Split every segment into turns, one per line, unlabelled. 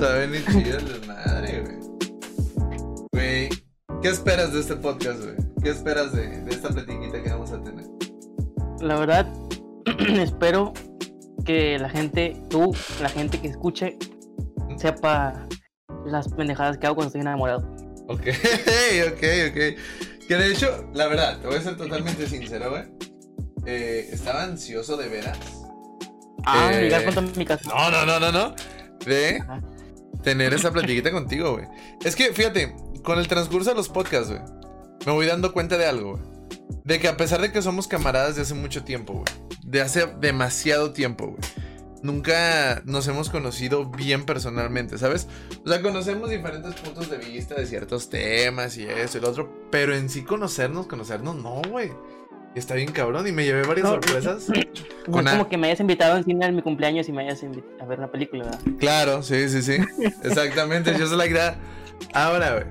Está bien chido el madre, güey. Güey, ¿qué esperas de este podcast, güey? ¿Qué esperas de, de esta platiquita que vamos a tener?
La verdad, espero que la gente, tú, la gente que escuche, sepa las pendejadas que hago cuando estoy enamorado.
Ok, ok, ok. Que de hecho, la verdad, te voy a ser totalmente sincero, güey. Eh, estaba ansioso de veras.
Ah,
Eh,
llegar mi casa.
No, no, no, no, no. De
Ajá.
Tener esa platiquita contigo, güey. Es que, fíjate, con el transcurso de los podcasts, güey, me voy dando cuenta de algo, güey. De que a pesar de que somos camaradas de hace mucho tiempo, güey. De hace demasiado tiempo, güey. Nunca nos hemos conocido bien personalmente, ¿sabes? O sea, conocemos diferentes puntos de vista de ciertos temas y eso y lo otro. Pero en sí conocernos, conocernos, no, güey. Está bien cabrón y me llevé varias
No,
sorpresas.
No
Con
es
a-
como que me hayas invitado en cine en mi cumpleaños y me hayas invitado a ver una película, ¿verdad?
Claro, sí, sí, sí. Exactamente, yo soy la idea. Ahora, güey.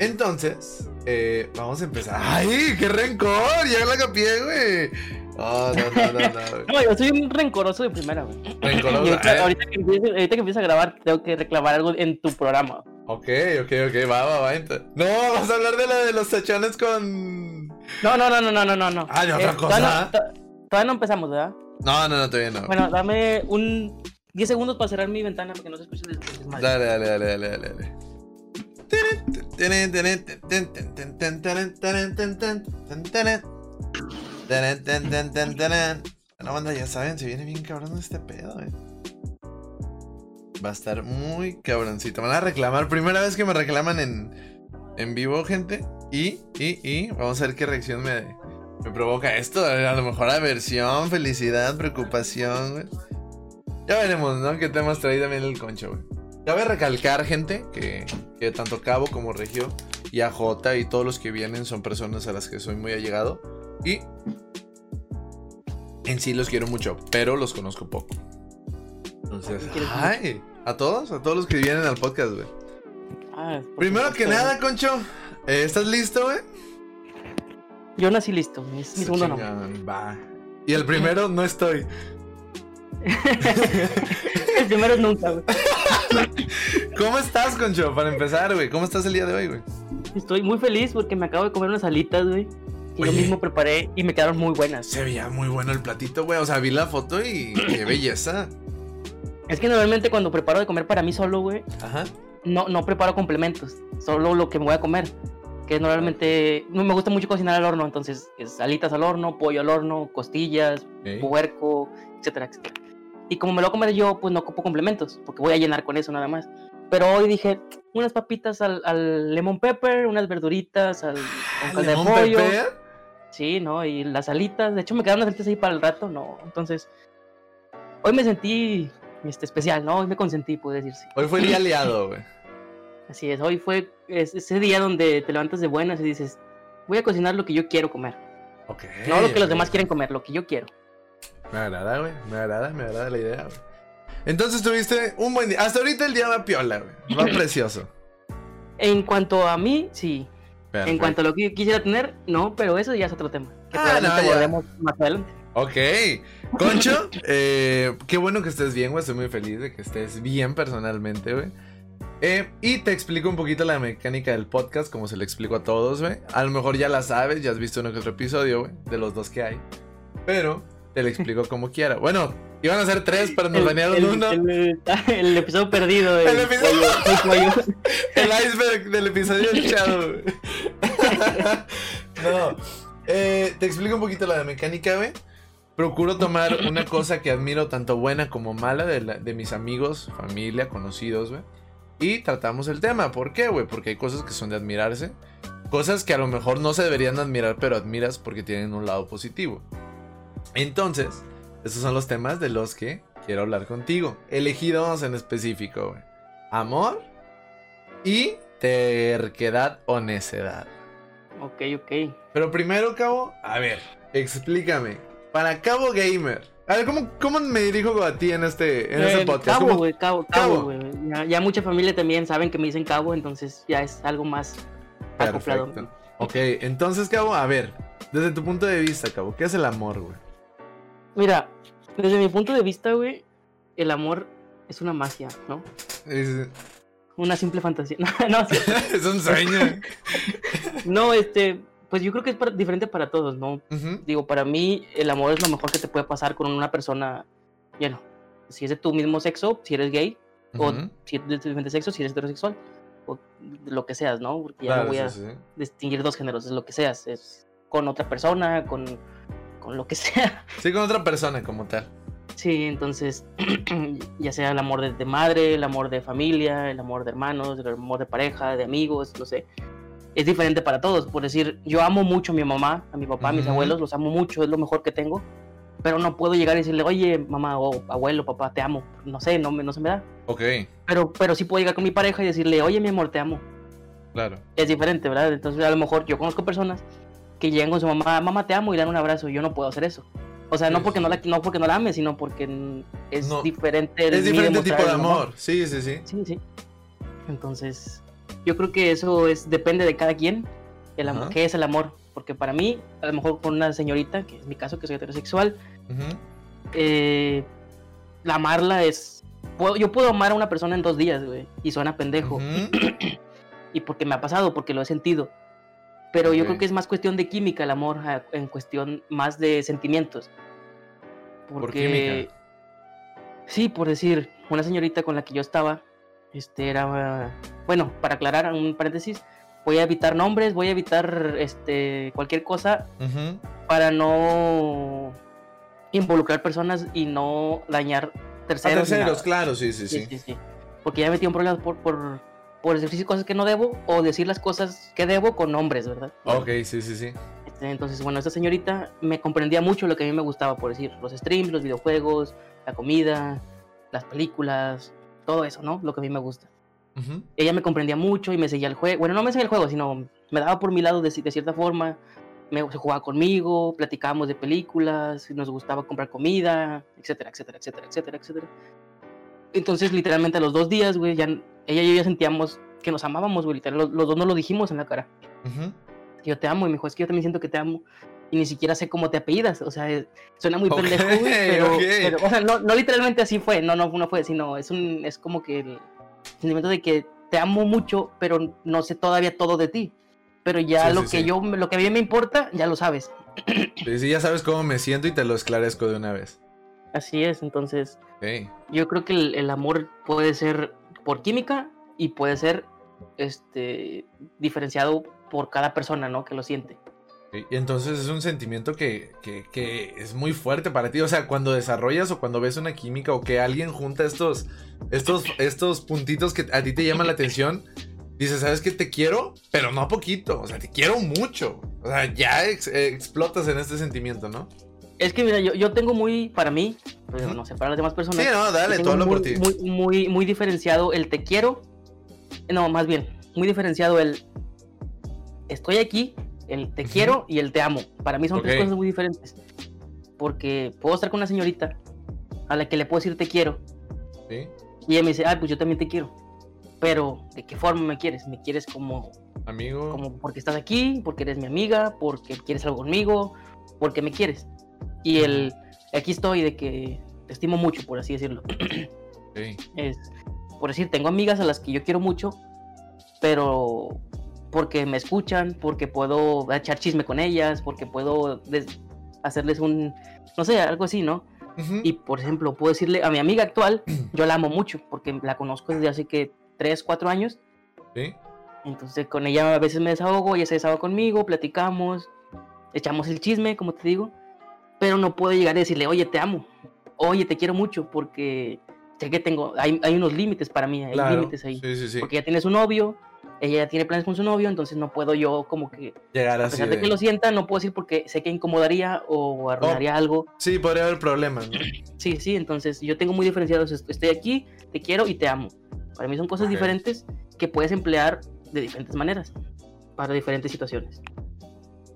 Entonces, eh, vamos a empezar. ¡Ay, qué rencor! Ya la capié, güey. Oh, no, no, no, no.
No, yo soy un rencoroso de primera, güey.
Rencoroso.
Y ahorita,
Eh,
ahorita que empiece, ahorita que empiece a grabar, tengo que reclamar algo en tu programa.
Ok, ok, ok, va, va, va. No, vas a hablar de la de los tachones con.
No, no, no, no, no, no, no.
Ah, de otra
Eh,
cosa.
Todavía no, to- todavía no empezamos, ¿verdad?
No, no, no, todavía no.
Bueno, dame un 10 segundos para cerrar mi ventana para que no se escuche el el desmadre.
Dale, dale, dale, dale, dale, dale. Bueno, banda, ya saben, se viene bien cabrón este pedo, eh. Va a estar muy cabroncito. Me van a reclamar. Primera vez que me reclaman en, en vivo, gente. Y, y, y, vamos a ver qué reacción me, me provoca esto. A lo mejor aversión, felicidad, preocupación, güey. Ya veremos, ¿no? ¿Qué temas trae también el concho, güey? Cabe recalcar, gente, que, que tanto Cabo como Regio y AJ y todos los que vienen son personas a las que soy muy allegado. Y en sí los quiero mucho, pero los conozco poco. Entonces, ay, a todos, a todos los que vienen al podcast, güey.
Ah,
Primero que nada, Concho, eh, ¿estás listo, güey?
Yo nací listo, es mi segundo nombre.
Va. Y el primero no estoy.
El primero es nunca, güey.
¿Cómo estás, Concho? Para empezar, güey. ¿Cómo estás el día de hoy, güey?
Estoy muy feliz porque me acabo de comer unas alitas, güey. Yo
Oye.
mismo preparé y me quedaron muy buenas.
Se veía muy bueno el platito, güey. O sea, vi la foto y qué belleza.
Es que normalmente cuando preparo de comer para mí solo, güey, no, no preparo complementos, solo lo que me voy a comer. Que normalmente no me gusta mucho cocinar al horno, entonces es alitas al horno, pollo al horno, costillas,
Ok.
puerco, etcétera, etcétera. Y como me lo voy a comer yo, pues no ocupo complementos, porque voy a llenar con eso nada más. Pero hoy dije, unas papitas al, al lemon pepper, unas verduritas al, con caldo de
¿Lemon
pollo.
pepper?
Sí, ¿no? Y las alitas. De hecho, me quedaron unas alitas ahí para el rato, ¿no? Entonces, hoy me sentí este, especial, ¿no? Hoy me consentí, puede decirse.
Hoy fue el día aliado, güey.
Así es, hoy fue es- ese día donde te levantas de buenas y dices, voy a cocinar lo que yo quiero comer.
Ok.
no lo que los demás quieren comer, lo que yo quiero.
Me agrada, güey. Me agrada, me agrada la idea, güey. Entonces tuviste un buen día. Hasta ahorita el día va piola, güey. Va precioso.
En cuanto a mí, sí. En cuanto a lo que yo quisiera tener, no, pero eso ya es otro tema. Que
Ah, no,
más adelante.
Ok. Concho, eh, qué bueno que estés bien, güey. Estoy muy feliz de que estés bien personalmente, güey. Eh, y te explico un poquito la mecánica del podcast, como se le explico a todos, güey. A lo mejor ya la sabes, ya has visto uno que otro episodio, güey, de los dos que hay. Pero te lo explico como quiera. Bueno, iban a ser tres, pero nos
El,
banearon
el-
uno.
el- el episodio perdido. El,
El episodio-
el
iceberg del episodio güey. no. Eh, te explico un poquito la de mecánica, güey. Procuro tomar una cosa que admiro tanto buena como mala de, la- de mis amigos, familia, conocidos, güey. Y tratamos el tema. ¿Por qué, güey? Porque hay cosas que son de admirarse. Cosas que a lo mejor no se deberían admirar, pero admiras porque tienen un lado positivo. Entonces, estos son los temas de los que quiero hablar contigo. Elegidos en específico, güey. Amor y terquedad o necedad.
Ok, ok.
Pero primero, Cabo, a ver, explícame. Para Cabo Gamer. A ver, ¿cómo, cómo me dirijo a ti en este, en este
Eh,
podcast?
Cabo,
¿Cómo-
güey, cabo,
Cabo.
güey. Ya, ya mucha familia también saben que me dicen cabo, entonces ya es algo más acoplado.
Ok, entonces, Cabo, a ver, desde tu punto de vista, Cabo, ¿qué es el amor, güey?
Mira, desde mi punto de vista, güey, el amor es una magia, ¿no?
Es,
Una simple fantasía. no, sí.
es un sueño.
no, este, pues yo creo que es para- diferente para todos, ¿no? Digo, para mí el amor es lo mejor que te puede pasar con una persona, bueno, si es de tu mismo sexo, si eres gay, o si eres de diferente sexo, si eres heterosexual, o lo que seas, ¿no? Porque ya
Claro,
no voy
sí,
a
sí.
distinguir dos géneros, es lo que seas, es con otra persona, con, con lo que sea.
Sí, con otra persona como tal.
Sí, entonces, ya sea el amor de, de madre, el amor de familia, el amor de hermanos, el amor de pareja, de amigos, no sé. Es diferente para todos. Por decir, yo amo mucho a mi mamá, a mi papá, a mis
Ujú.
abuelos, los amo mucho, es lo mejor que tengo. Pero no puedo llegar y decirle, oye, mamá o abuelo, papá, te amo. No sé, no, me, no se me da.
Ok,
Pero, pero sí puedo llegar con mi pareja y decirle, oye, mi amor, te amo.
claro.
Es diferente, ¿verdad? Entonces, a lo mejor yo conozco personas que llegan con su mamá, mamá, te amo, y le dan un abrazo. Yo no puedo hacer eso. O sea, no porque no, la, no porque no la ame, sino porque es
No,
diferente. el
Es diferente tipo de amor. Sí, sí, sí.
Sí, sí. Entonces, yo creo que eso es depende de cada quien, el amor,
Ajá.
qué es el amor. Porque para mí, a lo mejor con una señorita, que es mi caso, que soy heterosexual,
Ujú,
eh, la amarla es... puedo- yo puedo amar a una persona en dos días, güey, y suena pendejo.
ujú.
Y porque me ha pasado, porque lo he sentido. Pero yo creo que es más cuestión de química el amor, en cuestión más de sentimientos.
Por química.
Sí, por decir, una señorita con la que yo estaba, este era, bueno, para aclarar un paréntesis, voy a evitar nombres, voy a evitar este cualquier cosa para no involucrar personas y no dañar
A
terceros.
terceros, claro, sí, sí,
Sí,
sí.
sí. Porque ya me metí en problemas por, por, por decir cosas que no debo o decir las cosas que debo con nombres, ¿verdad?
Ok, sí, sí, sí.
Este, Entonces, bueno, esta señorita me comprendía mucho lo que a mí me gustaba, por decir, los streams, los videojuegos, la comida, las películas, todo eso, ¿no? Lo que a mí me gusta.
Ujú.
Ella me comprendía mucho y me seguía el juego. Bueno, no me seguía el juego, sino me daba por mi lado de, de cierta forma. Me se jugaba conmigo, platicábamos de películas, nos gustaba comprar comida, etcétera, etcétera, etcétera, etcétera, etcétera. Entonces, literalmente a los dos días, güey, ya, ella y yo ya sentíamos que nos amábamos, güey, literal. Los, los dos nos lo dijimos en la cara.
Ujú.
que yo te amo. Y me dijo, es que yo también siento que te amo. Y ni siquiera sé cómo te apellidas. O sea, suena muy
Ok,
pendejo, güey, pero,
ok.
pero, o sea, no, no literalmente así fue. No, no, no fue, sino es un, es como que el sentimiento de que te amo mucho, pero no sé todavía todo de ti. Pero ya
Sí,
lo
sí,
que
sí.
yo, lo que a mí me importa, ya lo sabes.
Sí, sí, ya sabes cómo me siento y te lo esclarezco de una vez.
Así es, entonces yo creo que el, el amor puede ser por química y puede ser este diferenciado por cada persona, ¿no? Que lo siente.
Y entonces es un sentimiento que, que, que es muy fuerte para ti. O sea, cuando desarrollas o cuando ves una química o que alguien junta estos, estos, estos puntitos que a ti te llaman la atención, dices, ¿sabes qué? Te quiero, pero no poquito. O sea, te quiero mucho. O sea, ya ex- explotas en este sentimiento, ¿no?
Es que mira, yo, yo tengo muy, para mí, pero no sé, para las demás personas.
Sí, no, dale,
tengo
habla
muy,
por ti.
Muy, muy, muy diferenciado el te quiero. No, más bien, muy diferenciado el estoy aquí, el te quiero y el te amo. Para mí son tres cosas muy diferentes. Porque puedo estar con una señorita a la que le puedo decir te quiero.
Sí.
Y ella me dice, ah, pues yo también te quiero. Pero, ¿de qué forma me quieres? ¿Me quieres como,
Amigo.
como porque estás aquí? ¿Porque eres mi amiga? ¿Porque quieres algo conmigo? ¿Porque me quieres? Y el, aquí estoy de que te estimo mucho, por así decirlo. Es, por decir, tengo amigas a las que yo quiero mucho, pero porque me escuchan, porque puedo echar chisme con ellas, porque puedo hacerles un, no sé, algo así, ¿no? Y por ejemplo, puedo decirle a mi amiga actual, yo la amo mucho, porque la conozco desde hace que 3, 4 años,
Sí.
entonces con ella a veces me desahogo, ella se desahoga conmigo, platicamos, echamos el chisme, como te digo, pero no puedo llegar a decirle, oye, te amo, oye, te quiero mucho, porque sé que tengo, hay, hay unos límites para mí, hay
Claro.
límites ahí,
Sí, sí, sí.
porque ella tiene su novio, ella ya tiene planes con su novio, entonces no puedo yo como que,
Llegar
a pesar de que lo sienta, no puedo decir porque sé que incomodaría o arruinaría algo.
Sí, podría haber problemas, ¿no?
Sí, sí, entonces yo tengo muy diferenciados, est- estoy aquí, te quiero y te amo. Para mí son cosas diferentes que puedes emplear de diferentes maneras para diferentes situaciones.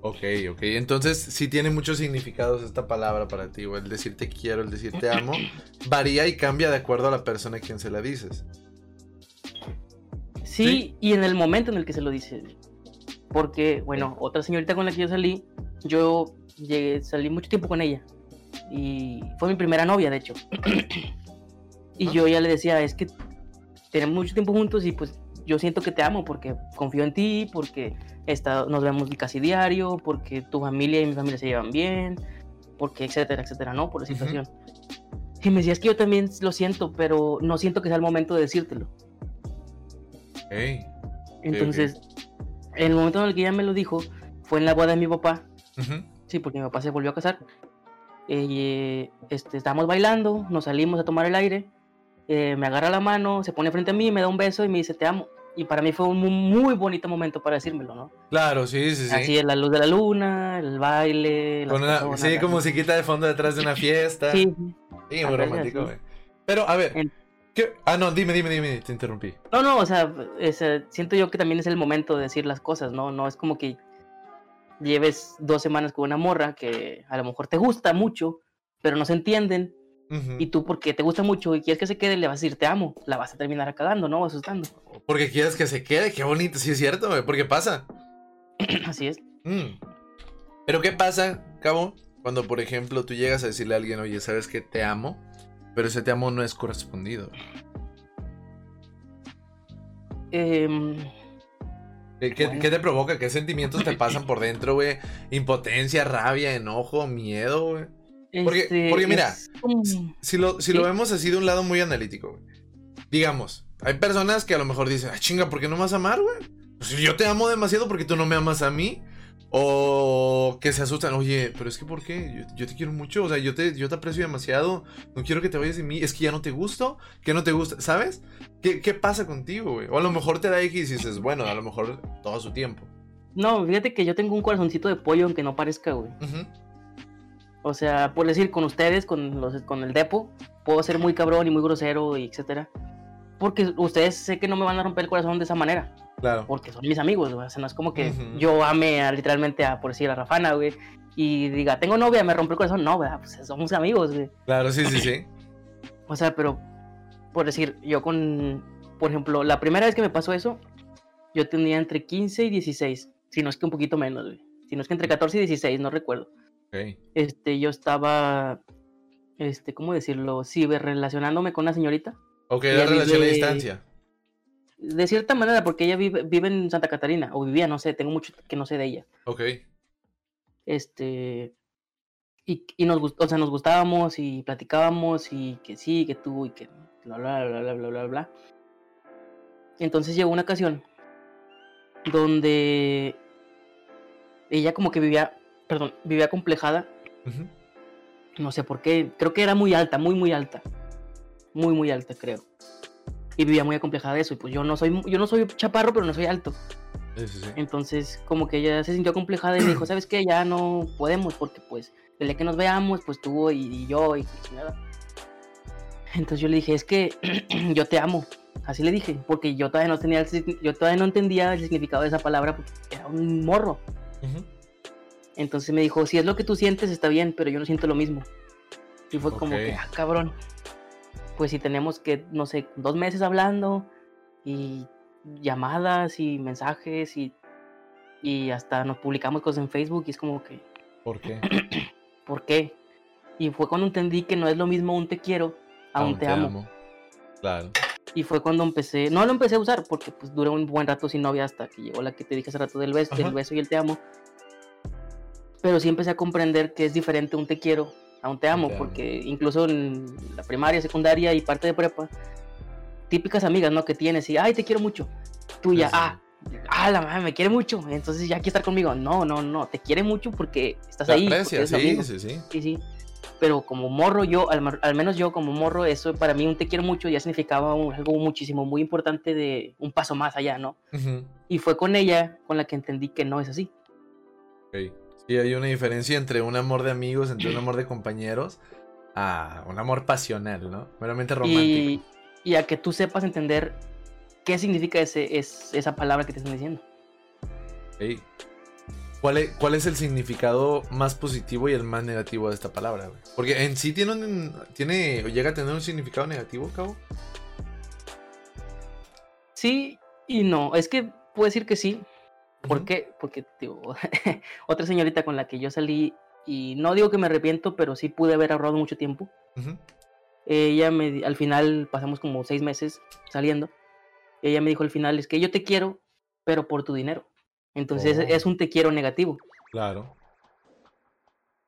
Ok, ok. Entonces, sí tiene muchos significados esta palabra para ti, o el decir te quiero, el decir te amo. Varía y cambia de acuerdo a la persona a quien se la dices.
Sí,
Sí.
y en el momento en el que se lo dices. Porque, bueno, otra señorita con la que yo salí, yo llegué, salí mucho tiempo con ella. Y fue mi primera novia, de hecho. Y
Ah.
yo ya le decía, es que tenemos mucho tiempo juntos y pues yo siento que te amo porque confío en ti, porque está, nos vemos casi diario, porque tu familia y mi familia se llevan bien, porque etcétera, etcétera, ¿no? Por la situación. Y me decía, es que yo también lo siento, pero no siento que sea el momento de decírtelo.
Ey.
Entonces, en el momento en el que ella me lo dijo, fue en la boda de mi papá,
Ujú.
Sí, porque mi papá se volvió a casar. Eh, este, estábamos bailando, nos salimos a tomar el aire. eh, me agarra la mano, se pone frente a mí, me da un beso y me dice te amo. Y para mí fue un mu- muy bonito momento para decírmelo, ¿no?
Claro, sí, sí, sí.
Así es la luz de la luna, el baile.
Con una-
personas,
sí, como musiquita de fondo detrás de una fiesta.
Sí,
Sí, muy romántico, güey. Pero, a ver.
En-
¿qué? Ah, no, dime, dime, dime, te interrumpí.
No, no, o sea, es, eh, siento yo que también es el momento de decir las cosas, ¿no? No es como que lleves dos semanas con una morra que a lo mejor te gusta mucho, pero no se entienden. Y tú, porque te gusta mucho y quieres que se quede, le vas a decir te amo. La vas a terminar cagando, ¿no? Asustando.
Porque quieres que se quede, qué bonito, sí es cierto, güey, porque pasa.
Así es.
Mm. Pero ¿qué pasa, Cabo? Cuando, por ejemplo, tú llegas a decirle a alguien, oye, ¿sabes que te amo? Pero ese te amo no es correspondido.
Em,
¿Qué, qué-
Bueno.
qué te provoca? ¿Qué sentimientos te pasan por dentro, güey? Impotencia, rabia, enojo, miedo, güey. Porque-
este,
porque mira,
es
Si lo, si lo vemos así de un lado muy analítico, güey. Digamos, hay personas que a lo mejor dicen, ah, chinga, ¿por qué no me vas a amar, güey? Pues si yo te amo demasiado, ¿por qué tú no me amas a mí? O que se asustan, oye, pero es que ¿por qué? Yo, yo te quiero mucho, o sea, yo te, yo te aprecio demasiado, no quiero que te vayas de mí, es que ya no te gusto, que no te gusta, ¿sabes? ¿Qué, qué pasa contigo, güey? O a lo mejor te da X y dices, bueno, a lo mejor todo su tiempo.
No, fíjate que yo tengo un corazoncito de pollo aunque no parezca, güey.
Ujú.
O sea, por decir, con ustedes, con los con el depo, puedo ser muy cabrón y muy grosero y etcétera. Porque ustedes sé que no me van a romper el corazón de esa manera.
Claro.
Porque son mis amigos, güey. O sea, no es como que
Ujú.
yo ame a, literalmente a, por decir, a Rafana, güey. Y diga, tengo novia, me rompe el corazón. No, güey, pues somos amigos, güey.
Claro, sí, sí, sí.
O sea, pero, por decir, yo con, por ejemplo, la primera vez que me pasó eso, yo tenía entre 15 y 16, si no es que un poquito menos, güey. Si no es que entre 14 y 16, no recuerdo. Este, yo estaba, este, ¿cómo decirlo? Ciberrelacionándome con una señorita.
Ok, la relación a
vive-
distancia.
De cierta manera, porque ella vive, vive en Santa Catarina, o vivía, no sé, tengo mucho que no sé de ella.
Ok.
Este, y, y nos gustó, o sea, nos gustábamos y platicábamos y que sí, que tú y que bla, bla, bla, bla, bla, bla, bla. Entonces llegó una ocasión donde ella como que vivía, perdón, vivía complejada, no sé por qué, creo que era muy alta, muy, muy alta, muy, muy alta, creo. Y vivía muy acomplejada de eso, y pues yo no soy, yo no soy chaparro, pero no soy alto.
Sí, sí, sí.
Entonces, como que ella se sintió complejada y me dijo, ¿sabes qué? Ya no podemos porque pues el día que nos veamos, pues tú y, y yo y, y chingada". Entonces yo le dije, es que yo te amo. Así le dije, porque yo todavía no tenía el yo todavía no entendía el significado de esa palabra porque era un morro. Entonces me dijo, si es lo que tú sientes está bien, pero yo no siento lo mismo. Y fue como
Ok.
que, ah, cabrón. Pues si tenemos que, no sé, dos meses hablando y llamadas y mensajes y, y hasta nos publicamos cosas en Facebook y es como que,
¿Por qué?
¿por qué? Y fue cuando entendí que no es lo mismo un te quiero a un te, amo.
Claro.
Y fue cuando empecé, no lo empecé a usar porque pues duré un buen rato sin novia hasta que llegó la que te dije hace rato del beso, del beso y el te amo. Pero sí empecé a comprender que es diferente un te quiero a un te amo, porque incluso en la primaria, secundaria y parte de prepa, típicas amigas, ¿no? Que tienes y, ay, te quiero mucho. Tú
Sí,
ya,
sí.
ah, ah, la madre me quiere mucho, entonces ya quiere estar conmigo. No, no, no, te quiere mucho porque estás
Te
ahí. porque
aprecia,
eres su
sí,
amigo.
sí, sí.
Sí, sí. Pero como morro, yo, al, al menos yo como morro, eso para mí un te quiero mucho ya significaba un- algo muchísimo, muy importante de un paso más allá, ¿no?
Ujú.
Y fue con ella con la que entendí que no es así.
Ok. Sí, hay una diferencia entre un amor de amigos, entre un amor de compañeros, a un amor pasional, ¿no? Meramente romántico.
Y, y a que tú sepas entender qué significa ese, es, esa palabra que te están diciendo.
Ok. ¿Cuál es, ¿Cuál es el significado más positivo y el más negativo de esta palabra? güey? Porque en sí tiene un, tiene llega a tener un significado negativo, cabo.
Sí y no. Es que puedo decir que sí. ¿Por qué? Porque digo, otra señorita con la que yo salí, y no digo que me arrepiento, pero sí pude haber ahorrado mucho tiempo. Ella me, al final pasamos como seis meses saliendo. Ella me dijo al final, es que yo te quiero, pero por tu dinero. Entonces
Oh.
es un te quiero negativo.
Claro.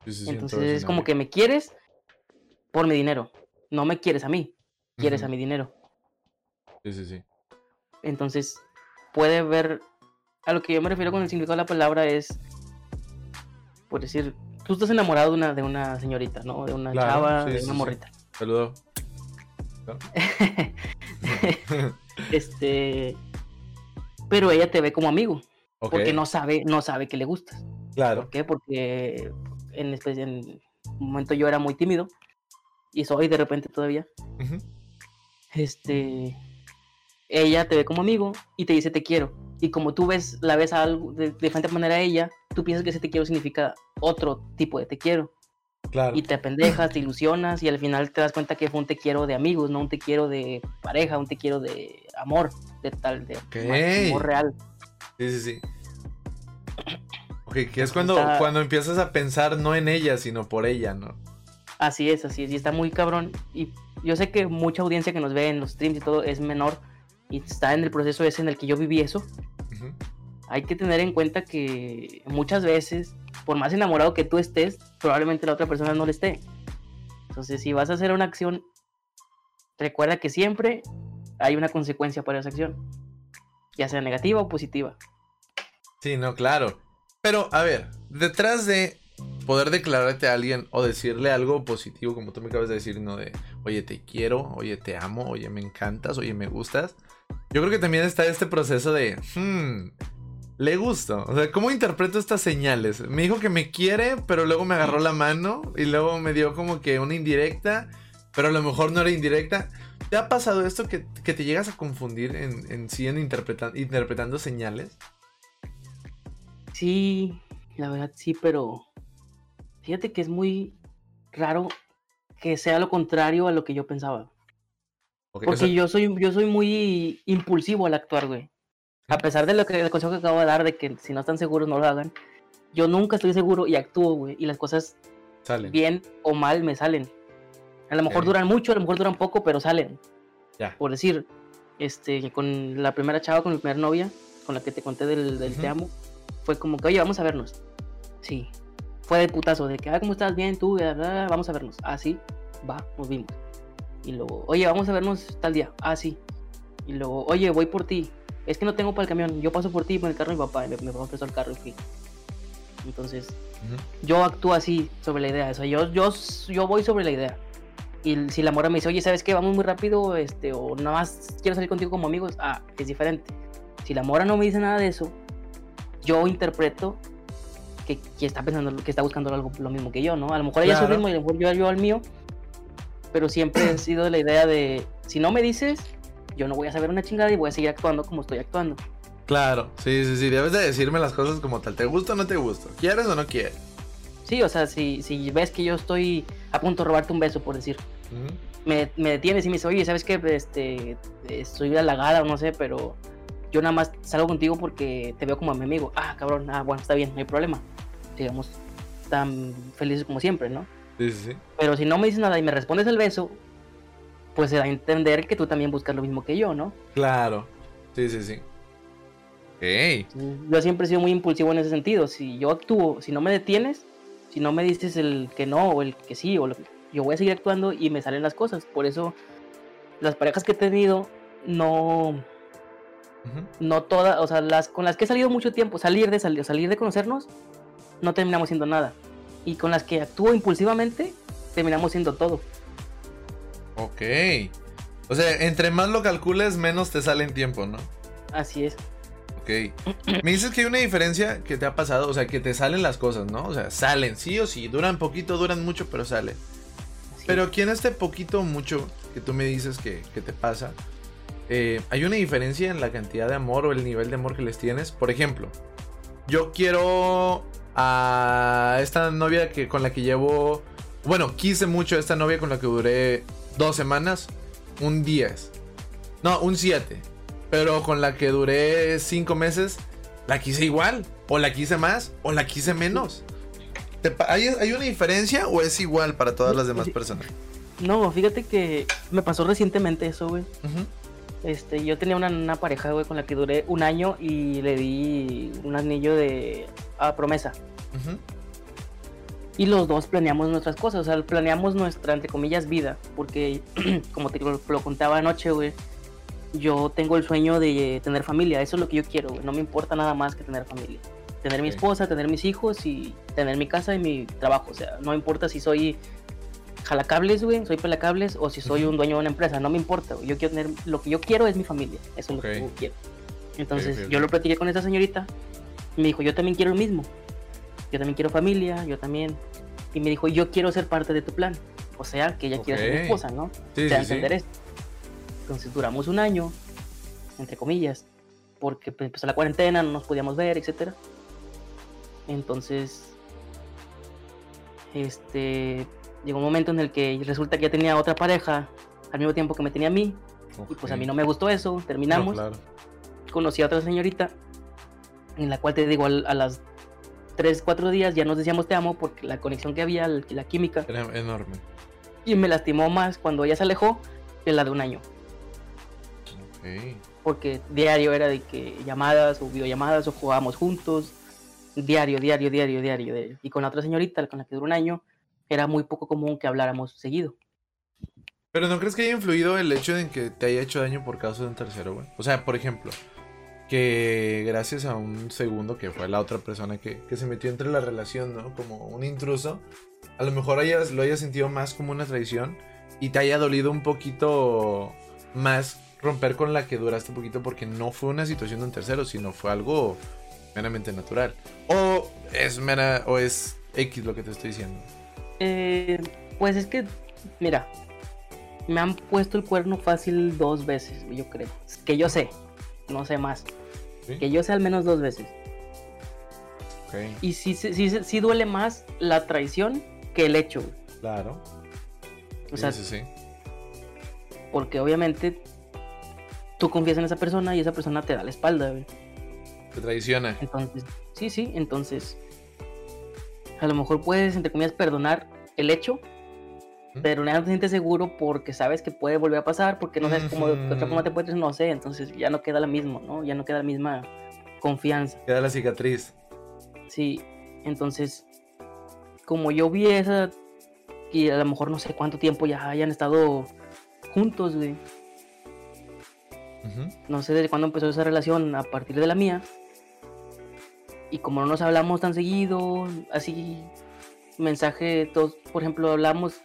Sí, sí,
Entonces es como que me quieres por mi dinero. No me quieres a mí, quieres a mi dinero.
Sí, sí, sí.
Entonces puede ver, a lo que yo me refiero con el significado de la palabra es, por decir, tú estás enamorado de una, de una señorita, ¿no? De una
Claro,
chava,
sí,
de
sí,
una
sí.
morrita.
Saludo.
este, pero ella te ve como amigo, porque no sabe, no sabe que le gustas.
Claro.
¿Por qué? Porque en, espe- en un momento yo era muy tímido y soy de repente todavía. Este, ella te ve como amigo y te dice te quiero. Y como tú ves, la ves a algo de, de diferente manera a ella, tú piensas que ese te quiero significa otro tipo de te quiero.
Claro.
Y te apendejas, te ilusionas y al final te das cuenta que fue un te quiero de amigos, no un te quiero de pareja, un te quiero de amor, de tal, de amor real.
Sí, sí, sí. Ok, que es cuando,
Está-
cuando empiezas a pensar no en ella, sino por ella, ¿no?
Así es, así es, y está muy cabrón. Y yo sé que mucha audiencia que nos ve en los streams y todo es menor y está en el proceso ese en el que yo viví eso.
Ujú.
Hay que tener en cuenta que muchas veces, por más enamorado que tú estés, probablemente la otra persona no le esté. Entonces, si vas a hacer una acción, recuerda que siempre hay una consecuencia para esa acción, ya sea negativa o positiva.
Sí, no, claro. Pero, a ver, detrás de poder declararte a alguien o decirle algo positivo, como tú me acabas de decir, ¿no? De, oye, te quiero, oye, te amo, oye, me encantas, oye, me gustas. Yo creo que también está este proceso de, hmm, le gusto. O sea, ¿cómo interpreto estas señales? Me dijo que me quiere, pero luego me agarró la mano y luego me dio como que una indirecta, pero a lo mejor no era indirecta. ¿Te ha pasado esto que, que te llegas a confundir en, en sí en interpreta- interpretando señales?
Sí, la verdad sí, pero fíjate que es muy raro que sea lo contrario a lo que yo pensaba.
Ok, o
Porque
sea,
yo soy, yo soy muy impulsivo al actuar, güey. A pesar de lo que el consejo que acabo de dar de que si no están seguros no lo hagan, yo nunca estoy seguro y actúo, güey. Y las cosas
salen.
bien o mal me salen. A lo mejor
Ok.
duran mucho, a lo mejor duran poco, pero salen.
Ya.
Por decir, este, con la primera chava, con mi primera novia, con la que te conté del, del te
Ujú.
amo, fue como que, oye, vamos a vernos. Sí. Fue de putazo, de que, ah, ¿cómo estás? Bien, tú, Bla, bla, bla, vamos a vernos. Ah, sí, va, nos vimos. Y luego, oye, vamos a vernos tal día. Ah, sí. Y luego, oye, voy por ti. Es que no tengo para el camión. Yo paso por ti con el carro de mi papá. Y prestó el carro y fui. Entonces, yo actúo así sobre la idea. O sea, yo, yo, yo voy sobre la idea. Y si la mora me dice, oye, ¿sabes qué? Vamos muy rápido, este, o nada más quiero salir contigo como amigos, ah, es diferente. Si la mora no me dice nada de eso, yo interpreto que, que está pensando, que está buscando algo lo mismo que yo, ¿no? A lo mejor ella a su ritmo y a lo mejor yo, yo al mío, pero siempre he sido la idea de, si no me dices, yo no voy a saber una chingada y voy a seguir actuando como estoy actuando.
Claro, sí, sí, sí. Debes de decirme las cosas como tal. ¿Te gusta o no te gusta? ¿Quieres o no quieres?
Sí, o sea, si, si ves que yo estoy a punto de robarte un beso, por decir, me, me detienes y me dice, oye, ¿sabes qué? Este, estoy halagada o no sé, pero yo nada más salgo contigo porque te veo como a mi amigo. Ah, cabrón, ah, bueno, está bien, no hay problema. Digamos, tan felices como siempre, ¿no?
Sí, sí, sí.
Pero si no me dices nada y me respondes el beso, pues se da a entender que tú también buscas lo mismo que yo, ¿no?
Claro. Sí, sí, sí. Ok.
Yo siempre he sido muy impulsivo en ese sentido. Si yo actúo, si no me detienes, si no me dices el que no o el que sí, o lo- yo voy a seguir actuando y me salen las cosas. Por eso las parejas que he tenido no, no todas, o sea, las con las que he salido mucho tiempo, salir de salir, salir de conocernos, no terminamos siendo nada. Y con las que actúo impulsivamente, terminamos siendo todo.
Ok. O sea, entre más lo calcules, menos te sale en tiempo, ¿no?
Así es.
Ok. Me dices que hay una diferencia que te ha pasado, o sea, que te salen las cosas, ¿no? O sea, salen, sí o sí, duran poquito, duran mucho, pero salen.
así
Pero aquí en este poquito o mucho que tú me dices que, que te pasa, eh, ¿hay una diferencia en la cantidad de amor o el nivel de amor que les tienes? Por ejemplo, yo quiero a esta novia que, con la que llevo, bueno, quise mucho a esta novia con la que duré dos semanas, un 10. No, un 7. Pero con la que duré cinco meses, la quise igual, o la quise más, o la quise menos. ¿Te pa- ¿Hay, hay una diferencia o es igual para todas las demás personas?
No, fíjate que me pasó recientemente eso, güey.
Ujú.
Este, yo tenía una, una pareja, güey, con la que duré un año y le di un anillo de a promesa. Y los dos planeamos nuestras cosas, o sea, planeamos nuestra, entre comillas, vida. Porque, como te lo, lo contaba anoche, güey, yo tengo el sueño de tener familia. Eso es lo que yo quiero, güey. No me importa nada más que tener familia. Tener mi esposa, tener mis hijos y tener mi casa y mi trabajo. O sea, no importa si soy jalacables, güey, soy pelacables o si soy un dueño de una empresa. No me importa, güey. Yo quiero tener, lo que yo quiero es mi familia. Eso es lo que yo quiero. Entonces, yo lo platiqué con esa señorita. Me dijo, yo también quiero lo mismo. Yo también quiero familia, yo también. Y me dijo, yo quiero ser parte de tu plan. O sea, que ella quiere ser mi esposa, ¿no?
Sí,
Te da a
sí, sí.
entender esto. Entonces duramos un año, entre comillas, porque pues, empezó la cuarentena, no nos podíamos ver, etcétera. Entonces, este, llegó un momento en el que resulta que ya tenía otra pareja al mismo tiempo que me tenía a mí, y pues a mí no me gustó eso, terminamos.
No, claro.
Conocí a otra señorita, en la cual te digo, al- a, las 3, 4 días ya nos decíamos te amo porque la conexión que había, la, la química,
Era enorme.
y me lastimó más cuando ella se alejó que la de un año.
Ok.
porque diario era de que llamadas o videollamadas o jugábamos juntos, diario, diario, diario, diario, diario. Y con la otra señorita, con la que duró un año, era muy poco común que habláramos seguido.
Pero ¿no crees que haya influido el hecho de que te haya hecho daño por causa de un tercero, güey? O sea, por ejemplo, que gracias a un segundo que fue la otra persona que, que se metió entre la relación, ¿no? Como un intruso, a lo mejor hayas, lo hayas sentido más como una traición y te haya dolido un poquito más romper con la que duraste un poquito porque no fue una situación de un tercero, sino fue algo meramente natural. O es mera, o es X lo que te estoy diciendo.
Eh, pues es que, mira, me han puesto el cuerno fácil dos veces, yo creo. Que yo sé, no sé más.
¿Sí?
Que yo sé al menos dos veces. Y sí, sí, sí, sí duele más la traición que el hecho. güey.
claro.
O sea,
sí, sí.
porque obviamente tú confías en esa persona y esa persona te da la espalda, güey.
Te traiciona.
Entonces, sí, sí, entonces a lo mejor puedes, entre comillas, perdonar el hecho, pero no te sientes seguro porque sabes que puede volver a pasar, porque no sabes cómo de otra forma te puedes, no sé, entonces ya no queda la misma, ¿no? Ya no queda la misma confianza.
Queda la cicatriz.
Sí, entonces, como yo vi esa, y a lo mejor no sé cuánto tiempo ya hayan estado juntos, güey. No sé desde cuándo empezó esa relación a partir de la mía. Y como no nos hablamos tan seguido, así, mensaje, todos, por ejemplo, hablamos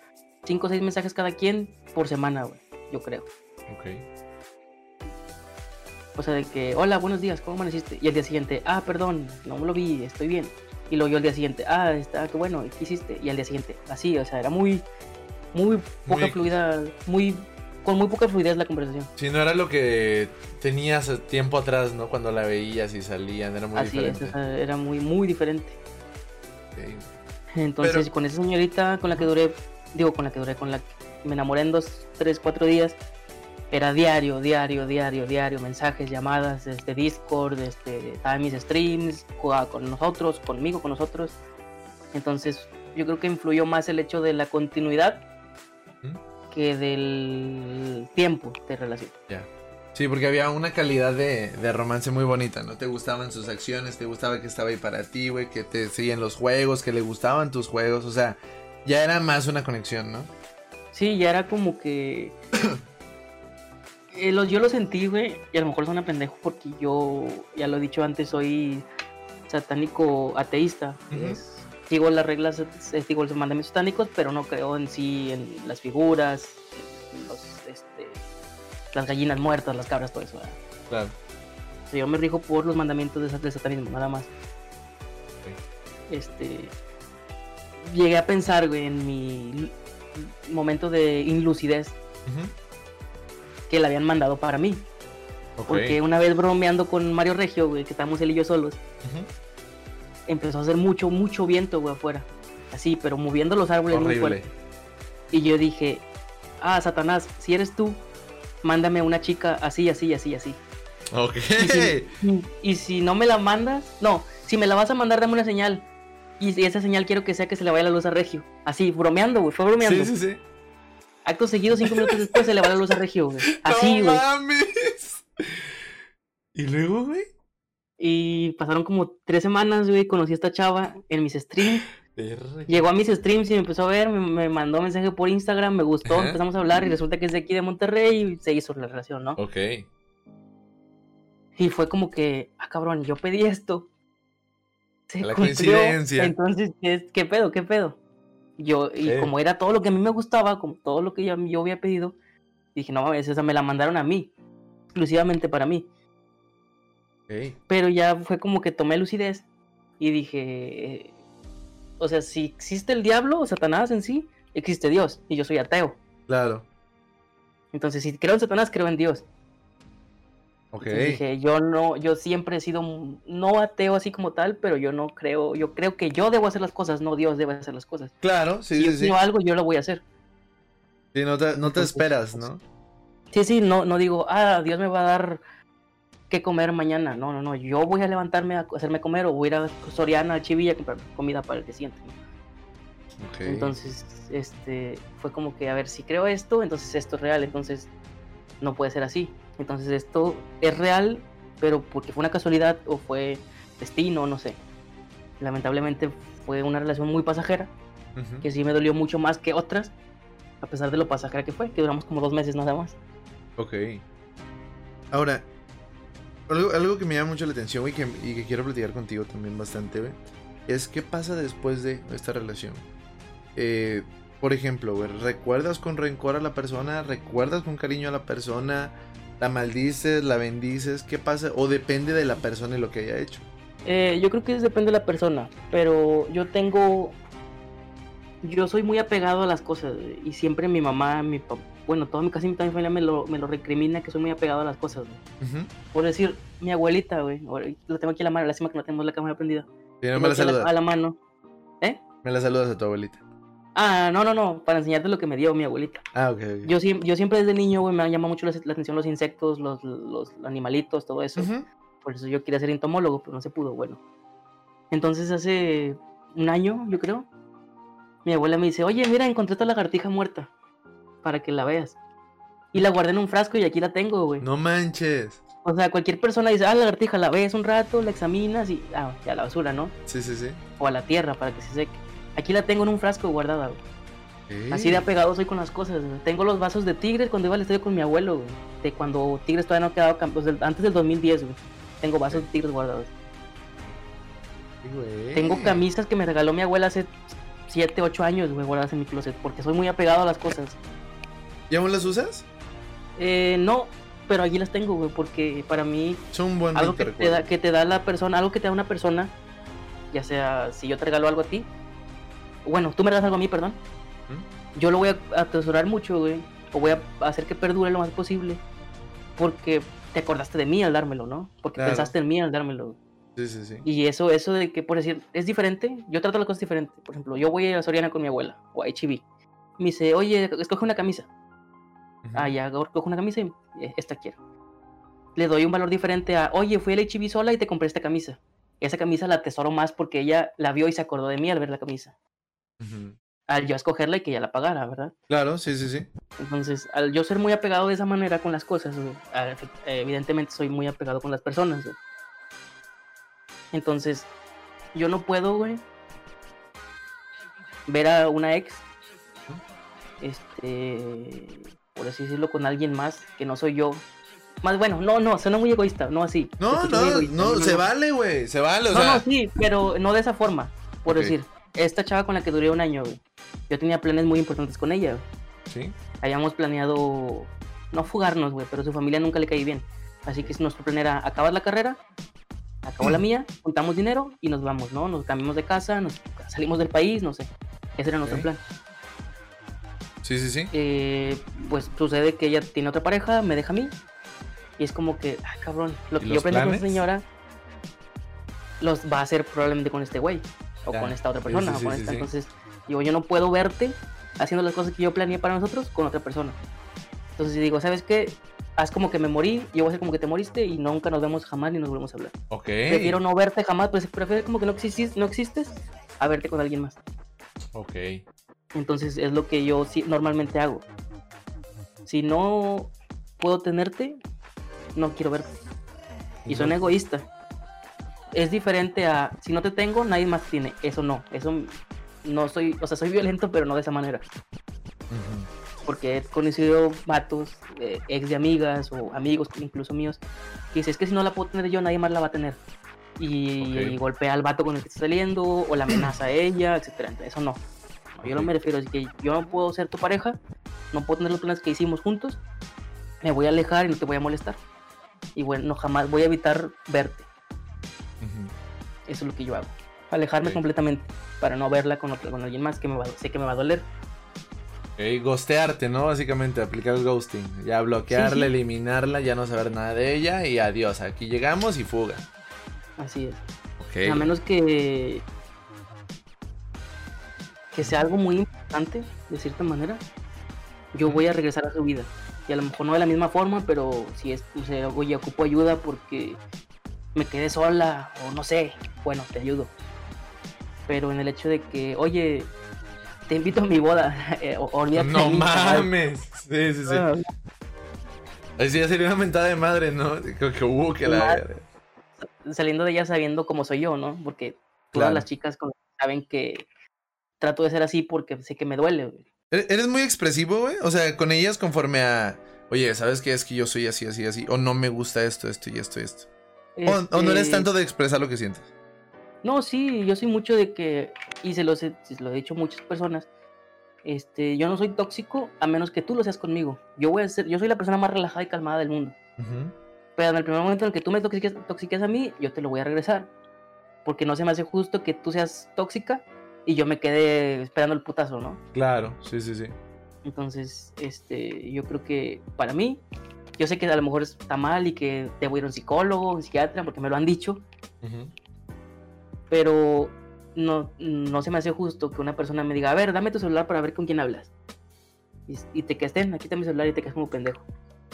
cinco o seis mensajes cada quien por semana, güey, yo creo.
Ok.
O sea, de que, hola, buenos días, ¿cómo amaneciste? Y al día siguiente, ah, perdón, no me lo vi, estoy bien. Y luego yo al día siguiente, ah, está, qué bueno, ¿qué hiciste? Y al día siguiente, así, o sea, era muy, muy poca
Muy-
fluida, muy, con muy poca fluidez la conversación.
Si no era lo que tenías tiempo atrás, ¿no? Cuando la veías y salían, era muy
así es,
diferente.
o sea, era muy, muy diferente.
Ok.
Entonces,
Pero-
con esa señorita con la que duré, digo, con la que duré, con la que me enamoré en dos, tres, cuatro días, era diario, diario, diario, diario, mensajes, llamadas, este Discord, este, estaba mis streams, jugaba con nosotros, conmigo, con nosotros. Entonces, yo creo que influyó más el hecho de la continuidad. Que del tiempo de relación.
Ya. Sí, porque había una calidad de, de romance muy bonita, ¿no? Te gustaban sus acciones, te gustaba que estaba ahí para ti, güey, que te seguían los juegos, que le gustaban tus juegos, o sea, ya era más una conexión, ¿no?
Sí, ya era como que. Eh, lo- yo lo sentí, güey, y a lo mejor suena pendejo porque yo, ya lo he dicho antes, soy satánico ateísta. Es- sigo las reglas, sigo los mandamientos satánicos, pero no creo en sí, en las figuras, en los, este, las gallinas muertas, las cabras, todo eso. ¿verdad?
Claro.
O sea, yo me rijo por los mandamientos de, del satanismo, nada más. Este. Llegué a pensar, güey, en mi momento de inlucidez que la habían mandado para mí. Porque una vez bromeando con Mario Regio, güey, que estábamos él y yo solos,
Ujú.
Empezó a hacer mucho, mucho viento, güey, afuera. Así, pero moviendo los árboles muy
Horrible.
fuerte. Y yo dije, ah, Satanás, si eres tú, mándame una chica así, así, así, así.
Ok.
Y si, y si no me la mandas, no, si me la vas a mandar, dame una señal. Y esa señal quiero que sea que se le vaya la luz a Regio. Así, bromeando, güey, fue bromeando.
Sí, sí, sí.
Acto seguido, cinco minutos después, se le va la luz a Regio, güey. Así,
¡No
güey.
mames! ¿Y luego, güey?
Y pasaron como tres semanas, güey. Conocí a esta chava en mis streams. Llegó a mis streams y me empezó a ver, me, me mandó mensaje por Instagram, me gustó,
Ajá.
empezamos a hablar y resulta que es de aquí de Monterrey y se hizo la relación, ¿no?
Ok.
Y fue como que, ah, cabrón, yo pedí esto. Se
La
cumplió.
coincidencia.
Entonces, ¿qué, qué pedo? ¿Qué pedo? Yo, y como era todo lo que a mí me gustaba, como todo lo que yo, yo había pedido, dije, no mames, esa me la mandaron a mí, exclusivamente para mí. Pero ya fue como que tomé lucidez y dije, o sea, si existe el diablo o Satanás en sí, existe Dios y yo soy ateo.
Claro.
Entonces, si creo en Satanás, creo en Dios.
Ok.
Entonces dije, yo no, yo siempre he sido no ateo así como tal, pero yo no creo, yo creo que yo debo hacer las cosas, no Dios debe hacer las cosas.
Claro, sí,
si yo
sí, sí.
quiero algo, yo lo voy a hacer.
Sí, no te, no te
Entonces,
esperas,
pues,
¿no?
Sí, sí, no, no digo, ah, Dios me va a dar qué comer mañana. No, no, no, yo voy a levantarme a hacerme comer o voy a ir a Soriana, a Chivilla a comprar comida para el que siente. ¿no?
Ok.
Entonces, este, fue como que, a ver, si creo esto, entonces esto es real, entonces no puede ser así. Entonces esto es real, pero porque fue una casualidad o fue destino, no sé. Lamentablemente fue una relación muy pasajera,
Ujú.
que sí me dolió mucho más que otras, a pesar de lo pasajera que fue, que duramos como dos meses nada más.
Ok. Ahora, algo, algo que me llama mucho la atención, güey, que- y que quiero platicar contigo también bastante, güey, es qué pasa después de esta relación. Eh, por ejemplo, güey, ¿recuerdas con rencor a la persona? ¿Recuerdas con cariño a la persona? ¿La maldices? ¿La bendices? ¿Qué pasa? ¿O depende de la persona y lo que haya hecho?
Eh, yo creo que depende de la persona, pero yo tengo. Yo soy muy apegado a las cosas y siempre mi mamá, mi papá, bueno, toda mi casi toda mi familia me lo, me lo recrimina que soy muy apegado a las cosas. güey.
Ujú.
Por decir, mi abuelita, güey, la tengo aquí a la mano, lástima que no tenemos la cámara prendida.
Sí, no me la
aquí a la-
saludas.
mano. ¿Eh?
Me la saludas a tu abuelita.
Ah, no, no, no, para enseñarte lo que me dio mi abuelita.
Ah, ok, ok.
Yo, yo siempre desde niño, güey, me llama mucho la, la atención los insectos, los, los animalitos, todo eso.
Ujú.
Por eso yo quería ser entomólogo, pero no se pudo, bueno. Entonces hace un año, yo creo, mi abuela me dice, oye, mira, encontré esta lagartija muerta, para que la veas. Y la guardé en un frasco y aquí la tengo, güey.
No manches.
O sea, cualquier persona dice, ah, la lagartija, la ves un rato, la examinas y, ah, ya a la basura, ¿no?
Sí, sí, sí.
O a la tierra para que se seque. Aquí la tengo en un frasco guardada, güey. Así de apegado soy con las cosas. güey. Tengo los vasos de tigres cuando iba al estadio con mi abuelo, güey. De cuando Tigres todavía no quedaba campeón. antes del 2010, güey. Tengo vasos de tigres guardados.
Güey.
Tengo camisas que me regaló mi abuela hace 7, 8 años, güey, guardadas en mi closet. Porque soy muy apegado a las cosas.
¿Y aún las usas?
Eh, no, pero aquí las tengo, güey. Porque para mí,
Son un buen
algo que te, da, que te da la persona, algo que te da una persona, ya sea si yo te regalo algo a ti. Bueno, tú me regalas algo a mí, perdón. yo lo voy a atesorar mucho, güey. O voy a hacer que perdure lo más posible. Porque te acordaste de mí al dármelo, ¿no? Porque
Claro.
pensaste en mí al dármelo.
Sí, sí, sí.
Y eso, eso de que, por decir, es diferente. Yo trato las cosas diferentes. Por ejemplo, yo voy a Soriana con mi abuela o a HB. Me dice, oye, escoge una camisa. Ah, ya, cojo una camisa y eh, esta quiero. Le doy un valor diferente a, oye, fui al HB sola y te compré esta camisa. Esa camisa la atesoro más porque ella la vio y se acordó de mí al ver la camisa.
Ujú.
Al yo escogerla y que ella la pagara, ¿verdad?
Claro, sí, sí, sí.
Entonces, al yo ser muy apegado de esa manera con las cosas, evidentemente soy muy apegado con las personas, güey. Entonces, yo no puedo, güey, ver a una ex, este, por así decirlo, con alguien más que no soy yo. Más bueno, no, no, suena muy egoísta, no así.
No, no,
egoísta,
no, se
no.
vale, güey. Se vale, o
No,
sea.
no, sí, pero no de esa forma. Por
Ok.
decir, esta chava con la que duré un año, güey, yo tenía planes muy importantes con ella, güey
Sí.
habíamos planeado no fugarnos, güey, pero su familia nunca le caí bien. Así que nuestro plan era acabar la carrera, acabó la mía, juntamos dinero y nos vamos, ¿no? Nos cambiamos de casa, nos salimos del país, no sé. Ese era nuestro plan.
Sí, sí, sí.
Eh, pues sucede que ella tiene otra pareja, me deja a mí. Y es como que, ah, cabrón, lo
¿Y
que yo planeé con esta señora los va a hacer probablemente con este güey. O
Ya,
con esta otra
sí,
persona.
sí,
o con
sí,
esta.
sí.
Entonces, digo, yo no puedo verte haciendo las cosas que yo planeé para nosotros con otra persona. Entonces digo, ¿sabes qué? Haz como que me morí, yo voy a hacer como que te moriste y nunca nos vemos jamás ni nos volvemos a hablar.
Ok.
Prefiero no verte jamás, pues prefiero como que no existis, no existes a verte con alguien más.
Ok.
Entonces es lo que yo normalmente hago. Si no puedo tenerte, no quiero verte. Y son egoísta. Es diferente a si no te tengo, nadie más tiene. Eso no. Eso no soy, o sea, soy violento, pero no de esa manera. Porque he conocido vatos, eh, ex de amigas o amigos incluso míos, que dice, es que si no la puedo tener yo, nadie más la va a tener. Y, golpea al vato con el que está saliendo, o la amenaza a ella, etcétera. Eso no. Yo no me refiero, así que yo no puedo ser tu pareja, no puedo tener los planes que hicimos juntos, me voy a alejar y no te voy a molestar. Y bueno, no, jamás voy a evitar verte. Eso es lo que yo hago. Alejarme completamente para no verla con, otro- con alguien más que me va, sé que me va a doler.
Ok, Ghostearte, ¿no? Básicamente, aplicar el ghosting. Ya bloquearla,
Sí, sí.
eliminarla, ya no saber nada de ella y adiós. Aquí llegamos y fuga.
Así es. A menos que que sea algo muy importante, de cierta manera, yo voy a regresar a su vida. Y a lo mejor no de la misma forma, pero si es, o sea, oye, ocupo ayuda porque me quedé sola o no sé, bueno, te ayudo. Pero en el hecho de que, oye, te invito a mi boda, eh, o, olvídate
No
mí,
mames. Sí, sí, sí.
Ah,
Ahí sí ya sería una mentada de madre, ¿no? Creo que hubo que la.
Saliendo de ella sabiendo cómo soy yo, ¿no? Porque todas
Claro.
las chicas saben que trato de ser así porque sé que me duele. güey.
¿Eres eres muy expresivo, güey? O sea, con ellas conforme a. Oye, ¿sabes qué? Es que yo soy así, así, así. O no me gusta esto, esto y esto y esto. O, o no eres
Este,
tanto de expresar lo que sientes.
No, sí, yo soy mucho de que, y se lo, he- se lo he dicho a muchas personas, este, yo no soy tóxico a menos que tú lo seas conmigo. Yo voy a ser, yo soy la persona más relajada y calmada del mundo.
Ujú.
Pero en el primer momento en el que tú me toxiques, toxiques a mí, yo te lo voy a regresar. Porque no se me hace justo que tú seas tóxica y yo me quede esperando el putazo, ¿no?
Claro, sí, sí, sí.
Entonces, este, yo creo que para mí, yo sé que a lo mejor está mal y que debo ir a un psicólogo, un psiquiatra, porque me lo han dicho,
Ujú.
pero no, no se me hace justo que una persona me diga, a ver, dame tu celular para ver con quién hablas. Y, y te quedes, ten, aquí está mi celular y te quedas como pendejo.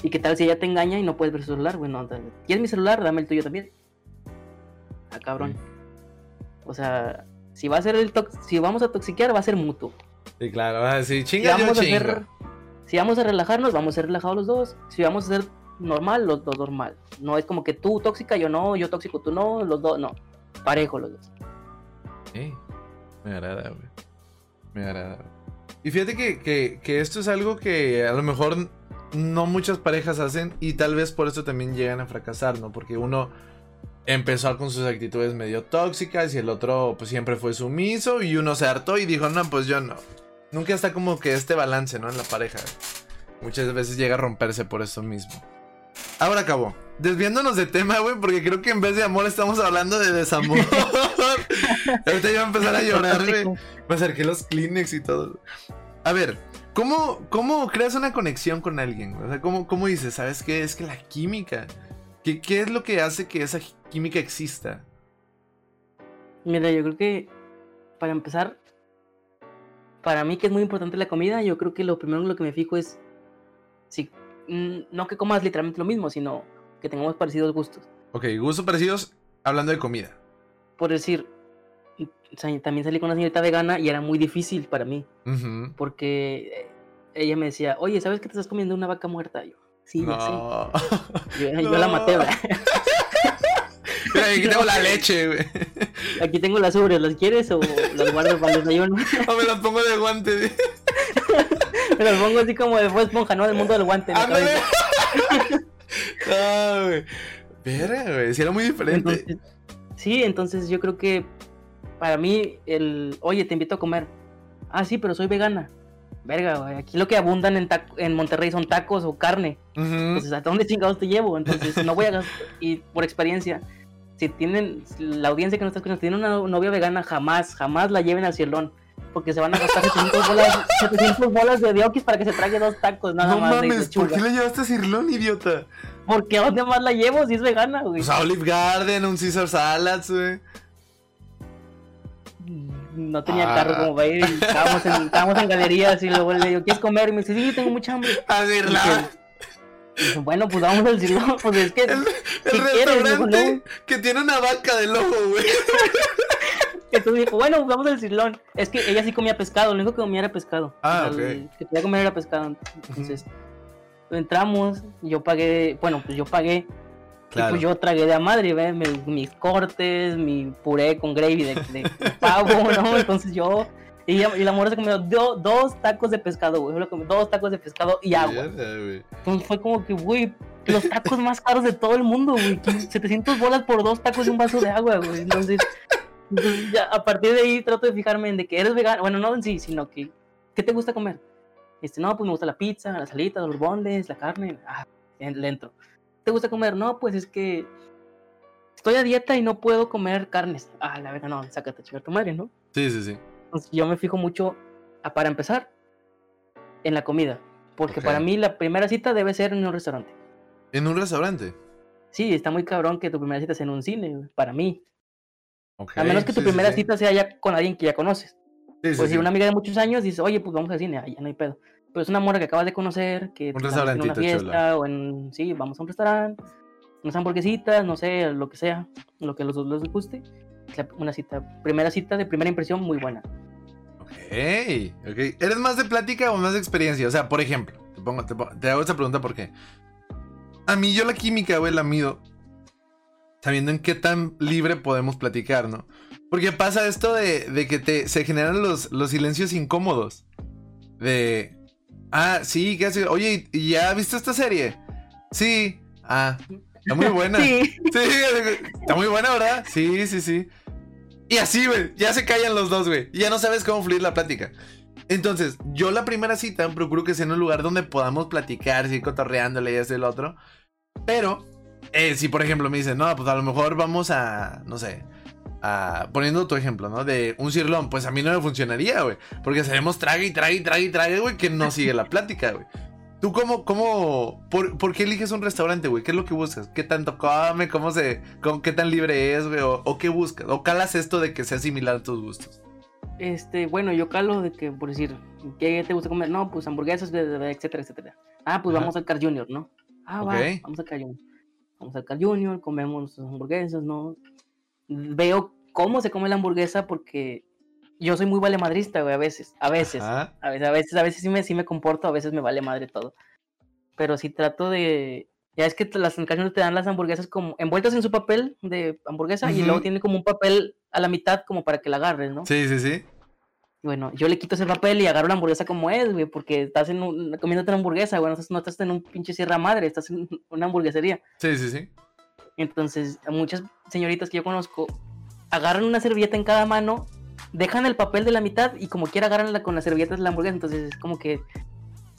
¿Y qué tal si ella te engaña y no puedes ver su celular? Bueno, ¿quieres mi celular? Dame el tuyo también. Ah, cabrón. O sea, si va a ser el tox- si vamos a toxiquear, va a ser mutuo.
Sí, claro. Ah, sí,
Si
chinga, yo
vamos, a si vamos a relajarnos, vamos a ser relajados los dos. Si vamos a ser normal, los dos normal. No es como que tú tóxica, yo no, yo tóxico, tú no, los dos, no. Parejo los dos.
Sí, me agrada, güey. Me agrada. güey. Y fíjate que, que, que esto es algo que a lo mejor no muchas parejas hacen y tal vez por eso también llegan a fracasar, ¿no? Porque uno empezó con sus actitudes medio tóxicas y el otro pues siempre fue sumiso y uno se hartó y dijo, no, pues yo no. Nunca está como que este balance, ¿no? En la pareja. Muchas veces llega a romperse por eso mismo. Ahora acabó. Desviándonos de tema, güey, porque creo que en vez de amor estamos hablando de desamor. Ahorita va a empezar a llorar, güey. Me acerqué los Kleenex y todo. A ver, ¿cómo, cómo creas una conexión con alguien? O sea, ¿cómo, cómo dices? ¿Sabes qué? Es que la química. ¿Qué, ¿Qué es lo que hace que esa química exista?
Mira, yo creo que para empezar, para mí que es muy importante la comida, yo creo que lo primero en lo que me fijo es si mm, no que comas literalmente lo mismo, sino que tengamos parecidos gustos.
Ok, gustos parecidos hablando de comida.
Por decir, también salí con una señorita vegana y era muy difícil para mí, porque eh, ella me decía, oye, ¿sabes que te estás comiendo una vaca muerta? Yo, sí, ya sé.
No.
Yo, la maté,
No.
¿verdad?
Aquí tengo la leche, güey.
Aquí tengo las ubres, ¿las quieres o las guardo para el desayuno?
O me las pongo de guante.
Me las pongo así como de fue esponja, ¿no? Del mundo del guante.
Ah, güey. Verga, güey. Sí, era muy diferente.
Entonces, sí, entonces yo creo que para mí el, oye, te invito a comer. Ah, sí, pero soy vegana. Verga, güey. Aquí lo que abundan en, taco- en Monterrey son tacos o carne. Entonces, ¿a dónde chingados te llevo? Entonces, no voy a gastar. Y por experiencia, si tienen, la audiencia que nos está escuchando tiene una novia vegana, jamás, jamás la lleven al cielón. Porque se van a gastar 700 bolas, 700 bolas de diokis para que se trague dos tacos, nada
no
más. de
mames, ¿por qué le llevaste a Cirlón, idiota?
¿Por qué a dónde más la llevo si es vegana, güey?
Pues a Olive Garden, un Caesar Salads, güey.
No tenía
Ah.
carro como para ir. y Estábamos en, estábamos en galerías y luego le digo, ¿quieres comer? Y me dice, sí, tengo mucha hambre.
A Cirlón.
Y dije, bueno, pues vamos al silón. Pues es que,
El, el
si quieres, dijo,
restaurante que tiene una vaca de lobo, güey.
Entonces dijo, bueno, vamos al silón. Es que ella sí comía pescado, lo único que comía era pescado.
Ah,
O sea, que podía comer era pescado. Entonces, entramos, yo pagué, bueno, pues yo pagué. Y
Claro.
pues yo tragué de a madre, ¿ves? Me- mis cortes, mi puré con gravy de, de- de pavo, ¿no? Entonces yo. Y, y la morra se comió do- dos tacos de pescado, güey. Dos tacos de pescado y agua. Entonces fue como que, güey, los tacos más caros de todo el mundo, güey. 700 bolas por dos tacos y un vaso de agua, güey. Entonces, entonces ya a partir de ahí trato de fijarme en de que eres vegano. Bueno, no en sí, sino que, ¿qué te gusta comer? Este, no, pues me gusta la pizza, las alitas, los bondes, la carne. Ah, le entro. ¿Te gusta comer? No, pues es que estoy a dieta y no puedo comer carnes. Ah, la verdad, no, sácate a chingar tu madre, ¿no?
Sí, sí, sí.
Entonces, yo me fijo mucho, a- para empezar, en la comida. Porque para mí la primera cita debe ser en un restaurante.
En un restaurante.
Sí, está muy cabrón que tu primera cita sea en un cine, para mí. A menos que tu
sí,
primera
sí.
cita sea ya con alguien que ya conoces. Pues si una amiga de muchos años dice, oye, pues vamos al cine, ahí ya no hay pedo. Pero es una morra que acabas de conocer, que
Un
en una fiesta
chula.
o en, sí, vamos a un restaurante, unas hamburguesitas, no sé, lo que sea, lo que a los dos les guste. Una cita, primera cita de primera impresión muy buena.
Ok, ok. ¿Eres más de plática o más de experiencia? O sea, por ejemplo, te, pongo, te, pongo- te hago esta pregunta porque a mí yo la química, güey, la mido sabiendo en qué tan libre podemos platicar, ¿no? Porque pasa esto de, de que te, se generan los, los silencios incómodos. De, ah, sí, ¿qué haces? Oye, ¿y ya viste esta serie? Sí, ah, está muy buena.
Sí,
Sí, está muy buena, ¿verdad? Sí, sí, sí. Y así, güey, ya se callan los dos, güey. Ya no sabes cómo fluir la plática. Entonces, yo la primera cita procuro que sea en un lugar donde podamos platicar, seguir cotorreándole y esto y lo otro. Pero, eh, si por ejemplo me dicen, no, pues a lo mejor vamos a, no sé, a, poniendo tu ejemplo, ¿no? De un cirlón, pues a mí no me funcionaría, güey. Porque seremos trague y trague y trague y trague, güey, que no sigue la plática, güey. ¿Tú cómo, cómo, por, por qué eliges un restaurante, güey? ¿Qué es lo que buscas? ¿Qué tanto come? ¿Cómo se, cómo- qué tan libre es, güey? O, o qué buscas? ¿O calas esto de que sea similar a tus gustos?
este, bueno, yo calo de que, por decir, ¿qué te gusta comer? No, pues hamburguesas, etcétera, etcétera. Ah, pues
Ajá.
vamos al Car Junior, ¿no? Ah, va,
Ok.
vamos al Car Junior. Vamos al Car Junior, comemos hamburguesas, ¿no? Veo cómo se come la hamburguesa porque yo soy muy valemadrista, güey, a veces, a veces.
Ajá.
A veces, a veces, a veces sí me, sí me comporto, a veces me vale madre todo. Pero si trato de. Ya es que las canciones te dan las hamburguesas como envueltas en su papel de hamburguesa y luego tiene como un papel a la mitad como para que la agarres, ¿no?
Sí, sí, sí.
Bueno, yo le quito ese papel y agarro la hamburguesa como es, güey, porque estás en un, comiéndote una hamburguesa, güey, no estás, no estás en un pinche Sierra Madre, estás en una hamburguesería.
Sí, sí, sí.
Entonces, a muchas señoritas que yo conozco agarran una servilleta en cada mano, dejan el papel de la mitad y como quiera agarran la- con las servilletas la hamburguesa. Entonces, es como que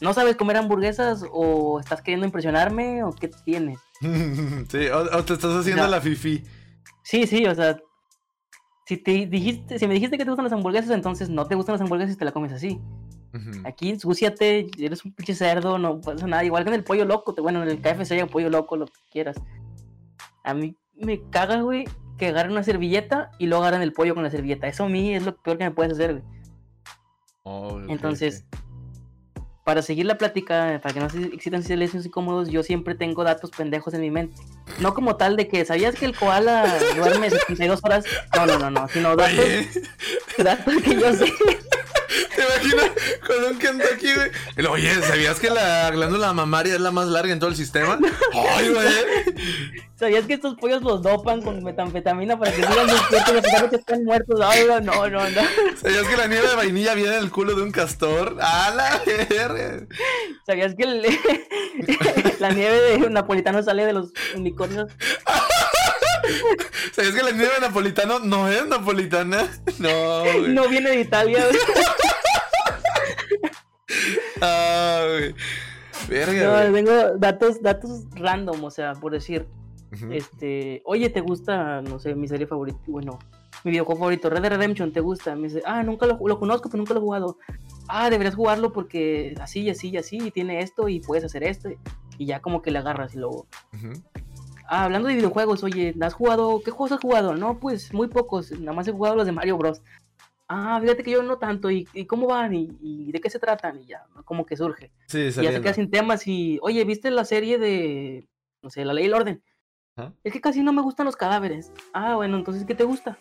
no sabes comer hamburguesas o estás queriendo impresionarme o qué tienes.
sí, o, o te estás haciendo la fifi.
Sí, sí, o sea, si te dijiste, si me dijiste que te gustan las hamburguesas, entonces no te gustan las hamburguesas y te la comes así. Aquí, ensúciate, eres un pinche cerdo, no pasa nada. Igual que en el pollo loco, te- bueno, en el KFC hay pollo loco, lo que quieras. A mí me caga, güey, que agarren una servilleta y luego agarren el pollo con la servilleta. Eso a mí es lo peor que me puedes hacer, güey.
Oh,
Entonces. Para seguir la plática, para que no se existan silencios incómodos, yo siempre tengo datos pendejos en mi mente. No como tal de que, ¿sabías que el koala duerme 72 horas? No, no, no, no, sino datos, datos que yo sé.
¿Te imaginas con un Kentucky, güey? Oye, ¿sabías que la glándula mamaria es la más larga en todo el sistema? ¡Ay, güey!
¿Sabías que estos pollos los dopan con metanfetamina para que sigan despiertos a pesar de que están muertos? Ay, no, no, no.
¿Sabías que la nieve de vainilla viene del culo de un castor? ¡A la verga!
¿Sabías que el- la nieve de napolitano sale de los unicornios?
¿Sabías que la nieve de napolitano no es napolitana? No, güey.
No viene de Italia.
Ah, güey. Verga,
No, tengo datos, datos random, o sea, por decir, este, oye, ¿te gusta, no sé, mi serie favorita? Bueno, mi videojuego favorito, Red Dead Redemption, ¿te gusta? Me dice, ah, nunca lo, lo conozco, pero nunca lo he jugado. Ah, deberías jugarlo porque así y así y así, y tiene esto y puedes hacer esto. Y ya como que le agarras y luego,
Ujú.
Ah, hablando de videojuegos, oye, ¿has jugado? ¿Qué juegos has jugado? No, pues muy pocos, nada más he jugado los de Mario Bros. Ah, fíjate que yo no tanto, ¿y, y cómo van? ¿Y, y de qué se tratan? Y ya, ¿no? como que surge.
Sí,
Y ya se
saliendo.
queda sin temas y, oye, ¿viste la serie de, no sé, La Ley y el Orden?
Ajá.
Es que casi no me gustan los cadáveres. Ah, bueno, entonces, ¿qué te gusta?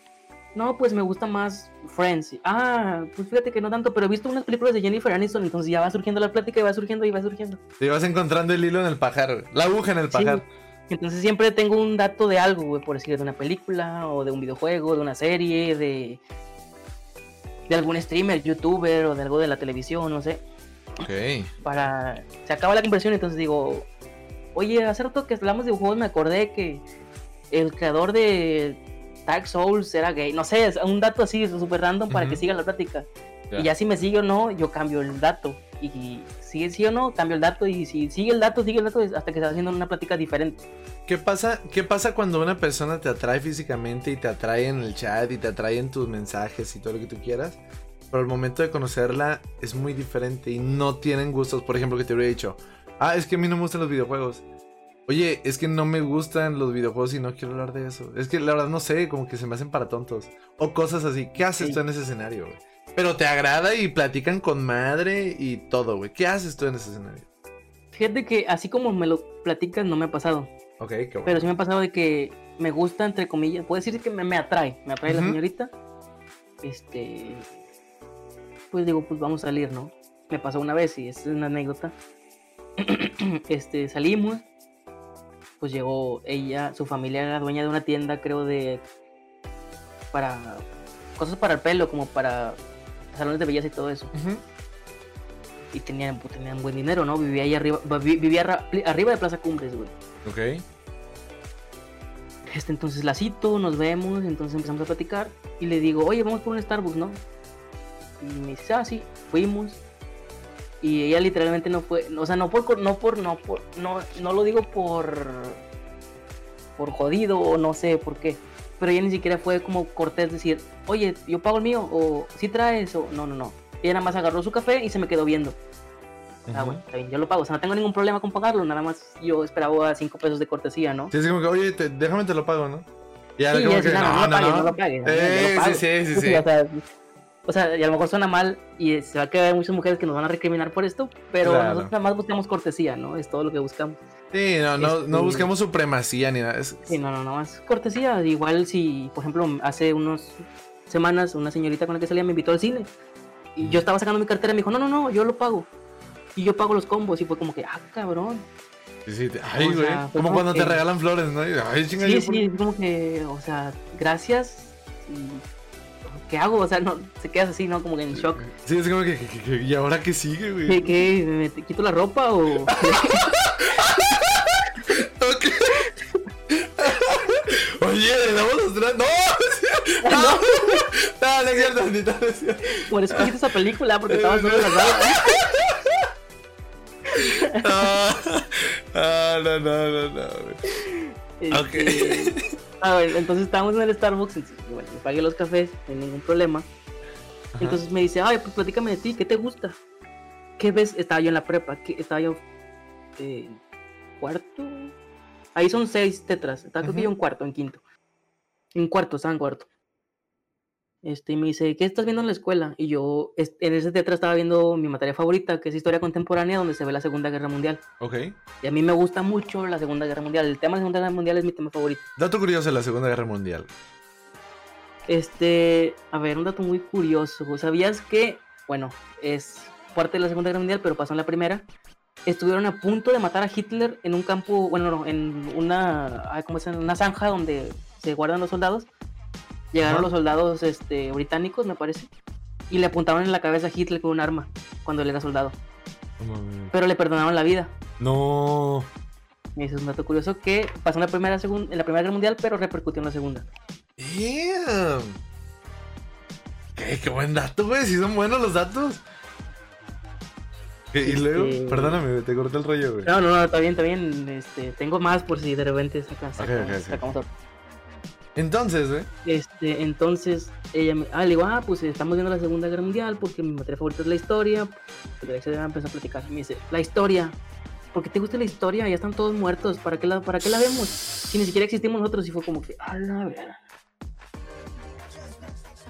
no, pues me gusta más Friends. Ah, pues fíjate que no tanto, pero he visto unas películas de Jennifer Aniston, entonces ya va surgiendo la plática y va surgiendo y va surgiendo.
Te vas encontrando el hilo en el pajar. La aguja en el pajar.
Sí. Entonces siempre tengo un dato de algo, güey, por decir, de una película, o de un videojuego, de una serie, de, de algún streamer, youtuber, o de algo de la televisión, no sé.
Ok.
Para... Se acaba la conversación, entonces digo, oye, hace rato que hablamos de videojuegos me acordé que el creador de Dark Souls era gay. No sé, es un dato así, súper random para que siga la plática. Y ya si me sigue o no, yo cambio el dato. Y sigue sí o no, cambio el dato. Y si sigue el dato, sigue el dato hasta que se va haciendo una plática diferente.
¿Qué pasa, ¿Qué pasa cuando una persona te atrae físicamente y te atrae en el chat y te atrae en tus mensajes y todo lo que tú quieras? Pero al momento de conocerla es muy diferente y no tienen gustos. Por ejemplo, que te hubiera dicho, ah, es que a mí no me gustan los videojuegos. Oye, es que no me gustan los videojuegos y no quiero hablar de eso. Es que la verdad no sé, como que se me hacen para tontos. O cosas así. ¿Qué haces
Sí.
tú en ese escenario, güey? Pero te agrada y platican con madre y todo, güey. ¿Qué haces tú en ese escenario?
Fíjate que así como me lo platicas, no me ha pasado.
Ok, qué bueno.
Pero sí me ha pasado de que me gusta, entre comillas. Puedo decir que me, me atrae. Me atrae la señorita. Este. Pues digo, pues vamos a salir, ¿no? Me pasó una vez y es una anécdota. este, salimos. Pues llegó ella, su familia era dueña de una tienda, creo, de. Para. Cosas para el pelo, como para salones de belleza y todo eso. Y tenían, pues, tenían buen dinero, ¿no? Vivía ahí arriba, vi- vivía arriba de Plaza Cumbres, güey.
Ok.
Este, entonces la cito, nos vemos, entonces empezamos a platicar y le digo, oye, vamos por un Starbucks, ¿no? Y me dice, ah, sí, fuimos. Y ella literalmente no fue, o sea, no por, no por, no por, no, no lo digo por, por jodido o no sé por qué. Pero ella ni siquiera fue como cortés decir, oye, yo pago el mío, o si traes, o no, no, no. Ella nada más agarró su café y se me quedó viendo. Ah,
Ujú.
bueno, está bien, yo lo pago. O sea, no tengo ningún problema con pagarlo, nada más yo esperaba 5 pesos de cortesía, ¿no?
Sí, es como que, oye, te- déjame te lo pago, ¿no? Y ahora
Sí,
como
ya
que, no,
no,
no,
no,
no.
lo pagues,
Eh,
pago.
sí, sí, sí, sí.
o, sea, o sea, y a lo mejor suena mal y se va a quedar muchas mujeres que nos van a recriminar por esto, pero
Claro.
nosotros nada más buscamos cortesía, ¿no? Es todo lo que buscamos.
Sí, no, no, no
Este-
buscamos supremacía ni nada. Es-
Sí, no, no, no más cortesía. Igual si, por ejemplo, hace unas semanas una señorita con la que salía me invitó al cine y yo estaba sacando mi cartera y me dijo, no, no, no, yo lo pago. Y yo pago los combos y fue como que, ah, cabrón.
Sí, sí, te- ay,
O
güey.
sea,
como
como
cuando te regalan flores, ¿no? Y, Ay, chinga,
Sí,
yo por-
sí, es como que, o sea, gracias. Y, ¿Qué hago? O sea, no, se quedas así, ¿no? Como que en shock.
Sí, es como que, que- que- que- ¿y ahora qué sigue, güey?
¿Qué, qué? ¿Me quito la ropa o...?
Ok. Oye, le damos los tres. ¡No! ¡No! No, no es cierto, Anita, no es cierto.
Por eso quité esa película, porque estaba solo en la sala.
Ah, ah, no, no, no, no, güey.
Este, A ver, entonces estábamos en el Starbucks, entonces, bueno, me pagué los cafés, no hay ningún problema.
Ajá.
Entonces me dice, ay, pues platícame de ti, ¿qué te gusta? ¿Qué ves? Estaba yo en la prepa, ¿qué? estaba yo eh, cuarto. Ahí son seis tetras, estaba creo que yo en cuarto, en quinto. En cuarto, estaba en cuarto. Este, y me dice, ¿qué estás viendo en la escuela? Y yo en ese tetra estaba viendo mi materia favorita, que es historia contemporánea, donde se ve la Segunda Guerra Mundial.
Ok.
Y a mí me gusta mucho la Segunda Guerra Mundial. El tema de la Segunda Guerra Mundial es mi tema favorito.
Dato curioso de la Segunda Guerra Mundial.
Este, a ver, un dato muy curioso. ¿Sabías que, bueno, es parte de la Segunda Guerra Mundial, pero pasó en la Primera? Estuvieron a punto de matar a Hitler en un campo, bueno, no, en una, ¿cómo se llama? Una zanja donde se guardan los soldados. Llegaron
Ajá.
los soldados este, británicos, me parece, y le apuntaron en la cabeza a Hitler con un arma cuando él era soldado. Pero le perdonaron la vida.
No.
Y ese es un dato curioso que pasó en la primera, en la primera Guerra Mundial, pero repercutió en la segunda.
Damn. ¿Qué, qué buen dato, güey. Si son buenos los datos. ¿Qué, Y luego,
Este-
perdóname, te corté el rollo, güey.
No, no, no, está bien, está bien. Este, tengo más por si de repente saca, saca- sacamos otro.
Entonces, güey.
Este, entonces, ella me, ah, le digo, ah, pues estamos viendo la Segunda Guerra Mundial porque mi materia favorita es la historia. Porque Alexa empezó a platicar. Y me dice, la historia. ¿Por qué te gusta la historia? Ya están todos muertos. ¿Para qué la, para qué la vemos? Si ni siquiera existimos nosotros. Y fue como que, a la ver.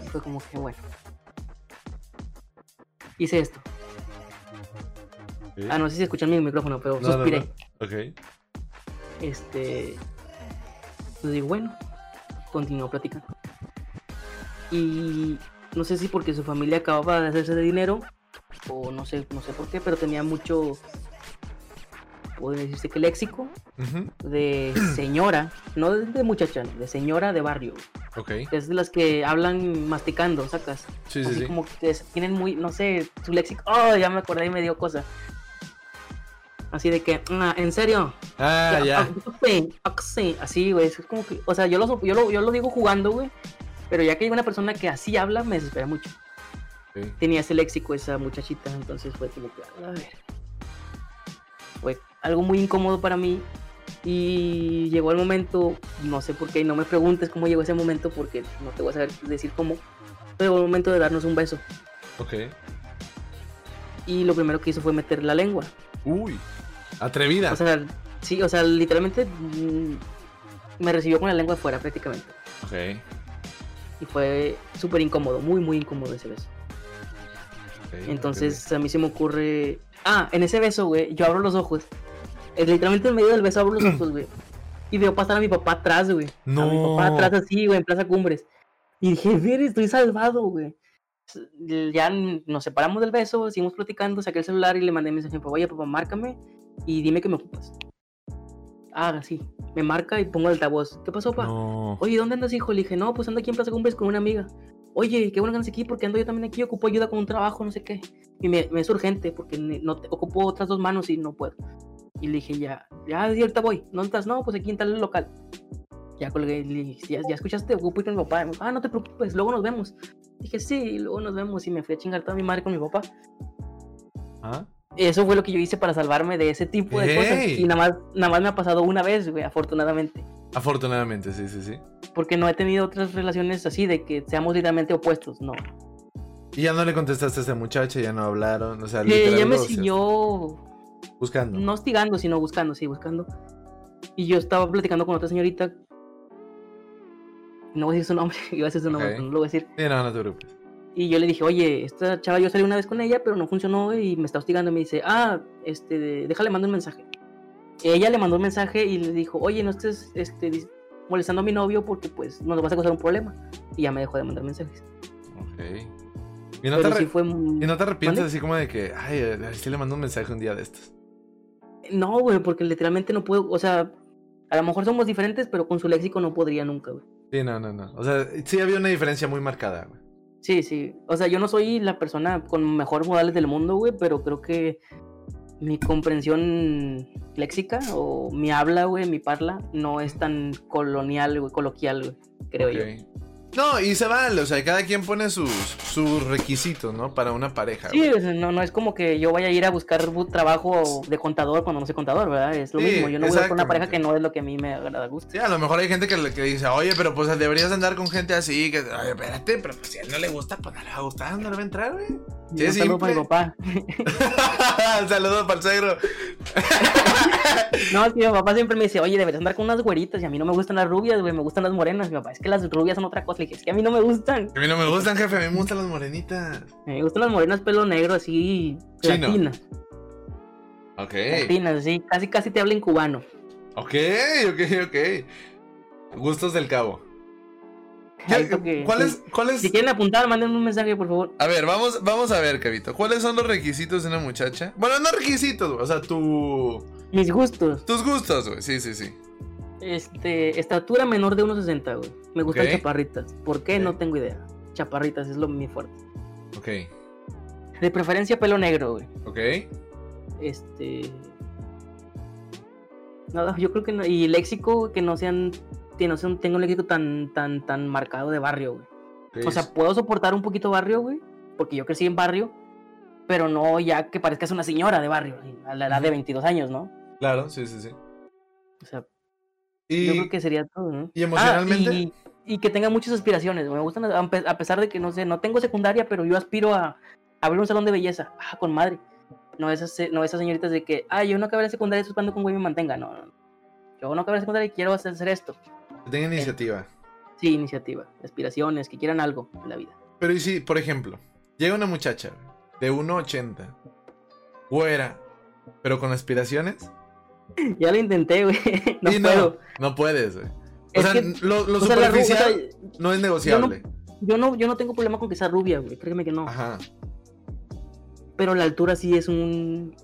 Y fue como que, bueno. Hice esto. Ah, no sé si escuchan mi micrófono, pero
No,
suspiré.
no. Ok.
Este. Pues digo, bueno, continuó platicando. Y no sé si porque su familia acababa de hacerse de dinero o no sé, no sé por qué, pero tenía mucho, puede decirse que léxico de señora, no de, de muchacha, de señora de barrio.
Ok.
Es de las que hablan masticando, sacas.
Sí, sí,
Así
sí.
como que tienen muy, no sé, su léxico. Oh, ya me acordé y me dio cosa. Así de que, "Ah, ¿en serio?
Ah, ya.
ah, sí, ah, sí", Así, güey. Es como que, o sea, yo lo, yo lo, yo lo digo jugando, güey. Pero ya que hay una persona que así habla, me desespera mucho.
Ok.
Tenía ese léxico esa muchachita, entonces fue como que, a ver. Fue algo muy incómodo para mí. Y llegó el momento, no sé por qué, no me preguntes cómo llegó ese momento, porque no te voy a saber decir cómo. Pero llegó el momento de darnos un beso.
Ok.
Y lo primero que hizo fue meter la lengua.
Uy. Atrevida.
O sea, sí, o sea, literalmente mm, me recibió con la lengua afuera prácticamente.
ok.
Y fue súper incómodo, muy, muy incómodo ese beso.
ok,
Entonces a mí se me ocurre... Ah, en ese beso, güey, yo abro los ojos. Eh, literalmente en medio del beso abro los ojos, güey. Y veo pasar a mi papá atrás, güey. A mi
No.
papá atrás así, güey, en Plaza Cumbres. Y dije, ver, estoy salvado, güey. Ya nos separamos del beso, seguimos platicando, saqué el celular y le mandé mensaje papá, oye, papá, márcame y dime que me ocupas. Ah, sí. Me marca y pongo el altavoz. ¿Qué pasó, papá?
No.
Oye, ¿dónde andas, hijo? Le dije, no, pues ando aquí en Plaza Cumbres con una amiga. Oye, qué bueno que andas aquí porque ando yo también aquí, ocupo ayuda con un trabajo, no sé qué. Y me, me es urgente porque no te- ocupo otras dos manos y no puedo. Y le dije, ya, ya, ahorita voy. ¿Dónde estás? No, pues aquí en tal local. Ya colgué, y le dije, ya, ya escuchaste, ocupo ir con mi papá. Dijo, ah, no te preocupes, luego nos vemos. Dije, sí, luego nos vemos. Y me fui a chingar toda mi madre con mi papá.
¿Ah?
Eso fue lo que yo hice para salvarme de ese tipo de cosas. Y nada más, nada más me ha pasado una vez, güey, afortunadamente.
Afortunadamente, sí, sí, sí.
Porque no he tenido otras relaciones así de que seamos literalmente opuestos, no.
Y ya no le contestaste a esta muchacha, ya no hablaron. O sea, literal
ella me siguió
buscando.
no hostigando, sino buscando, sí, buscando. Y yo estaba platicando con otra señorita. No voy a decir su nombre, iba a decir su nombre, pero no lo voy a decir.
Sí, no, no te preocupes.
Y yo le dije, oye, esta chava yo salí una vez con ella, pero no funcionó y me está hostigando. Y me dice, ah, este, déjale, mando un mensaje. Ella le mandó un mensaje y le dijo, oye, no estés este, molestando a mi novio porque pues nos vas a causar un problema. Y ya me dejó de mandar mensajes.
Ok. ¿Y no, te,
pero sí fue...
y no te arrepientes
¿Mande?
así como de que, ay, a ver si le mando un mensaje un día de estos?
No, güey, porque literalmente no puedo, o sea, a lo mejor somos diferentes, pero con su léxico no podría nunca, güey.
Sí, no, no, no. O sea, sí había una diferencia muy marcada, güey.
Sí, sí. O sea, yo no soy la persona con mejores modales del mundo, güey, pero creo que mi comprensión léxica o mi habla, güey, mi parla, no es tan colonial, güey, coloquial, güey, creo yo.
No, y se vale, o sea, cada quien pone sus, sus requisitos, ¿no? Para una pareja.
Sí,
güey.
no, no es como que yo vaya a ir a buscar bu- trabajo de contador cuando no soy contador, ¿verdad? Es lo
Sí,
mismo. Yo no voy a buscar una pareja que no es lo que a mí me agrada gusto.
Sí, a lo mejor hay gente que, que dice, oye, pero pues deberías andar con gente así, que, oye, espérate, pero pues si a él no le gusta, pues no le va a gustar, no le va a entrar, güey. Sí,
un saludo para mi papá.
Saludos para el suegro.
No, es que mi papá siempre me dice, oye, deberías andar con unas güeritas y a mí no me gustan las rubias, güey, me gustan las morenas. Mi papá, es que las rubias son otra cosa. Es que a mí no me gustan.
A mí no me gustan, jefe, a mí me gustan las morenitas.
Me gustan las morenas pelo negro, así,
Chino.
latinas.
Ok.
Latinas, así, casi casi te hablan cubano.
Ok, ok, ok. Gustos del cabo. ¿Qué-
Ahí para que-
¿Cuál
sí.
es, cuál es?
Si quieren apuntar, mándenme un mensaje, por favor.
A ver, vamos, vamos a ver, Cabito. ¿Cuáles son los requisitos de una muchacha? Bueno, no requisitos, güey, o sea, tu,
Mis gustos.
tus gustos, güey. Sí, sí, sí.
Este, estatura menor de 1.60, güey. Me gustan chaparritas. ¿Por qué? No tengo idea. Chaparritas es lo mi fuerte.
Ok,
De preferencia pelo negro, güey.
ok.
Este. Nada, yo creo que no. Y léxico que no sean. Que no sean, tenga un léxico tan, tan, tan marcado de barrio, güey. O sea, puedo soportar un poquito barrio, güey. Porque yo crecí en barrio. Pero no ya que parezcas una señora de barrio. A la edad de
Ujú.
22 años, ¿no?
Claro, sí, sí, sí.
O sea,
Y,
yo creo que sería todo, ¿no?
¿y emocionalmente?
Ah, y, y que tenga muchas aspiraciones. Me gustan, a pe- a pesar de que no sé, no tengo secundaria, pero yo aspiro a abrir un salón de belleza. Ah, con madre. No esas, no esas señoritas de que, ah, yo no acabé la secundaria, estoy esperando que un güey me mantenga. No, no. no. Yo no acabé la secundaria y quiero hacer hacer esto.
que tenga iniciativa.
Sí, iniciativa, aspiraciones, que quieran algo en la vida.
Pero y si, por ejemplo, llega una muchacha de 1.80, güera, pero con aspiraciones,
Ya lo intenté, güey. No puedo.
no, no puedes, güey. O
Es
sea,
que,
lo, lo
o sea, la ru- o sea,
superficial no es negociable.
yo no, yo no tengo problema con que sea rubia, güey. Créeme que no.
Ajá.
Pero la altura sí es un.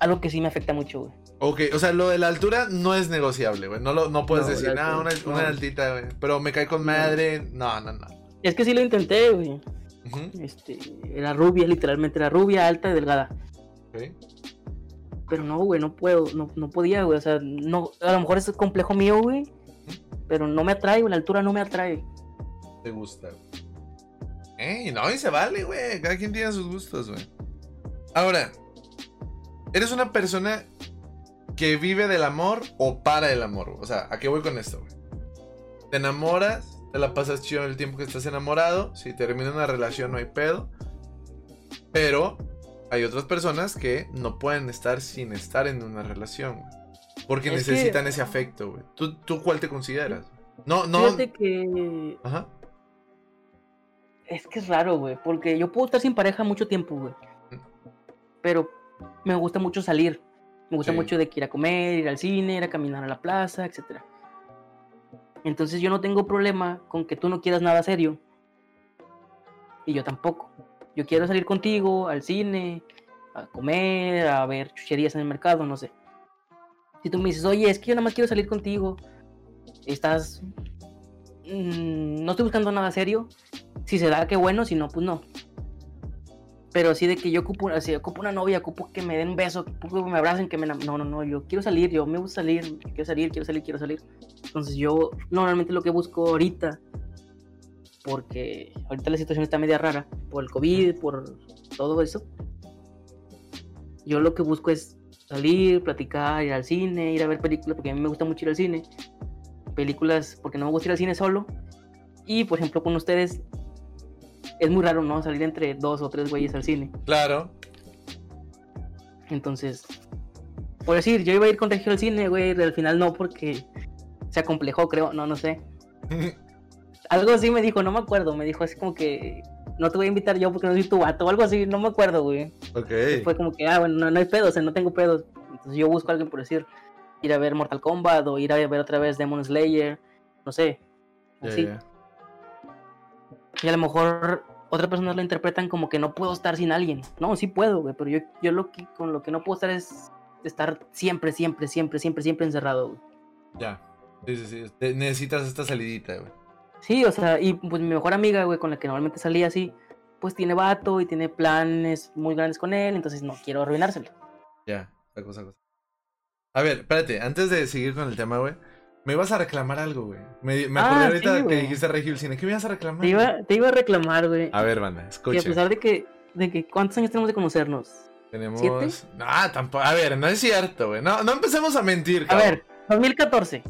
Algo que sí me afecta mucho, güey.
Ok, o sea, lo de la altura no es negociable, güey. No, lo, no puedes
No,
decir, no, una, una altita, güey. Pero me cae con madre. No, no, no.
Es que sí lo intenté, güey.
Ujú,
Este, era rubia, literalmente era rubia, alta y delgada. Pero no, güey, no puedo, no, no podía, güey. O sea, no, a lo mejor es complejo mío, güey. Pero no me atrae, güey. La altura no me atrae.
Te gusta, güey. Ey, no, y se vale, güey. Cada quien tiene sus gustos, güey. Ahora, ¿eres una persona que vive del amor o para el amor? O sea, ¿a qué voy con esto, güey? Te enamoras, te la pasas chido el tiempo que estás enamorado. Si termina una relación, no hay pedo. Pero hay otras personas que no pueden estar sin estar en una relación. Porque
Es que-
necesitan ese afecto, güey. ¿Tú, ¿Tú cuál te consideras? No, no.
Fíjate que
Ajá.
es que es raro, güey. Porque yo puedo estar sin pareja mucho tiempo, güey. Pero me gusta mucho salir. Me gusta
Sí.
mucho de que ir a comer, ir al cine, ir a caminar a la plaza, etc. Entonces yo no tengo problema con que tú no quieras nada serio. Y yo tampoco. Yo quiero salir contigo al cine, a comer, a ver chucherías en el mercado, no sé. Si tú me dices, oye, es que yo nada más quiero salir contigo, estás... mm, no estoy buscando nada serio. Si se da, qué bueno, si no, pues no. Pero así de que yo ocupo, así, ocupo una novia, ocupo que me den un beso, ocupo que me abracen, que me... No, no, no, yo quiero salir, yo me gusta salir, quiero salir, quiero salir, quiero salir. Entonces yo normalmente lo que busco ahorita, porque ahorita la situación está media rara, por el COVID, por todo eso. Yo lo que busco es salir, platicar, ir al cine, ir a ver películas, porque a mí me gusta mucho ir al cine. Películas, porque no me gusta ir al cine solo. Y por ejemplo, con ustedes, es muy raro, ¿no? Salir entre dos o tres güeyes al cine.
Claro.
Entonces, por decir, yo iba a ir con Regio al cine, güey, al final no, porque se acomplejó, creo, no, no sé. Algo así me dijo, no me acuerdo, me dijo así como que no te voy a invitar yo porque no soy tu vato, o algo así, no me acuerdo, güey.
ok.
Fue como que, ah, bueno, no, no hay pedos, o sea, no tengo pedos. Entonces yo busco a alguien por decir, ir a ver Mortal Kombat o ir a ver otra vez Demon Slayer, no sé. Así. Y a lo mejor otras personas lo interpretan como que no puedo estar sin alguien. No, sí puedo, güey, pero yo, yo lo que, con lo que no puedo estar es estar siempre, siempre, siempre, siempre, siempre encerrado, güey.
Ya. Sí, sí, sí. Necesitas esta salidita, güey.
Sí, o sea, y pues mi mejor amiga, güey, con la que normalmente salía así, pues tiene vato y tiene planes muy grandes con él, entonces no quiero arruinárselo.
Ya. Esa cosa, cosa. A ver, espérate. Antes de seguir con el tema, güey. Me ibas a reclamar algo, güey. Me, me
Ah,
acordé ahorita
sí,
que dijiste Regio el cine. ¿Qué me ibas a reclamar?
Te iba, te iba a reclamar, güey,
A ver, banda,
que a
escucha.
pesar de que, de que, ¿cuántos años tenemos de conocernos?
Tenemos.
¿Siete?
No, tampoco. A ver, no es cierto, güey. No, no empecemos a mentir,
A
cabrón.
ver, 2014.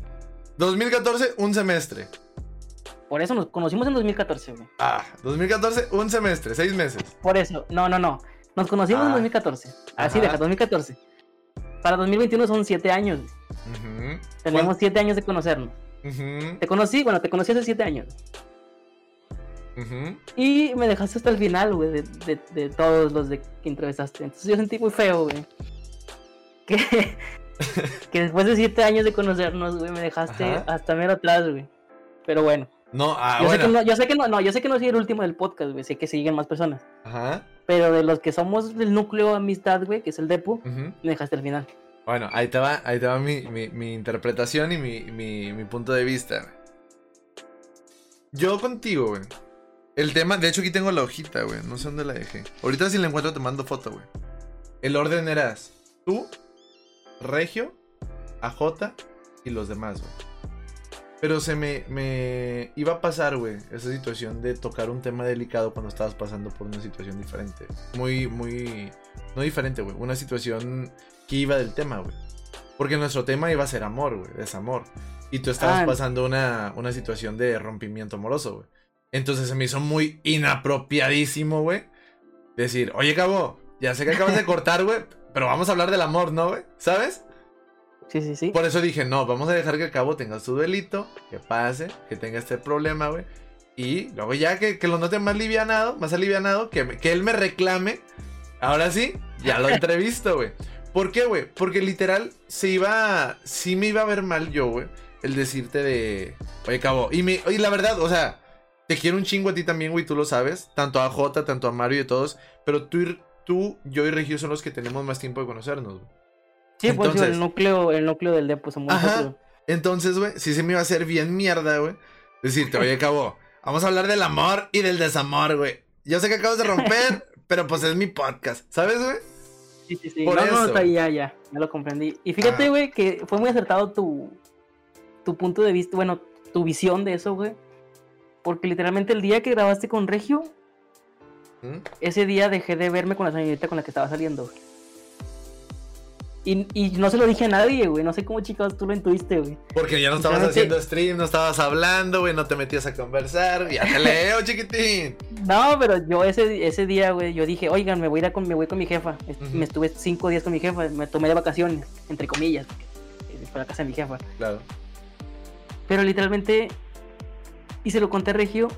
2014, un semestre.
Por eso nos conocimos en 2014, güey.
Ah, 2014, un semestre, seis meses.
Por eso, no, no, no. Nos conocimos
Ah.
en 2014. Así
Ajá.
deja, 2014. Para 2021 son 7 años.
Ujú.
Tenemos 7 años de conocernos. Te conocí, bueno, te conocí hace 7 años. Y me dejaste hasta el final, güey, de, de- de todos los de que entrevistaste. Entonces yo sentí muy feo, güey. Que, que después de 7 años de conocernos, güey, me dejaste
Ajá.
hasta mero atrás, güey. Pero bueno.
No, ah,
yo, sé que no, yo sé que no, no, yo sé que no soy el último del podcast, güey. Sé que siguen más personas.
Ajá.
Pero de los que somos del núcleo de amistad, güey, que es el Depu,
ujú.
me dejaste al final.
Bueno, ahí te va, ahí te va mi, mi- mi interpretación y mi, mi- mi punto de vista. güey. Yo contigo, güey. El tema, de hecho aquí tengo la hojita, güey. No sé dónde la dejé. Ahorita si la encuentro te mando foto, güey. El orden eras tú, Regio, AJ y los demás, güey. Pero se me, me iba a pasar, güey, esa situación de tocar un tema delicado cuando estabas pasando por una situación diferente. Muy, muy... No diferente, güey. Una situación que iba del tema, güey. Porque nuestro tema iba a ser amor, güey. Desamor. Y tú estabas
Ah.
pasando una, una situación de rompimiento amoroso, güey. Entonces se me hizo muy inapropiadísimo, güey. Decir, oye, cabo, ya sé que acabas de cortar, güey. Pero vamos a hablar del amor, ¿no, güey? ¿Sabes?
Sí, sí, sí.
Por eso dije, no, vamos a dejar que el cabo tenga su duelito, que pase, que tenga este problema, güey. Y luego ya que, que lo note más livianado, más alivianado, que, que él me reclame. Ahora sí, ya lo entrevisto, güey. ¿Por qué, güey? Porque literal se iba, sí me iba a ver mal yo, güey. El decirte de, oye, cabo. Y, me, y la verdad, o sea, te quiero un chingo a ti también, güey, tú lo sabes. Tanto a Jota, tanto a Mario y a todos. Pero tú, tú yo y Regio son los que tenemos más tiempo de conocernos, güey.
Sí, pues
Entonces-
el núcleo, el núcleo del depo somos
Ajá. Entonces, güey, sí se me iba a hacer bien mierda, güey. Decirte, oye, cabo, vamos a hablar del amor y del desamor, güey. Yo sé que acabas de romper, pero pues es mi podcast, ¿sabes, güey?
Sí, sí, sí.
Por
no, no,
eso.
está ahí, ya, ya, ya lo comprendí. Y fíjate, güey, que fue muy acertado tu, tu punto de vista, bueno, tu visión de eso, güey. Porque literalmente el día que grabaste con Regio,
¿Mm?
ese día dejé de verme con la señorita con la que estaba saliendo, güey. Y, y no se lo dije a nadie, güey. No sé cómo chicos tú lo intuiste, güey.
Porque ya no estabas haciendo stream, no estabas hablando, güey, no te metías a conversar. Ya te leo, chiquitín.
No, pero yo ese, ese día, güey, yo dije, oigan, me voy a ir a con, me voy con mi jefa. Me estuve cinco días con mi jefa, me tomé de vacaciones, entre comillas, porque eh, la casa de mi jefa.
Claro.
Pero literalmente, y se lo conté a Regio,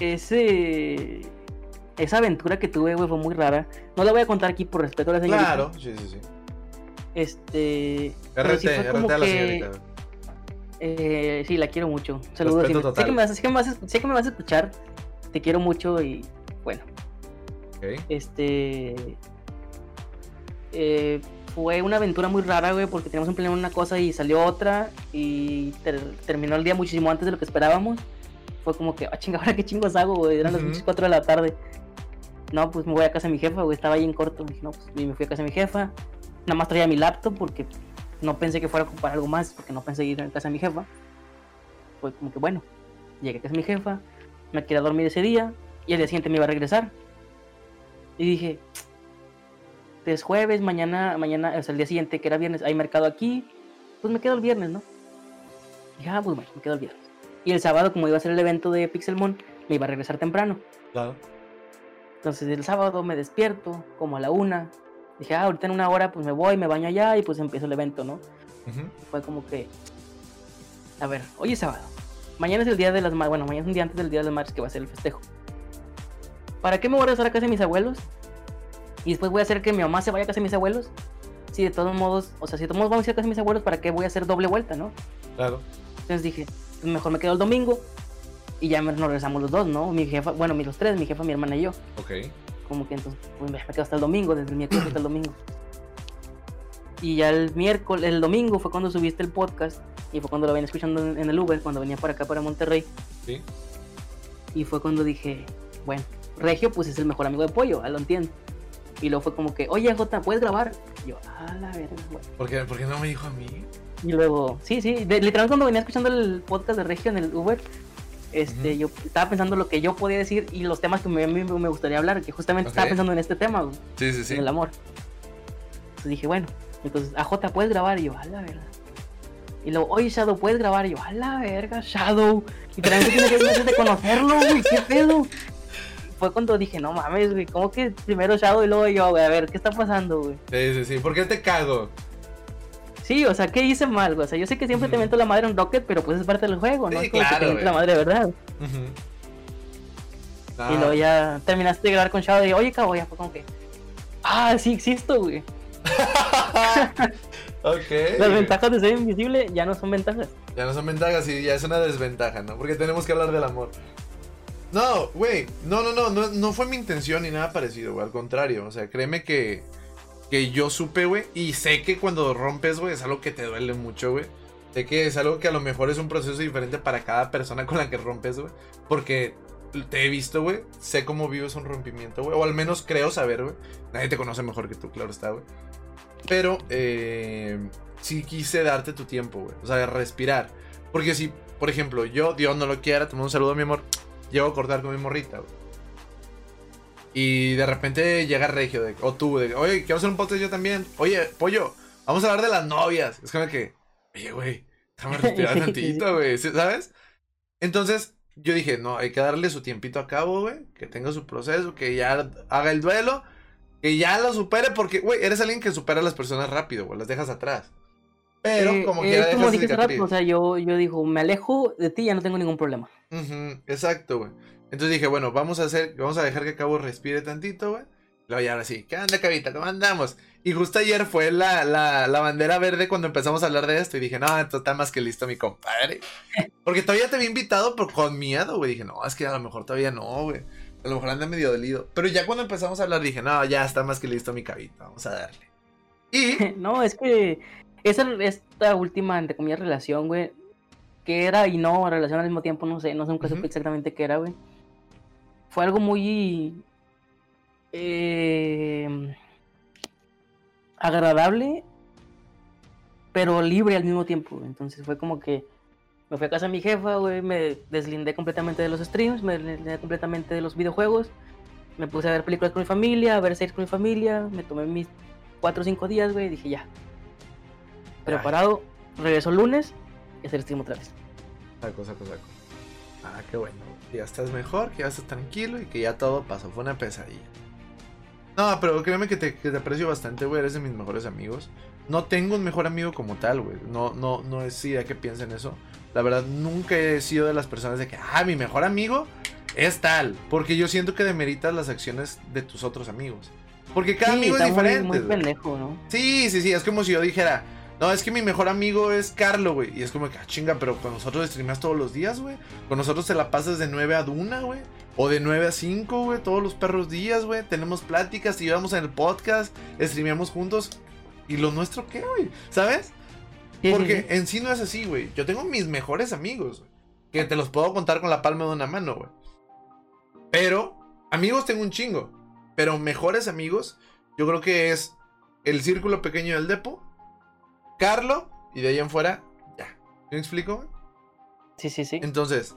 ese, esa aventura que tuve, güey, fue muy rara. No la voy a contar aquí por respeto a la señorita.
Claro, sí, sí, sí.
Este...
RT,
sí fue como
RT a la
que-
señorita.
Eh, sí, la quiero mucho. Saludos. Silvia. Sé que, me vas, sé, que me vas a- sé que me vas a escuchar. Te quiero mucho y bueno,
Ok.
este... eh, fue una aventura muy rara, güey, porque teníamos un plan una cosa y salió otra y ter- terminó el día muchísimo antes de lo que esperábamos. Fue como que, ah, chinga, ahora qué chingos hago, güey. Eran las
Ujú.
pinches 4 de la tarde. No, pues me voy a casa de mi jefa, güey. Estaba ahí en corto. Dije, no, pues y me fui a casa de mi jefa. Nada más traía mi laptop porque no pensé que fuera a ocupar algo más, porque no pensé ir a casa de mi jefa. Fue como que, bueno, llegué a casa de mi jefa, me quedé a dormir ese día y el día siguiente me iba a regresar. Y dije, es jueves, mañana, mañana, o sea, el día siguiente que era viernes, hay mercado aquí, pues me quedo el viernes, ¿no? dije, ah, pues bueno, me quedo el viernes. Y el sábado, como iba a ser el evento de Pixelmon, me iba a regresar temprano.
Claro.
Entonces el sábado me despierto, como a la una. Dije, ah, ahorita en una hora pues me voy, me baño allá y pues empiezo el evento, ¿no?
Ujú.
Y fue como que, a ver, hoy es sábado. Mañana es el día de las madres, bueno, mañana es un día antes del día de las madres que va a ser el festejo. ¿Para qué me voy a regresar a casa de mis abuelos? Y después voy a hacer que mi mamá se vaya a casa de mis abuelos. Si de todos modos, o sea, si de todos modos vamos a ir a casa de mis abuelos, ¿para qué voy a hacer doble vuelta, no?
Claro.
Entonces dije, pues mejor me quedo el domingo y ya nos regresamos los dos, ¿no? Mi jefa, bueno, los tres, mi jefa, mi hermana y yo.
Ok.
Como que entonces pues, me quedo hasta el domingo, desde el miércoles hasta el domingo. Y ya el miércoles, el domingo fue cuando subiste el podcast y fue cuando lo venía escuchando en, en el Uber, cuando venía para acá, para Monterrey.
Sí.
Y fue cuando dije, bueno, Regio pues es el mejor amigo de Pollo, ah, lo entiendo. Y luego fue como que, oye Jota, ¿puedes grabar? Y yo, ah, la verga, güey.
¿Por qué, por qué no me dijo a mí?
Y luego, sí, sí, de- literalmente cuando venía escuchando el podcast de Regio en el Uber, este, yo estaba pensando lo que yo podía decir y los temas que me, me gustaría hablar, que justamente estaba pensando en este tema, güey,
Sí, sí, sí.
en el amor. Entonces dije, bueno, entonces, AJ, ¿puedes grabar? Y yo, a la verga. Y luego, oye, Shadow, ¿puedes grabar? Y yo, a la verga, Shadow. Y también tiene que meses de conocerlo, güey, qué pedo. Fue cuando dije, no mames, güey, ¿cómo que primero Shadow y luego yo, güey? A ver, ¿qué está pasando, güey?
Sí, sí, sí. ¿Por qué te cago?
Sí, o sea, ¿qué hice mal? O sea, yo sé que siempre te meto la madre en Rocket, pero pues es parte del juego, ¿no?
Sí,
es como
claro,
que te meto la madre de verdad. Y luego
Ah,
ya terminaste de grabar con Shadow y oye, cabo, ya fue como que, ah, sí existo, güey.
ok.
Las ventajas de ser invisible ya no son ventajas.
Ya no son ventajas y ya es una desventaja, ¿no? Porque tenemos que hablar del amor. No, güey, no, no, no, no, no fue mi intención ni nada parecido, güey, al contrario, o sea, créeme que, que yo supe, güey, y sé que cuando rompes, güey, es algo que te duele mucho, güey. Sé que es algo que a lo mejor es un proceso diferente para cada persona con la que rompes, güey, porque te he visto, güey, sé cómo vives un rompimiento, güey, o al menos creo saber, güey. Nadie te conoce mejor que tú, claro está, güey. Pero, eh, sí quise darte tu tiempo, güey, o sea, respirar. Porque si, por ejemplo, yo, Dios no lo quiera, te mando un saludo, mi amor, llego a cortar con mi morrita, güey. Y de repente llega Regio, de, o tú, de, oye, quiero hacer un podcast yo también. Oye, pollo, vamos a hablar de las novias. Es como que, oye, güey, déjame respirar tantito, güey, ¿sí- ¿sabes? Entonces, yo dije, no, hay que darle su tiempito a cabo, güey, que tenga su proceso, que ya haga el duelo, que ya lo supere, porque, güey, eres alguien que supera a las personas rápido, güey, las dejas atrás. Pero,
Eh,
como que ya
como dije hace
cicatriz.
rato, o sea, yo, yo digo, me alejo de ti ya no tengo ningún problema.
Ujú, exacto, güey. Entonces dije, bueno, vamos a hacer, vamos a dejar que Cabo respire tantito, güey. Luego ya ahora sí, ¿qué onda, Cabita? ¿Cómo andamos? Y justo ayer fue la, la, la, bandera verde cuando empezamos a hablar de esto. Y dije, no, esto está más que listo, mi compadre. Porque todavía te había invitado, pero con miedo, güey. Dije, no, es que a lo mejor todavía no, güey. A lo mejor anda medio dolido. Pero ya cuando empezamos a hablar, dije, no, ya está más que listo, mi cabita. Vamos a darle.
Y. No, es que esa, esta última, entre comillas, relación, güey. Que era y no, relación al mismo tiempo, no sé, no sé nunca supe exactamente qué era, güey. Fue algo muy eh, agradable, pero libre al mismo tiempo. Entonces fue como que me fui a casa de mi jefa, güey, me deslindé completamente de los streams, me deslindé completamente de los videojuegos, me puse a ver películas con mi familia, a ver series con mi familia, me tomé mis 4 o 5 días, güey, y dije ya. Preparado, regreso el lunes y hacer stream otra vez.
Saco, saco, saco. Ah, qué bueno. Que ya estás mejor, que ya estás tranquilo y que ya todo pasó. Fue una pesadilla. No, pero créeme que te, que te aprecio bastante, güey. Eres de mis mejores amigos. No tengo un mejor amigo como tal, güey. No, no, no es idea que piensen eso. La verdad, nunca he sido de las personas de que, ah, mi mejor amigo es tal. Porque yo siento que demeritas las acciones de tus otros amigos. Porque cada amigo es diferente.
Muy, muy pendejo, ¿no?
Sí, sí, sí. Es como si yo dijera, no, es que mi mejor amigo es Carlo, güey. Y es como que, ah, chinga, pero con nosotros streamas todos los días, güey. Con nosotros te la pasas de 9 a 1, güey. O de 9 a 5, güey. Todos los perros días, güey. Tenemos pláticas, te llevamos en el podcast, streameamos juntos. ¿Y lo nuestro qué, güey? ¿Sabes? Porque en sí no es así, güey. Yo tengo mis mejores amigos, güey. Que te los puedo contar con la palma de una mano, güey. Pero, amigos tengo un chingo. Pero mejores amigos, yo creo que es el círculo pequeño del depo Carlo y de ahí en fuera, ya. ¿Me explico?
Sí, sí, sí.
Entonces,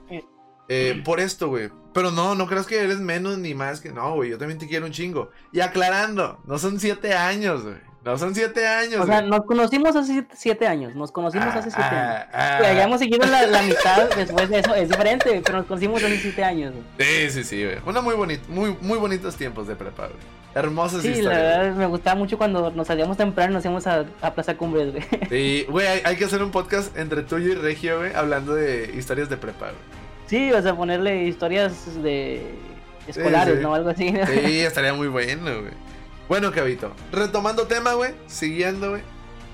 eh, por esto, güey. Pero no, no creas que eres menos ni más que no, güey. Yo también te quiero un chingo. Y aclarando, no son siete años, güey. No son siete años.
O sea, nos conocimos hace siete, años. Nos conocimos hace siete ah, años. Ah, hayamos seguido la, mitad después de eso. Es diferente, pero nos conocimos hace siete años.
Sí, sí, sí, güey. Una muy bonita, muy, muy bonitos tiempos de prepa, güey. Hermosas
sí, historias. Sí, la verdad me gustaba mucho cuando nos salíamos temprano y nos íbamos a, Plaza Cumbres, güey.
Sí, güey, hay, que hacer un podcast entre tú y Regio, güey, hablando de historias de prepa, güey.
Sí, o sea, ponerle historias de escolares, ¿no? Algo así.
Sí, estaría muy bueno, güey. Bueno, Cabito, retomando tema, güey, siguiendo, güey.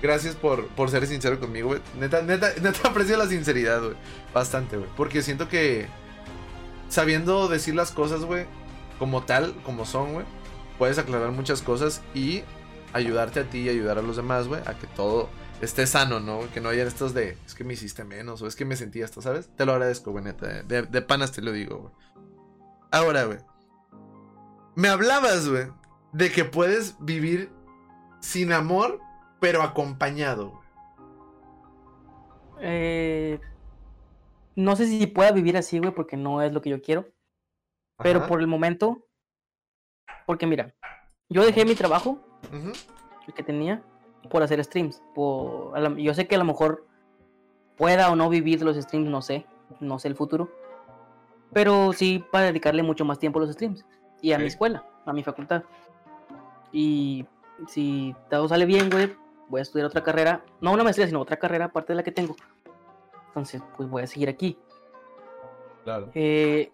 Gracias por, por ser sincero conmigo, güey. Neta, neta, neta aprecio la sinceridad, güey. Bastante, güey. Porque siento que sabiendo decir las cosas, güey, como tal, como son, güey, puedes aclarar muchas cosas y ayudarte a ti y ayudar a los demás, güey, a que todo esté sano, ¿no? Que no haya estos de, es que me hiciste menos o es que me sentí esto, ¿sabes? Te lo agradezco, güey, neta. De, de panas te lo digo, güey. Ahora, güey. Me hablabas, güey, de que puedes vivir sin amor, pero acompañado.
Eh, no sé si pueda vivir así, güey, porque no es lo que yo quiero. Pero por el momento, porque mira, yo dejé mi trabajo, el que tenía, por hacer streams. Por, yo sé que a lo mejor pueda o no vivir los streams, no sé, no sé el futuro. Pero sí para dedicarle mucho más tiempo a los streams y a mi escuela, a mi facultad. Y si todo sale bien, güey, voy a estudiar otra carrera. No una maestría, sino otra carrera aparte de la que tengo. Entonces, pues voy a seguir aquí.
Claro.
Eh,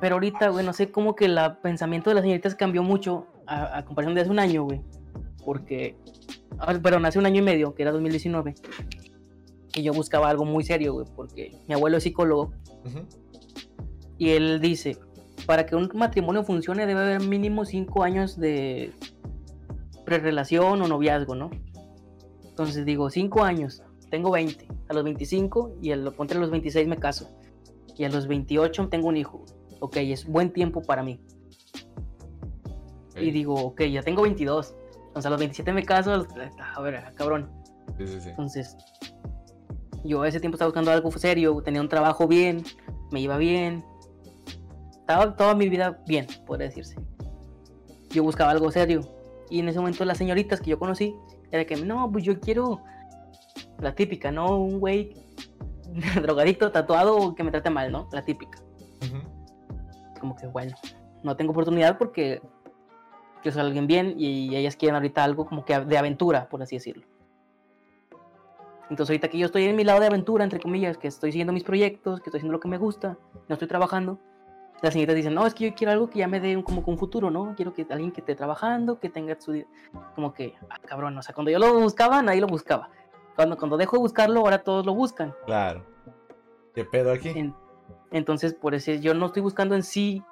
pero ahorita, güey, no sé cómo que el pensamiento de las señoritas cambió mucho a, comparación de hace un año, güey. Porque, ah, perdón, hace un año y medio, que era 2019, y yo buscaba algo muy serio, güey, porque mi abuelo es psicólogo. Y él dice, para que un matrimonio funcione debe haber mínimo cinco años de prerelación o noviazgo, ¿no? Entonces digo, 5 años, tengo 20, a los 25 y a los, a los 26 me caso. Y a los 28 tengo un hijo. Ok, es buen tiempo para mí. Y digo, ok, ya tengo 22. Entonces a los 27 me caso, a ver, cabrón. Sí, sí, sí. Entonces, yo a ese tiempo estaba buscando algo serio, tenía un trabajo bien, me iba bien. Estaba toda mi vida bien, podría decirse. Yo buscaba algo serio. Y en ese momento las señoritas que yo conocí, era que, no, pues yo quiero la típica, ¿no? Un güey drogadicto, tatuado, que me trate mal, ¿no? La típica. Como que, bueno, no tengo oportunidad porque yo soy alguien bien y ellas quieren ahorita algo como que de aventura, por así decirlo. Entonces ahorita que yo estoy en mi lado de aventura, entre comillas, que estoy siguiendo mis proyectos, que estoy haciendo lo que me gusta, no estoy trabajando, las señoritas dicen, no, es que yo quiero algo que ya me dé un, como que un futuro, ¿no? Quiero que alguien que esté trabajando, que tenga su... Como que, ah, cabrón, o sea, cuando yo lo buscaba, nadie lo buscaba. Cuando, cuando dejo de buscarlo, ahora todos lo buscan.
Claro. ¿Qué pedo aquí?
En- entonces, por eso yo no estoy buscando en sí,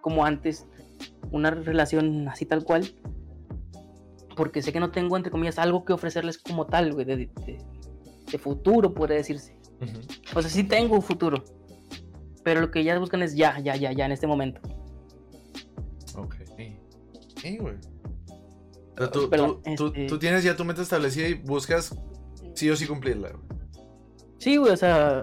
como antes, una relación así tal cual. Porque sé que no tengo, entre comillas, algo que ofrecerles como tal, güey, de, de- de futuro, podría decirse.
Ujú.
O sea, sí tengo un futuro. Pero lo que ellas buscan es ya, ya, ya, ya, en este momento.
Ok. Sí, güey. O sea, tú,
Perdón,
tú- tú-
este-
tú tienes ya tu meta establecida y buscas sí o sí cumplirla. güey.
Sí, güey, o sea.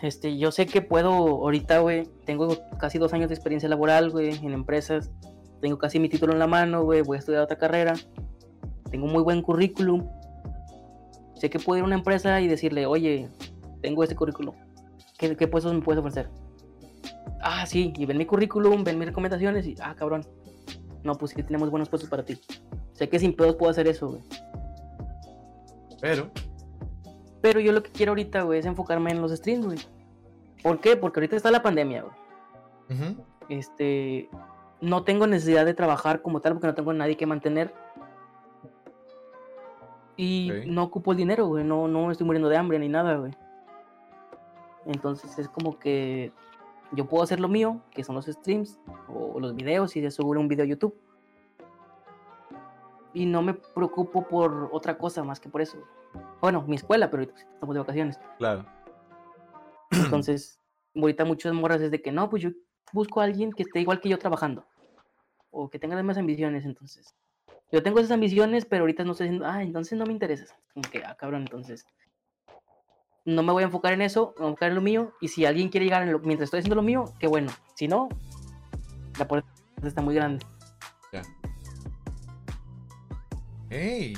Este, yo sé que puedo ahorita, güey. Tengo casi dos años de experiencia laboral, güey, en empresas. Tengo casi mi título en la mano, güey. Voy a estudiar otra carrera. Tengo un muy buen currículum. Sé que puedo ir a una empresa y decirle, oye, tengo este currículum. ¿Qué, qué puestos me puedes ofrecer? Ah, sí, y ven mi currículum, ven mis recomendaciones y, ah, cabrón. No, pues sí, tenemos buenos puestos para ti. Sé que sin pedos puedo hacer eso, güey.
Pero,
Pero yo lo que quiero ahorita, güey, es enfocarme en los streams, güey. ¿Por qué? Porque ahorita está la pandemia, güey.
ujú,
Este, no tengo necesidad de trabajar como tal porque no tengo a nadie que mantener. Y
Ok.
no ocupo el dinero, güey. No, no estoy muriendo de hambre ni nada, güey. Entonces es como que yo puedo hacer lo mío, que son los streams o los videos y de subir un video a YouTube. Y no me preocupo por otra cosa más que por eso. Bueno, mi escuela, pero estamos de vacaciones.
claro.
Entonces, ahorita muchas morras es de que no, pues yo busco a alguien que esté igual que yo trabajando. O que tenga las mismas ambiciones, entonces. Yo tengo esas ambiciones, pero ahorita no estoy diciendo, ah, entonces no me interesa. Como que, ah, cabrón, entonces. No me voy a enfocar en eso, me voy a enfocar en lo mío. Y si alguien quiere llegar en lo, mientras estoy haciendo lo mío, qué bueno. Si no, la puerta está muy grande.
Ya. Ey,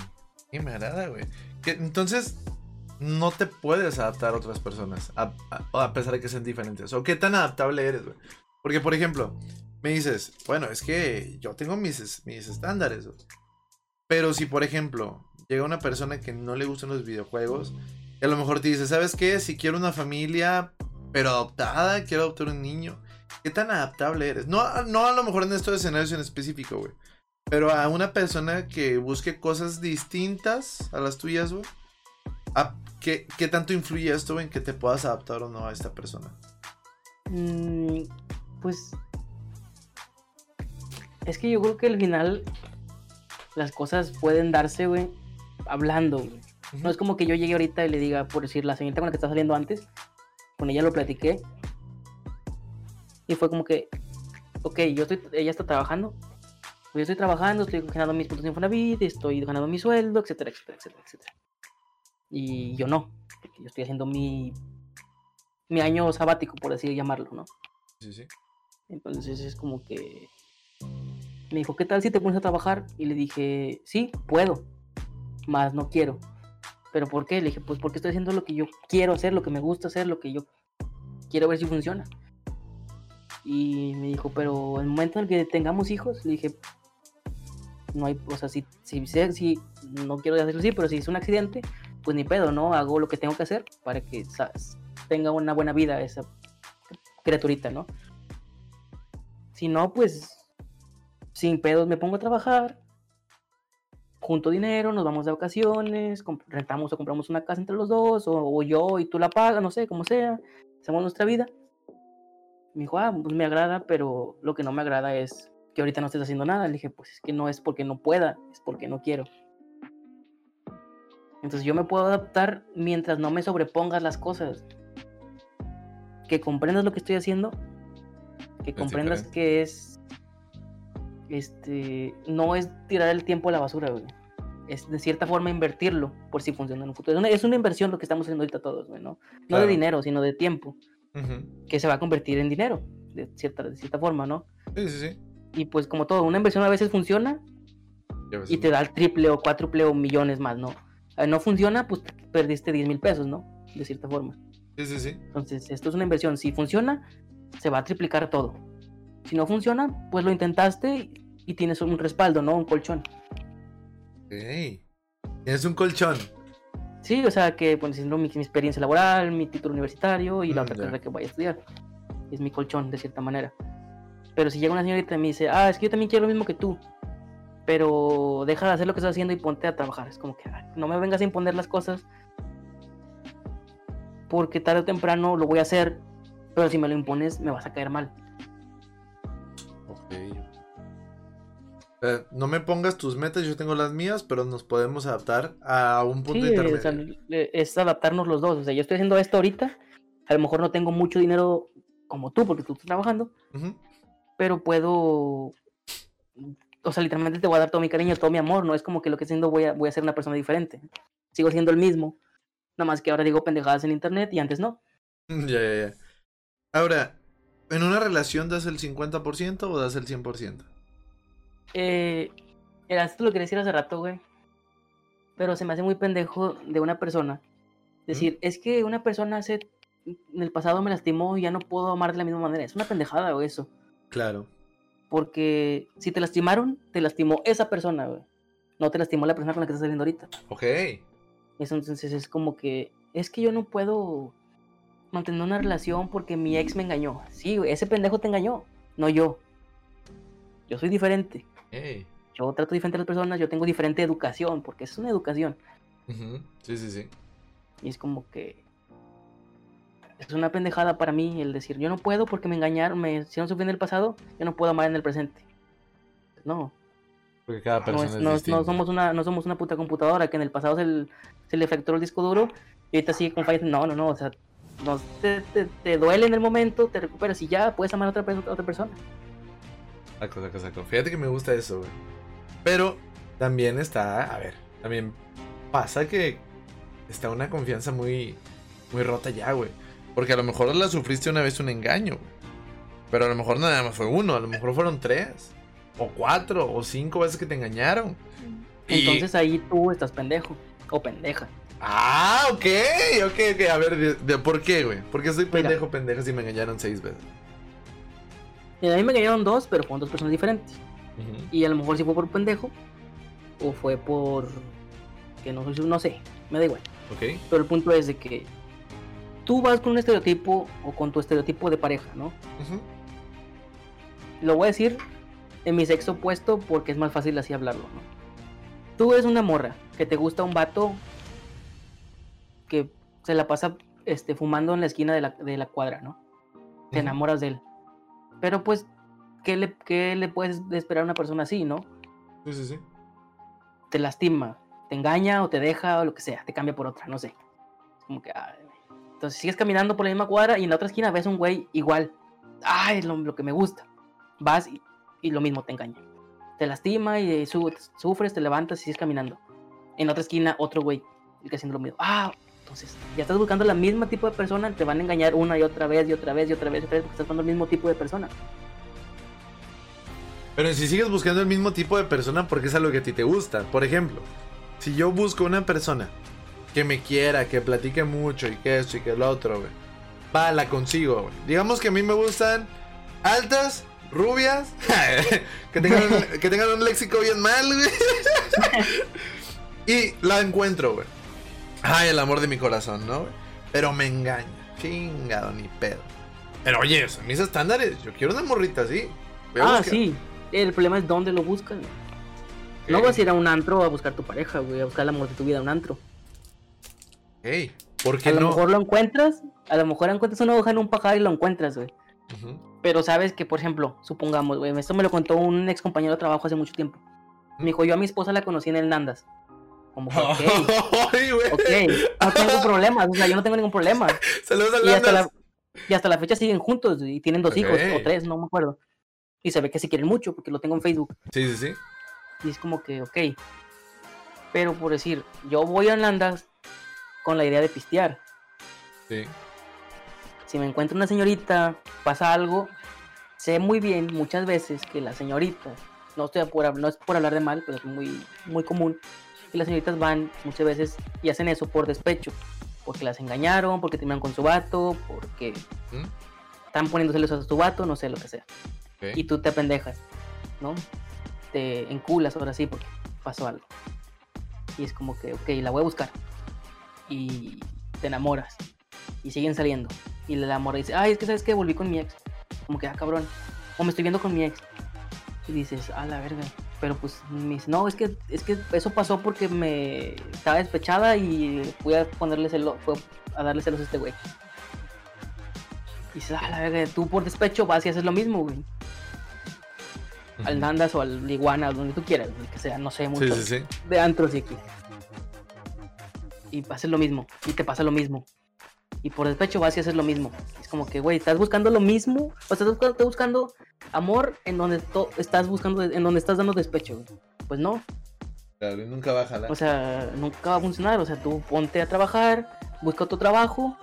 y me agrada, güey. Entonces, no te puedes adaptar a otras personas, a, pesar de que sean diferentes. ¿O qué tan adaptable eres, güey? Porque, por ejemplo, me dices, bueno, es que yo tengo mis, mis estándares. Pero si, por ejemplo, llega una persona que no le gustan los videojuegos, y a lo mejor te dice, ¿sabes qué? Si quiero una familia, pero adoptada, quiero adoptar un niño. ¿Qué tan adaptable eres? No, no a lo mejor en estos escenarios en específico, güey. Pero a una persona que busque cosas distintas a las tuyas, güey. ¿a ¿Qué, ¿Qué tanto influye esto en que te puedas adaptar o no a esta persona?
Mm, pues. Es que yo creo que al final las cosas pueden darse, güey, hablando, güey. No es como que yo llegue ahorita y le diga, por decir, la señorita con la que está saliendo antes, con ella lo platiqué. Y fue como que, ok, yo estoy, ella está trabajando. Yo estoy trabajando, estoy ganando mis puntos de Infonavit, estoy ganando mi sueldo, etcétera, etcétera, etcétera, etcétera. Y yo no, porque yo estoy haciendo mi, mi año sabático, por así llamarlo, ¿no?
Sí, sí.
Entonces es como que me dijo, ¿qué tal si te pones a trabajar? Y le dije, sí, puedo, más no quiero. ¿Pero por qué? Le dije, pues porque estoy haciendo lo que yo quiero hacer, lo que me gusta hacer, lo que yo quiero ver si funciona. Y me dijo, pero el momento en que tengamos hijos, le dije, no hay, o sea, si, si, si, no quiero decirlo así, pero si es un accidente, pues ni pedo, ¿no? Hago lo que tengo que hacer para que ¿sabes? tenga una buena vida esa criaturita, ¿no? Si no, pues sin pedos me pongo a trabajar, junto dinero, nos vamos de vacaciones, rentamos o compramos una casa entre los dos, o, o yo y tú la pagas, no sé, como sea, hacemos nuestra vida. Me dijo, ah, pues me agrada, pero lo que no me agrada es que ahorita no estés haciendo nada. Le dije, pues es que no es porque no pueda, es porque no quiero. Entonces yo me puedo adaptar mientras no me sobrepongas las cosas. Que comprendas lo que estoy haciendo, que comprendas
diferente.
que es este no es tirar el tiempo a la basura, güey. Es de cierta forma invertirlo por si funciona en un futuro. Es una, es una inversión lo que estamos haciendo ahorita todos, güey, ¿no? No
Claro.
de dinero, sino de tiempo, que se va a convertir en dinero, de cierta, de cierta forma, ¿no?
Sí, sí, sí.
Y pues como todo, una inversión a veces funciona y te da el triple o cuádruple o millones más, ¿no? Eh, no funciona, pues perdiste 10 mil pesos, ¿no? De cierta forma.
Sí, sí, sí.
Entonces, esto es una inversión. Si funciona, se va a triplicar todo. Si no funciona, pues lo intentaste y tienes un respaldo, ¿no? Un colchón.
Ok. Tienes un colchón.
Sí, o sea, que, por ejemplo, mi, mi experiencia laboral, mi título universitario y la
Mm,
otra
ya.
carrera que voy a estudiar. es mi colchón de cierta manera. Pero si llega una señorita y me dice, ah, es que yo también quiero lo mismo que tú, pero deja de hacer lo que estás haciendo y ponte a trabajar. Es como que "Ay, no me vengas a imponer las cosas porque tarde o temprano lo voy a hacer, pero si me lo impones me vas a caer mal.
Eh, no me pongas tus metas, yo tengo las mías, pero nos podemos adaptar a un punto
Sí,
intermedio.
o sea, es adaptarnos los dos. O sea, yo estoy haciendo esto ahorita, a lo mejor no tengo mucho dinero como tú, porque tú estás trabajando, pero puedo, o sea, literalmente te voy a dar todo mi cariño, todo mi amor, no es como que lo que estoy haciendo voy a, voy a ser una persona diferente. Sigo siendo el mismo, nada más que ahora digo pendejadas en internet y antes no.
Ya, ya, ya. Ahora, ¿en una relación das el 50% o das el 100%?
Eh, era esto lo quería decir hace rato, güey. Pero se me hace muy pendejo de una persona. Decir, es que una persona hace, en el pasado me lastimó y ya no puedo amar de la misma manera. Es una pendejada, güey, eso.
Claro.
Porque si te lastimaron, te lastimó esa persona, güey. No te lastimó la persona con la que estás saliendo ahorita.
Ok.
Eso, entonces es como que, es que yo no puedo mantener una relación porque mi ex me engañó. Sí, ese pendejo te engañó, no yo. Yo soy diferente. Yo trato diferente a las personas, yo tengo diferente educación, porque es una educación.
Sí, sí, sí.
Y es como que es una pendejada para mí el decir, yo no puedo porque me engañaron, me hicieron sufrir en el pasado, yo no puedo amar en el presente. No,
Porque cada
no,
persona
es-
es,
no- no somos una, no somos una puta computadora que en el pasado se, le- se le fracturó el disco duro y ahorita sigue con fallas. No, no, no, o sea, no, te, te- te duele en el momento, te recuperas y ya puedes amar a otra, a otra persona.
Saco, saco, saco. Fíjate que me gusta eso, güey. Pero también está, a ver, también pasa que está una confianza muy, muy rota ya, güey. Porque a lo mejor la sufriste una vez un engaño, güey. Pero a lo mejor nada más fue uno, a lo mejor fueron tres, o cuatro, o cinco veces que te engañaron. Y-
Entonces ahí tú estás pendejo o pendeja.
Ah, ok, ok, ok. A ver, de, de- ¿por qué, güey? ¿Por qué soy
Mira.
pendejo, pendeja si me engañaron seis veces?
A mí me engañaron dos, pero fueron dos personas diferentes. Y a lo mejor si fue por pendejo o fue por que no no sé, me da igual.
Ok.
Pero el punto es de que tú vas con un estereotipo o con tu estereotipo de pareja, ¿no?
Ujú.
Lo voy a decir en mi sexo opuesto porque es más fácil así hablarlo, ¿no? Tú eres una morra que te gusta un vato que se la pasa este, fumando en la esquina de la, de la cuadra, ¿no? Te enamoras de él. Pero pues, ¿qué le, qué le puedes esperar a una persona así, no?
Sí, sí, sí.
te lastima, te engaña o te deja o lo que sea, te cambia por otra, no sé. Es como que, ay, entonces sigues caminando por la misma cuadra y en la otra esquina ves un güey igual. Ay, es lo, lo que me gusta. Vas y, y lo mismo te engaña. Te lastima y eh, su- sufres, te levantas y sigues caminando. En la otra esquina otro güey, el que haciendo lo mismo. Ah, entonces ya estás buscando la misma tipo de persona, te van a engañar una y otra vez y otra vez y otra vez y otra vez porque estás buscando el mismo tipo de persona.
Pero si sigues buscando el mismo tipo de persona porque es algo que a ti te gusta. Por ejemplo, si yo busco una persona que me quiera, que platique mucho y que esto y que lo otro, güey. Va, la consigo, güey. Digamos que a mí me gustan altas, rubias, que, tengan, que tengan un léxico bien mal, güey. y la encuentro, güey. Ay, el amor de mi corazón, ¿no? Pero me engaña. Chingado, ni pedo. Pero oye, son mis estándares. Yo quiero una morrita así. A
Ah,
buscar-
sí. El problema es dónde lo buscas. güey. No vas a ir a un antro a buscar tu pareja, güey, a buscar el amor de tu vida a un antro.
Ey, ¿por qué
A lo
no?
mejor lo encuentras, a lo mejor encuentras una hoja en un pajar y lo encuentras, güey. Pero sabes que, por ejemplo, supongamos, güey, esto me lo contó un ex compañero de trabajo hace mucho tiempo. Me dijo, yo a mi esposa la conocí en el Nandas. Como que, ok, no tengo problemas, o sea, yo no tengo ningún problema.
Saludos al
Y hasta, la,
Landas.
y hasta la fecha siguen juntos y tienen dos hijos, o tres, no me acuerdo. Y se ve que se quieren mucho porque lo tengo en Facebook.
Sí, sí, sí.
Y es como que, ok. Pero por decir, yo voy a Nandas con la idea de pistear.
Sí.
Si me encuentro una señorita, pasa algo, sé muy bien muchas veces que las señoritas, no, estoy por, no es por hablar de mal, pero es muy, muy común, que las señoritas van muchas veces y hacen eso por despecho. Porque las engañaron, porque terminan con su vato, porque
¿Mm?
están poniéndoselos a su vato, no sé lo que sea. Y tú te apendejas, ¿no? Te enculas ahora sí porque pasó algo. Y es como que, ok, la voy a buscar. Y te enamoras. Y siguen saliendo. Y la amor dice, ay, es que sabes que volví con mi ex. como que, ah, cabrón, o me estoy viendo con mi ex. Y dices, a la verga. Pero pues me dice, no, es que, es que eso pasó porque me estaba despechada y fui a ponerle celo, fue a darle celos a este güey. Y dices, a la verga, tú por despecho vas y haces lo mismo, güey. Al Nandas o al Iguana, donde tú quieras, el que sea, no sé, mucho.
Sí, sí, sí.
De antros y aquí. Y haces lo mismo, y te pasa lo mismo. Y por despecho vas y haces lo mismo. Es como que, güey, estás buscando lo mismo. O estás buscando, estás buscando amor en donde estás buscando, en donde estás dando despecho, güey. Pues no.
Claro, y nunca va a jalar.
O sea, nunca va a funcionar. O sea, tú ponte a trabajar, busca otro trabajo,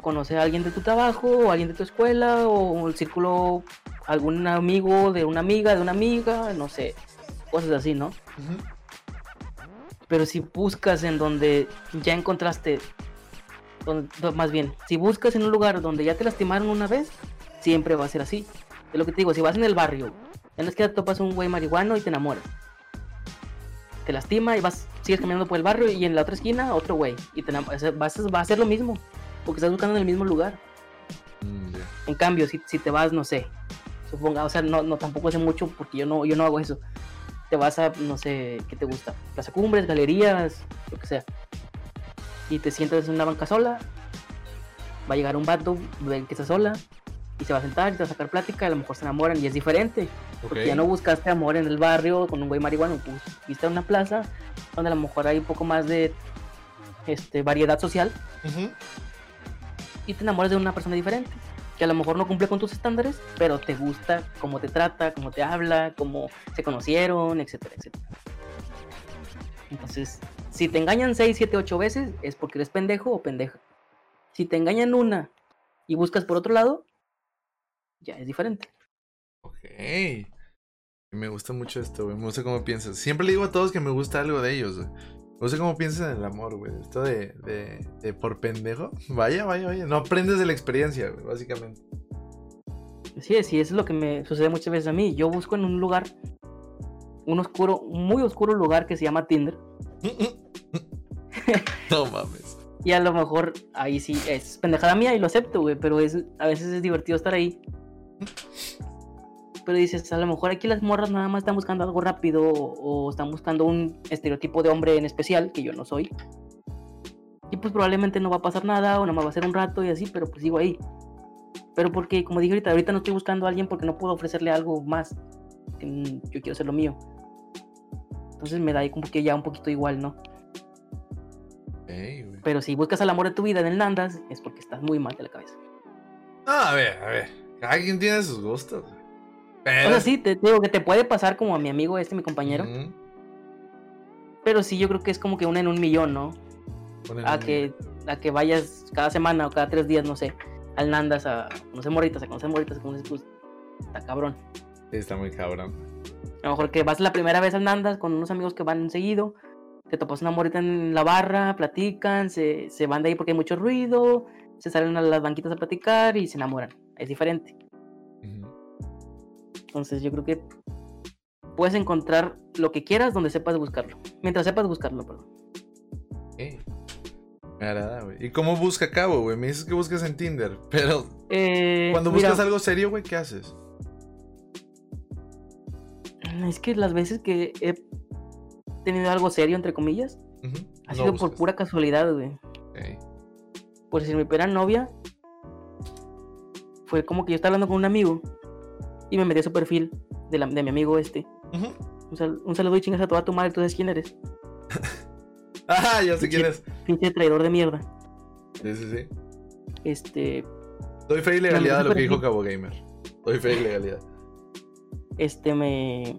conoce a alguien de tu trabajo, o alguien de tu escuela, o el círculo, algún amigo de una amiga, de una amiga, no sé, cosas así, ¿no? Pero si buscas en donde ya encontraste, donde- más bien, si buscas en un lugar donde ya te lastimaron una vez, siempre va a ser así. Es lo que te digo, si vas en el barrio, en la esquina te topas un güey marihuano y te enamoras. Te lastima y vas, sigues caminando por el barrio y en la otra esquina otro güey. Y te vas, va a ser lo mismo, porque estás buscando en el mismo lugar.
Mm.
En cambio, si, si te vas, no sé, suponga, o sea, no, no tampoco sé mucho porque yo no, yo no hago eso. Te vas a, no sé, ¿qué te gusta? Plaza Cumbres, galerías, lo que sea. Y te sientas en una banca sola. Va a llegar un vato, ve que está sola, y se va a sentar y te va a sacar plática, a lo mejor se enamoran y es diferente. Porque
Ok.
ya no buscaste amor en el barrio con un güey marihuano, pues viste una plaza donde a lo mejor hay un poco más de este, variedad social
Ujú.
y te enamoras de una persona diferente, que a lo mejor no cumple con tus estándares, pero te gusta cómo te trata, cómo te habla, cómo se conocieron, etcétera, etcétera. Entonces, si te engañan 6, 7, 8 veces, es porque eres pendejo o pendeja. Si te engañan una y buscas por otro lado, ya es diferente.
Ok. Me gusta mucho esto, güey. Me gusta cómo piensas. Siempre le digo a todos que me gusta algo de ellos, güey. Me gusta cómo piensas en el amor, güey. Esto de, de, de por pendejo. Vaya, vaya, vaya. No aprendes de la experiencia, güey, básicamente.
Sí, sí, eso es lo que me sucede muchas veces a mí. Yo busco en un lugar, un oscuro, muy oscuro lugar que se llama Tinder.
no mames.
Y a lo mejor ahí sí es pendejada mía y lo acepto, güey, pero es, a veces es divertido estar ahí. Pero dices, a lo mejor aquí las morras nada más están buscando algo rápido o, o están buscando un estereotipo de hombre en especial, que yo no soy. Y pues probablemente no va a pasar nada o nada más va a ser un rato y así, pero pues sigo ahí. Pero porque, como dije ahorita, ahorita no estoy buscando a alguien porque no puedo ofrecerle algo más. Yo quiero hacer lo mío. Entonces me da ahí como que ya un poquito igual, ¿no? Pero si buscas al amor de tu vida en el Nandas, es porque estás muy mal de la cabeza.
No, a ver, a ver. Cada quien tiene sus gustos. Pero.
O sea, sí, te, te digo que te puede pasar como a mi amigo este, mi compañero. Pero sí, yo creo que es como que una en un millón, ¿no? A que, a que vayas cada semana o cada tres días, no sé, al Nandas a conocer morritas, a conocer morritas, a conocer pues, está cabrón.
Está muy cabrón.
A lo mejor que vas la primera vez al Nandas con unos amigos que van seguido, te topas una morrita en la barra, platican, se, se van de ahí porque hay mucho ruido, se salen a las banquitas a platicar y se enamoran. Es diferente. Entonces yo creo que puedes encontrar lo que quieras donde sepas buscarlo. Mientras sepas buscarlo, perdón.
Ey. Me agrada, güey. ¿Y cómo busca cabo, güey? Me dices que buscas en Tinder. Pero
Eh,
cuando
mira,
buscas algo serio, güey, ¿qué haces?
Es que las veces que he tenido algo serio, entre comillas, ha
No
sido por pura casualidad, güey.
Ey.
Por si mi primera novia fue como que yo estaba hablando con un amigo y me metí a su perfil de, la- de mi amigo este. Un, sal- un saludo y chingas a toda tu madre, tú sabes quién eres.
Ah, ya sé quién es.
Pinche traidor de mierda.
Sí, sí, sí.
Este,
Doy fe y legalidad a lo que dijo Cabo Gamer. Doy fe y legalidad.
Este me,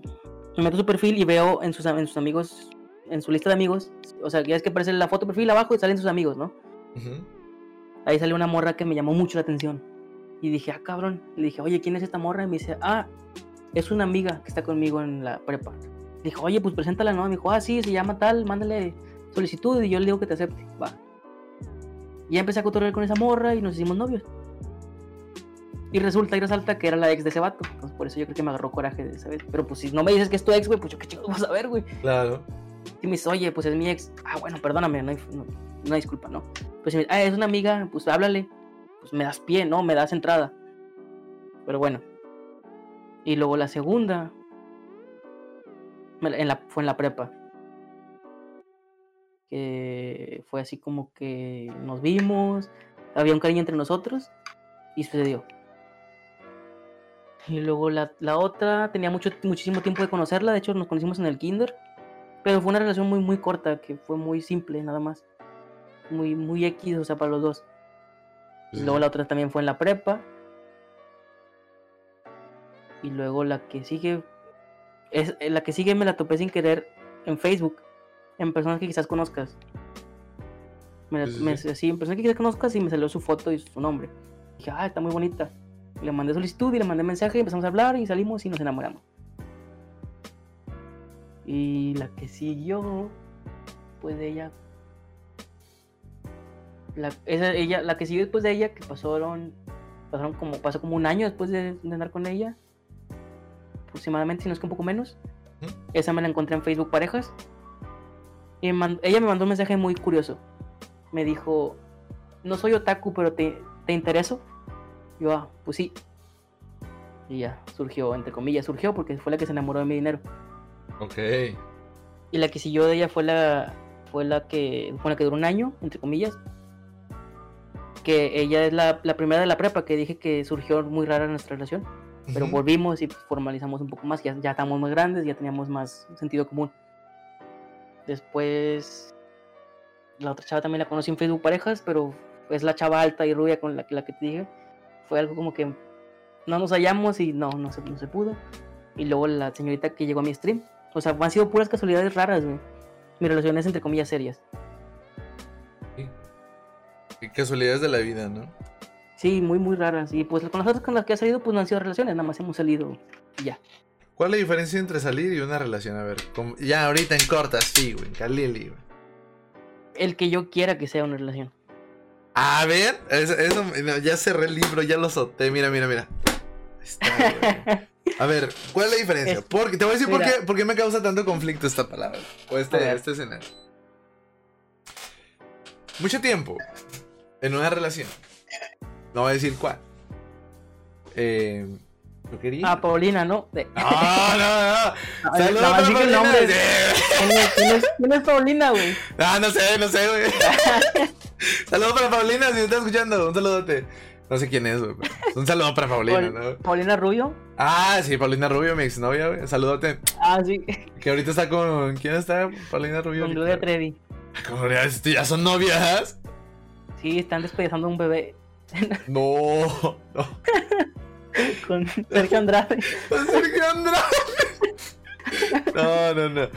me meto su perfil y veo en sus, en sus amigos, en su lista de amigos, o sea, ya es que aparece la foto perfil abajo y salen sus amigos, ¿no?
Ujú.
Ahí salió una morra que me llamó mucho la atención. Y dije, ah, cabrón. Le dije, oye, ¿quién es esta morra? Y me dice, ah, es una amiga que está conmigo en la prepa. Le dije, oye, pues preséntala, ¿no? Me dijo, ah, sí, se llama tal, mándale solicitud y yo le digo que te acepte. Va. Y ya empecé a cotorrear con esa morra y nos hicimos novios. Y resulta y resalta que era la ex de ese vato. Entonces, por eso yo creo que me agarró coraje de esa vez. Pero pues si no me dices que es tu ex, güey, pues yo qué chingados vas a ver, güey.
Claro.
Y me dice, oye, pues es mi ex. Ah, bueno, perdóname, no hay, no, no hay disculpa, ¿no? Pues me ah, es una amiga, pues háblale. Pues me das pie, ¿no? Me das entrada. Pero bueno. Y luego la segunda. En la, fue en la prepa. Que fue así como que nos vimos. Había un cariño entre nosotros. Y sucedió. Y luego la, la otra, tenía mucho, muchísimo tiempo de conocerla. De hecho, nos conocimos en el kinder. Pero fue una relación muy, muy corta. Que fue muy simple, nada más. Muy, muy X, o sea, para los dos. Y luego la otra también fue en la prepa. Y luego la que sigue. Es, eh, la que sigue me la topé sin querer en Facebook. En personas que quizás conozcas. Me,
Sí, sí,
me-
sí.
sí, en personas que quizás conozcas y me salió su foto y su nombre. Dije, ah, está muy bonita. Le mandé solicitud y le mandé mensaje y empezamos a hablar y salimos y nos enamoramos. Y la que siguió, pues de ella. La, esa, ella, la que siguió después de ella, que pasaron, pasaron como, pasó como un año después de, de andar con ella. Aproximadamente, si no es que un poco menos. Esa me la encontré en Facebook Parejas. Y me ella me mandó un mensaje muy curioso. Me dijo, no soy otaku, pero te, te intereso. Yo, ah, pues sí. Y ya, surgió, entre comillas, surgió porque fue la que se enamoró de mi dinero.
Ok.
Y la que siguió de ella fue la, fue la que, fue la que duró un año, entre comillas. Que ella es la, la primera de la prepa que dije que surgió muy rara nuestra relación. Pero volvimos y formalizamos un poco más. Ya, ya estamos más grandes, ya teníamos más sentido común. Después, la otra chava también la conocí en Facebook Parejas, pero es la chava alta y rubia con la, que- la que te dije. Fue algo como que no nos hallamos y no, no se, no se pudo. Y luego la señorita que llegó a mi stream. O sea, han sido puras casualidades raras, güey. Mis relaciones entre comillas serias.
Qué casualidades de la vida, ¿no?
Sí, muy, muy raras. Y pues con las otras con las que ha salido, pues no han sido relaciones, nada más hemos salido y ya.
¿Cuál es la diferencia entre salir y una relación? A ver, como- ya ahorita en cortas, sí, güey, en Calili, güey.
El que yo quiera que sea una relación.
A ver, eso, eso- no, ya cerré el libro, ya lo soté, mira, mira, mira. Está. A ver, ¿cuál es la diferencia? Porque, te voy a decir por qué, por qué me causa tanto conflicto esta palabra. O este, este escenario. Mucho tiempo en una relación. No voy a decir cuál. Eh, ¿Lo quería?
Ah, Paulina, ¿no? De-
No, no, no.
Ah,
Saludos
el
Paulina.
nombre.
Sí.
¿Quién es, quién es- quién es Paulina, güey?
Ah, no sé, no sé, güey. Saludos para Paulina, si me está escuchando. Un saludote. No sé quién es, güey. Un saludo para Paulina,
Paul-
¿no?
Paulina Rubio.
Ah, sí, Paulina Rubio, mi exnovia, güey. Saludote.
Ah, sí,
Que ahorita está con. ¿Quién está? Paulina Rubio.
con? Gloria Trevi.
Este, ¿Ya son novias?
Sí, están despedazando un bebé
No, no.
con Sergio Andrade.
Sergio Andrade. No, no, no.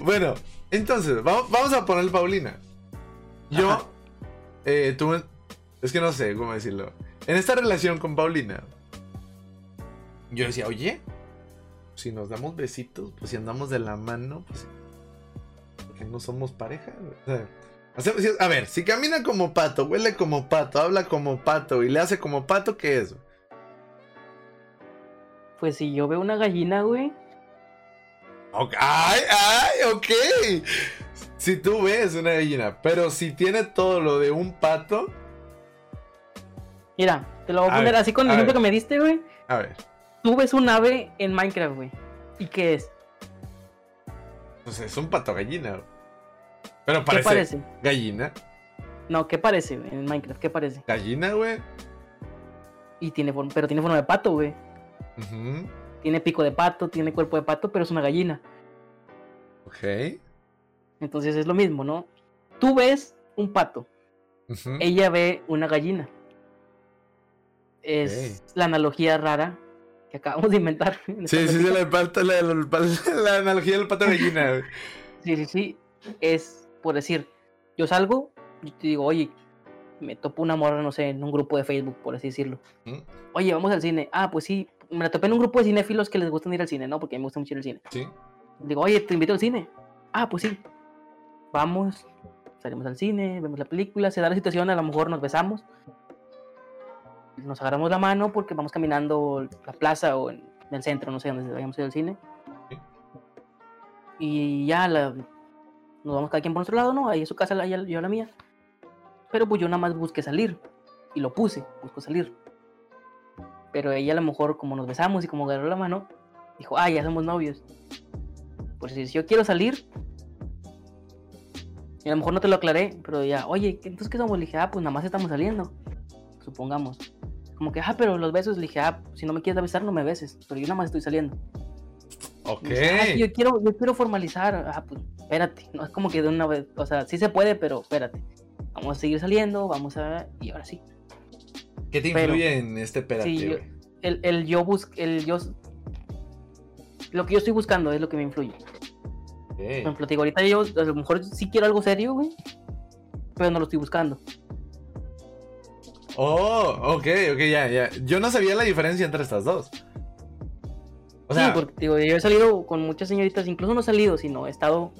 Bueno, entonces, vamos, vamos a poner Paulina. Yo eh, tuve. Es que no sé cómo decirlo. En esta relación con Paulina, yo decía, oye, si nos damos besitos, pues si andamos de la mano, pues. ¿Por qué no somos pareja? O sea, hacemos- si- a ver, si camina como pato, huele como pato, habla como pato y le hace como pato, ¿qué es?
Pues si yo veo una gallina, güey.
Ay, ay, ok. Si tú ves una gallina, pero si tiene todo lo de un pato,
Mira, te lo voy a,
A
poner
ver,
así con el ejemplo
ver.
que me diste, güey.
a ver,
Tú ves un ave en Minecraft, güey. ¿Y qué es?
pues es un pato gallina. güey. Pero
¿Qué
parece,
parece?
gallina.
No, ¿qué parece, güey? En Minecraft, ¿qué parece?
Gallina, güey.
Y tiene forma, pero tiene forma de pato, güey. Tiene pico de pato, tiene cuerpo de pato, pero es una gallina.
Ok.
Entonces es lo mismo, ¿no? Tú ves un pato, ella ve una gallina. Es la analogía rara que acabamos de inventar.
Sí, sí, sí, la, la- la- la analogía del pato gallina.
Sí, sí, sí. Es por decir, yo salgo y te digo, oye, me topo una morra, no sé, en un grupo de Facebook, por así decirlo. Oye, vamos al cine. Ah, pues sí. Me la topé en un grupo de cinéfilos que les gustan ir al cine, ¿no? Porque a mí me gusta mucho ir al cine.
Sí.
Digo, oye, te invito al cine. Ah, pues sí. Vamos, salimos al cine, vemos la película, se da la situación, a lo mejor nos besamos. Nos agarramos la mano porque vamos caminando la plaza o en el centro, no sé dónde vayamos a ir al cine.
Sí.
Y ya la, nos vamos cada quien por nuestro lado, ¿no? Ahí a su casa, la- yo la mía. Pero pues yo nada más busqué salir. Y lo puse, busco salir. Pero ella a lo mejor, como nos besamos y como agarró la mano, dijo, ah, ya somos novios. Pues si yo quiero salir, y a lo mejor no te lo aclaré, pero ya, oye, entonces qué somos? Le dije, ah, pues nada más estamos saliendo. Supongamos. Como que, ah, pero los besos, le dije, ah, si no me quieres besar, no me beses. Pero yo nada más estoy saliendo.
Ok.
"Ah, yo quiero, yo quiero formalizar. Ah, pues espérate. No es como que de una vez, o sea, sí se puede, pero espérate. Vamos a seguir saliendo, vamos a. Y ahora sí.
¿Qué te
pero-
influye en este espérate,
Sí, yo-? El, el yo bus, el yo. Lo que yo estoy buscando es lo que me influye. Por
Ok.
ejemplo, te digo, ahorita yo a lo mejor sí quiero algo serio, güey. Pero no lo estoy buscando.
Oh, ok, ok, ya, ya. Yo no sabía la diferencia entre estas dos. O sea,
sí, porque digo, yo he salido con muchas señoritas, incluso no he salido, sino he estado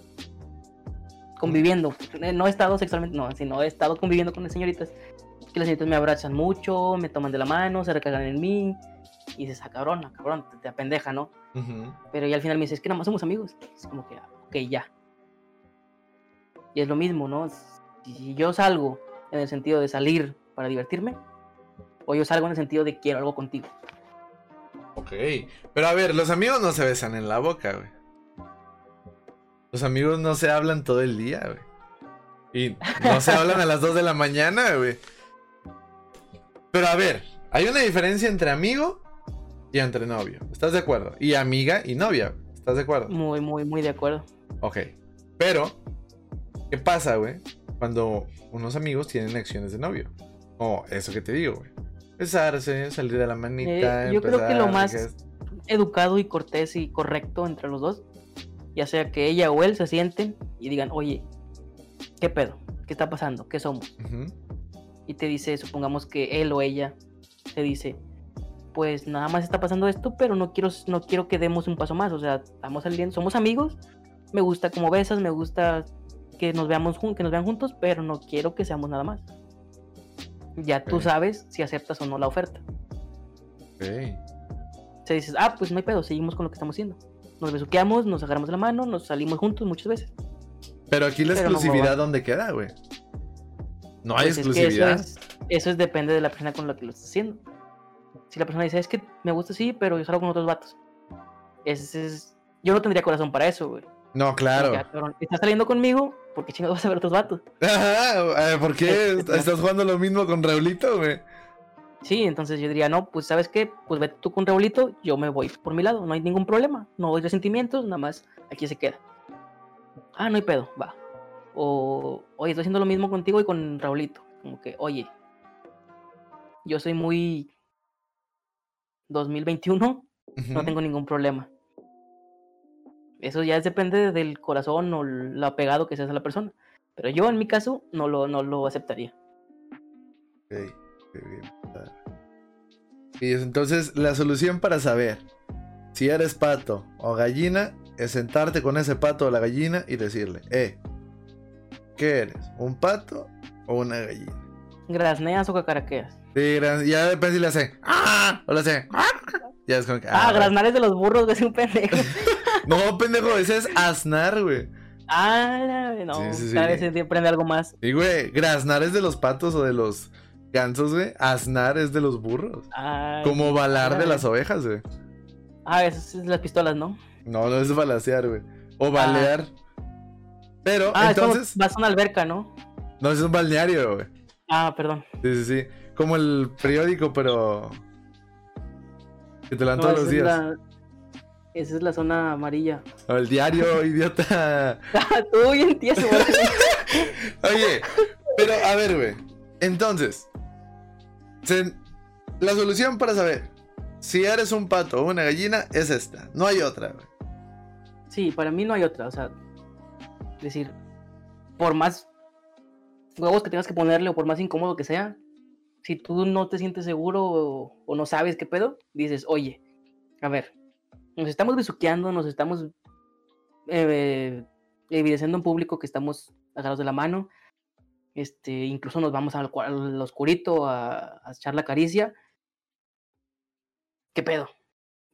conviviendo. No he estado sexualmente, no, sino he estado conviviendo con las señoritas. Que las señoritas me abrazan mucho, me toman de la mano, se recargan en mí. Y dices, ah, cabrón, ah, cabrón, te, te apendeja, ¿no?
ujú.
Pero ya al final me dices, es que nada más somos amigos. Es como que, ah, ok, ya. Y es lo mismo, ¿no? Si yo salgo en el sentido de salir para divertirme, o yo salgo en el sentido de quiero algo contigo.
Ok. Pero a ver, los amigos no se besan en la boca, güey. Los amigos no se hablan todo el día, güey. Y no se hablan a las 2 de la mañana, güey. Pero a ver, hay una diferencia entre amigo y entre novio. ¿Estás de acuerdo? Y amiga y novia. ¿Estás de acuerdo?
Muy, muy, muy de acuerdo.
Ok. Pero, ¿qué pasa, güey? Cuando unos amigos tienen acciones de novio. O eso que te digo, güey. Besarse, salir de la manita.
Eh, yo creo que lo más-
que-
Educado y cortés y correcto entre los dos. Ya sea que ella o él se sienten y digan, oye, ¿qué pedo? ¿Qué está pasando? ¿Qué somos?
Ujú.
Y te dice, supongamos que él o ella te dice, pues nada más está pasando esto, pero no quiero, no quiero que demos un paso más, o sea, estamos saliendo, somos amigos, me gusta como besas, me gusta que nos veamos que nos vean juntos, pero no quiero que seamos nada más. Ya tú sabes si aceptas o no la oferta.
Ok.
O sea, dices, ah, pues no hay pedo, seguimos con lo que estamos haciendo. Nos besuqueamos, nos agarramos la mano, nos salimos juntos muchas veces.
Pero aquí la
Pero no
exclusividad,
va.
¿dónde queda, güey? No hay
Pues es que
exclusividad.
eso, es, eso es depende de la persona con la que lo estás haciendo. Si la persona dice, es que me gusta sí, pero yo salgo con otros vatos. Ese es... Yo no tendría corazón para eso, güey.
No, claro.
ah, Estás saliendo conmigo, ¿por qué chingados vas a ver otros vatos?
Ajá, eh, ¿Por qué estás jugando lo mismo con Raulito, güey?
Sí, entonces yo diría, no, pues ¿sabes qué? Pues vete tú con Raulito, yo me voy por mi lado, no hay ningún problema, no hay resentimientos, nada más aquí se queda. Ah, no hay pedo, va. O, oye, estoy haciendo lo mismo contigo y con Raulito. Como que, oye, yo soy muy 2021, no tengo ningún problema. Eso ya depende del corazón o lo apegado que seas a la persona. Pero yo en mi caso no lo, no lo aceptaría.
Ok, ok, bien. Y es entonces la solución para saber si eres pato o gallina es sentarte con ese pato o la gallina y decirle, eh, ¿qué eres? ¿Un pato o una gallina?
Grazneas o cacaraqueas.
Sí, ya depende si le hace, ¡ah! O le hace, ¡ah! Ya es como que,
Ah,
ah,
es de los burros, güey, es un pendejo.
No, pendejo, ese es asnar, güey.
Ah, no,
Sí, sí, sí.
cada vez se aprende algo más.
Y, güey, graznar es de los patos o de los gansos, güey. Asnar es de los burros.
Ay,
Como balar de las ovejas, güey.
Ah, esas es las pistolas, ¿no?
No, no es balasear, güey. O balear. Pero,
Ah,
entonces.
vas a una alberca, ¿no?
No, es un balneario, güey.
Ah, perdón.
Sí, sí, sí. Como el periódico, pero. Que te dan
No,
todos los días.
la- Esa es la zona amarilla.
O el diario, idiota.
Tú bien tieso, güey.
Oye, pero a ver, güey. Entonces, se- la solución para saber si eres un pato o una gallina es esta. No hay otra, güey.
Sí, para mí no hay otra. O sea, decir, por más huevos que tengas que ponerle o por más incómodo que sea, si tú no te sientes seguro o, no sabes qué pedo, dices, oye, a ver, nos estamos besuqueando, nos estamos eh, evidenciando en público que estamos agarrados de la mano. Este, incluso nos vamos al, al oscurito a, a echar la caricia. ¿Qué pedo?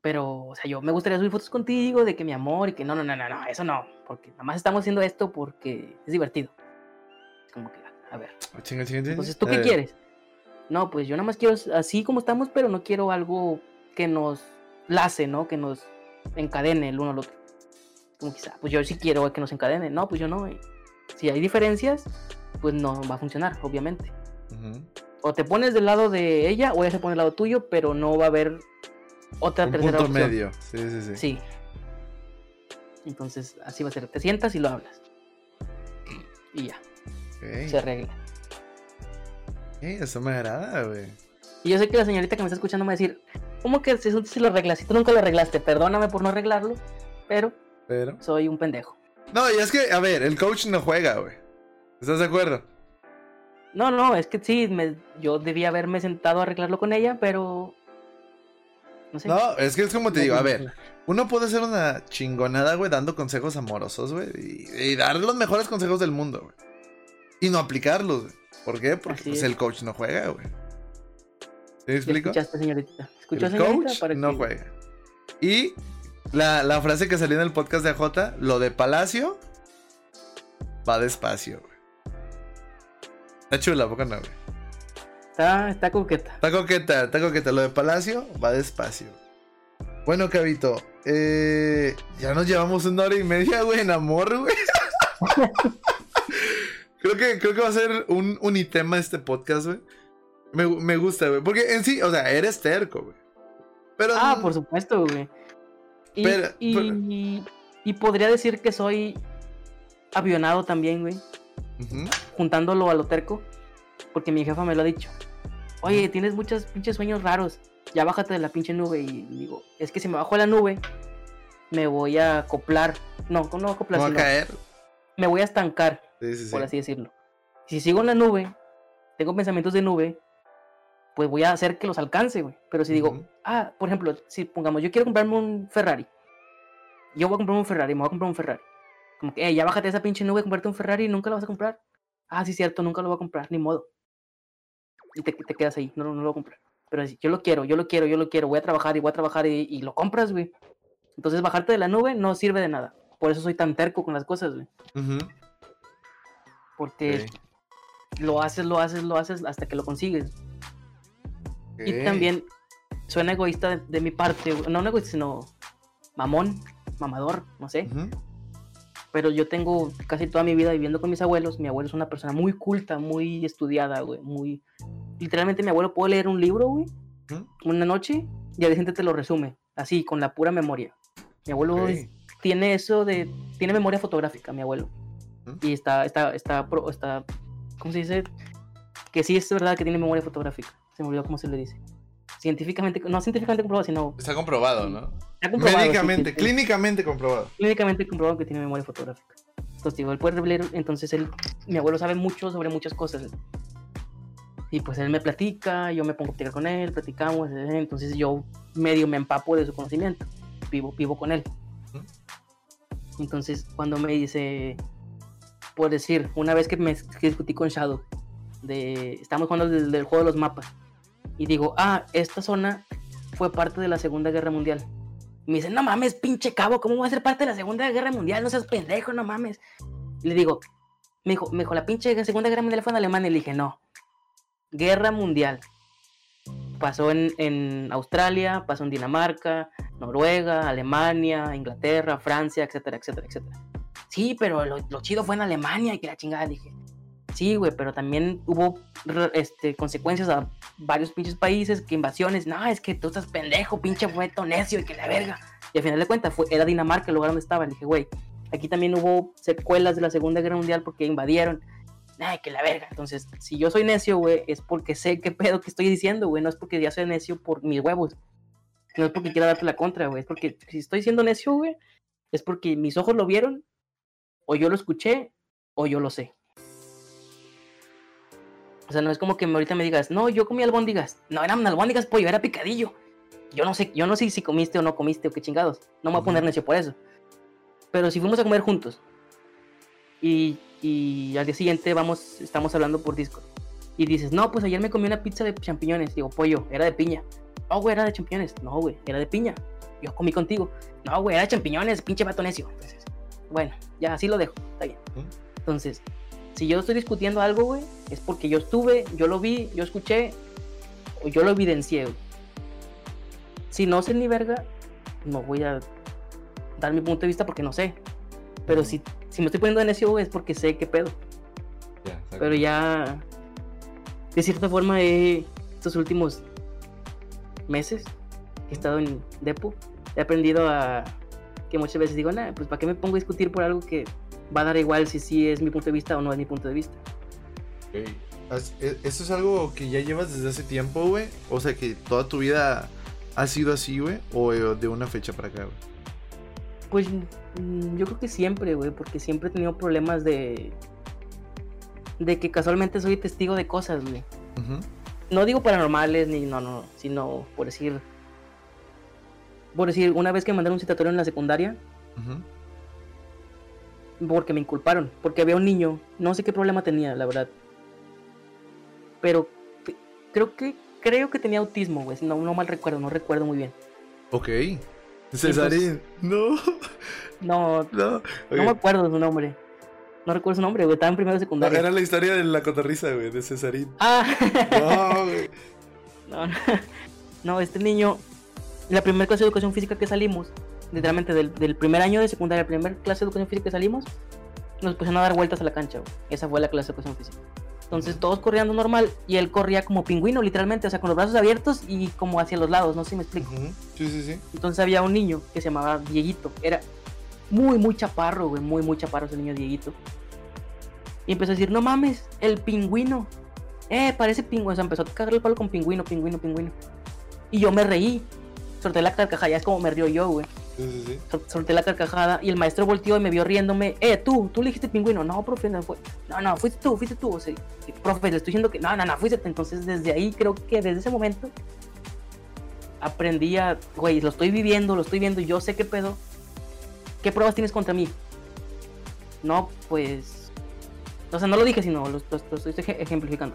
Pero, o sea, yo me gustaría subir fotos contigo de que mi amor y que no, no, no, no, no, eso no, porque nada más estamos haciendo esto porque es divertido. Es como que, a ver,
chinga.
entonces, ¿tú
A
qué
ver,
quieres? No, pues yo nada más quiero así como estamos, pero no quiero algo que nos lace, ¿no? Que nos encadene el uno al otro. Como quizá, pues yo sí quiero que nos encadene. No, pues yo no. Si hay diferencias, pues no va a funcionar, obviamente.
Ujú.
O te pones del lado de ella o ella se pone del lado tuyo, pero no va a haber otra
Un
tercera
punto
opción.
medio. Sí, sí, sí.
Sí. Entonces, así va a ser. Te sientas y lo hablas. Y ya, se arregla.
Ok, eso me agrada, güey.
Y yo sé que la señorita que me está escuchando me va a decir, ¿cómo que si si lo arreglas? Si tú nunca lo arreglaste, perdóname por no arreglarlo, pero
Pero.
soy un pendejo.
No, y es que, a ver, el coach no juega, güey. ¿Estás de acuerdo?
No, no, es que sí, me- yo debía haberme sentado a arreglarlo con ella, pero... No sé.
No, es que es como te digo, a ver, uno puede ser una chingonada, güey, dando consejos amorosos, güey, y, y dar los mejores consejos del mundo, güey. Y no aplicarlos, güey. ¿Por qué? Porque pues,
es.
el coach no juega, güey. ¿Sí me
¿Ya
explico?
escuchaste, señorita? ¿Escuchó,
El
señorita?
coach
Para
no
que-
juega. Y la, la frase que salió en el podcast de AJ, lo de Palacio va despacio, güey. Está chula, ¿a poco no, güey?
Está, está coqueta.
Está coqueta, está coqueta. Lo de Palacio va despacio. Bueno, Cabito, eh, ya nos llevamos una hora y media, güey, en amor, güey. creo, que, creo que va a ser un unitema este podcast, güey. Me, me gusta, güey. Porque en sí, o sea, eres terco, güey. Pero.
Ah, por supuesto, güey. Y,
Pero-
y,
pero-
y podría decir que soy avionado también, güey. Juntándolo a lo terco, porque mi jefa me lo ha dicho. Oye, tienes muchos pinches sueños raros. Ya bájate de la pinche nube. Y digo, es que si me bajo de la nube, me voy a acoplar. No, no acoplar,
No va a caer.
me voy a estancar,
Sí, sí, sí.
por así decirlo. Si sigo en la nube, tengo pensamientos de nube, pues voy a hacer que los alcance, güey. Pero si digo, ah, por ejemplo, si pongamos, yo quiero comprarme un Ferrari. Yo voy a comprarme un Ferrari, me voy a comprar un Ferrari. Como que, "Eh, ya bájate de esa pinche nube, comprarte un Ferrari y nunca lo vas a comprar. Ah, sí, cierto, nunca lo voy a comprar, ni modo. Y te, te quedas ahí, no, no lo voy a comprar. Pero yo lo quiero, yo lo quiero, yo lo quiero, voy a trabajar y voy a trabajar y, y lo compras, güey. Entonces bajarte de la nube no sirve de nada. Por eso soy tan terco con las cosas, güey.
Ujú.
Porque lo haces, lo haces, lo haces hasta que lo consigues. Y
Ok.
también suena egoísta de, de mi parte, güey. no egoísta, sino mamón, mamador, no sé.
Ujú.
Pero yo tengo casi toda mi vida viviendo con mis abuelos. Mi abuelo es una persona muy culta, muy estudiada, güey. Muy. Literalmente, mi abuelo puede leer un libro, güey,
Ujú.
una noche y al siguiente te lo resume, así, con la pura memoria. Mi abuelo
Ok.
es- tiene eso de. Tiene memoria fotográfica, mi abuelo.
Ujú.
Y está, está, está, está. ¿Cómo se dice? Que sí es verdad que tiene memoria fotográfica. Se me olvidó cómo se le dice. Científicamente, no científicamente comprobado, sino.
Está comprobado, ¿no?
está comprobado,
Médicamente,
sí
clínicamente comprobado.
clínicamente comprobado que tiene memoria fotográfica. Entonces, digo, él puede leer, entonces él, mi abuelo sabe mucho sobre muchas cosas. Y pues él me platica, yo me pongo a platicar con él, platicamos, eh, entonces yo medio me empapo de su conocimiento, vivo, vivo con él. Entonces, cuando me dice, por decir, una vez que me que discutí con Shadow, de, estamos jugando del, del juego de los mapas, y digo, ah, esta zona fue parte de la Segunda Guerra Mundial. Y me dice, no mames, pinche cabo, ¿cómo va a ser parte de la Segunda Guerra Mundial? No seas pendejo, no mames. Y le digo, me dijo, me dijo, la pinche Segunda Guerra Mundial fue en Alemania. Y le dije, no, Guerra Mundial. Pasó en, en Australia, pasó en Dinamarca, Noruega, Alemania, Inglaterra, Francia, etcétera, etcétera, etcétera. Sí, pero lo, lo chido fue en Alemania y que la chingada. Dije, sí, güey, pero también hubo este, consecuencias a varios pinches países, que invasiones. No, es que tú estás pendejo, pinche fueto necio y que la verga. Y al final de cuentas fue, era Dinamarca el lugar donde estaba. Le dije, güey, aquí también hubo secuelas de la Segunda Guerra Mundial porque invadieron. Ay, que la verga. Entonces, si yo soy necio, güey, es porque sé qué pedo que estoy diciendo, güey. No es porque ya soy necio por mis huevos. No es porque quiera darte la contra, güey. Es porque si estoy siendo necio, güey, es porque mis ojos lo vieron, o yo lo escuché, o yo lo sé. O sea, no es como que ahorita me digas, no, yo comí albóndigas. No, eran albóndigas, pollo, era picadillo. Yo no sé, yo no sé si comiste o no comiste o qué chingados. No me voy a poner necio por eso. Pero si fuimos a comer juntos y, y al día siguiente vamos, estamos hablando por Discord y dices, no, pues ayer me comí una pizza de champiñones. Digo, pollo, era de piña. No, güey, era de champiñones. No, güey, era de piña. Yo comí contigo. No, güey, era de champiñones, pinche vato necio. Entonces, bueno, ya así lo dejo. Está bien. Entonces, Si yo estoy discutiendo algo, güey, es porque yo estuve, yo lo vi, yo escuché, o yo lo evidencié, güey. Si no sé ni verga, no voy a dar mi punto de vista porque no sé. Pero si, si me estoy poniendo en necio, güey, es porque sé qué pedo. Pero ya, de cierta forma, he, estos últimos meses que he estado en Depo, he aprendido a que muchas veces digo, nah, pues ¿para qué me pongo a discutir por algo que va a dar igual si sí es mi punto de vista o no es mi punto de vista?
Ok. Has- e- ¿Eso es algo que ya llevas desde hace tiempo, güey? O sea, que toda tu vida ha sido así, güey. O eh, de una fecha para acá, güey.
Pues mm, yo creo que siempre, güey, porque siempre he tenido problemas de... De que casualmente soy testigo de cosas, güey. No digo paranormales, ni no, no, sino por decir... Por decir, una vez que me mandaron un citatorio en la secundaria, porque me inculparon, porque había un niño, no sé qué problema tenía, la verdad. Pero creo que creo que tenía autismo, güey, si no, no mal recuerdo, no recuerdo muy bien.
Ok. Cesarín. No.
No,
No.
no me acuerdo su nombre. No recuerdo su nombre, güey, estaba en primero secundaria.
era la historia de la cotorriza, güey, de Cesarín.
Ah,
No, güey.
no, no, no, este niño, la primera clase de educación física que salimos, literalmente del, del primer año de secundaria, la primera clase de educación física que salimos, nos pusieron a dar vueltas a la cancha, güey. Esa fue la clase de educación física. Entonces todos corriendo normal y él corría como pingüino, literalmente, o sea, con los brazos abiertos y como hacia los lados, no sé si me explico.
Sí, sí, sí.
Entonces había un niño que se llamaba Dieguito. Era muy, muy chaparro, güey. Muy, muy chaparro ese niño Dieguito. Y empezó a decir, no mames, el pingüino. Eh, parece pingüino. O sea, empezó a cagar el palo con pingüino, pingüino, pingüino. Y yo me reí. Solté la carcajada, ya es como me río yo, güey. Solté la carcajada y el maestro volteó y me vio riéndome. Eh, tú, tú le dijiste pingüino. No, profe, no fue. No, no, fuiste tú, fuiste tú. O sea, profe, le estoy diciendo que no, no, no, fuiste. Entonces, desde ahí, creo que desde ese momento aprendí a, güey, lo estoy viviendo, lo estoy viendo yo sé qué pedo. ¿Qué pruebas tienes contra mí? No, pues. O sea, no lo dije, sino lo, lo- lo estoy ej- ejemplificando.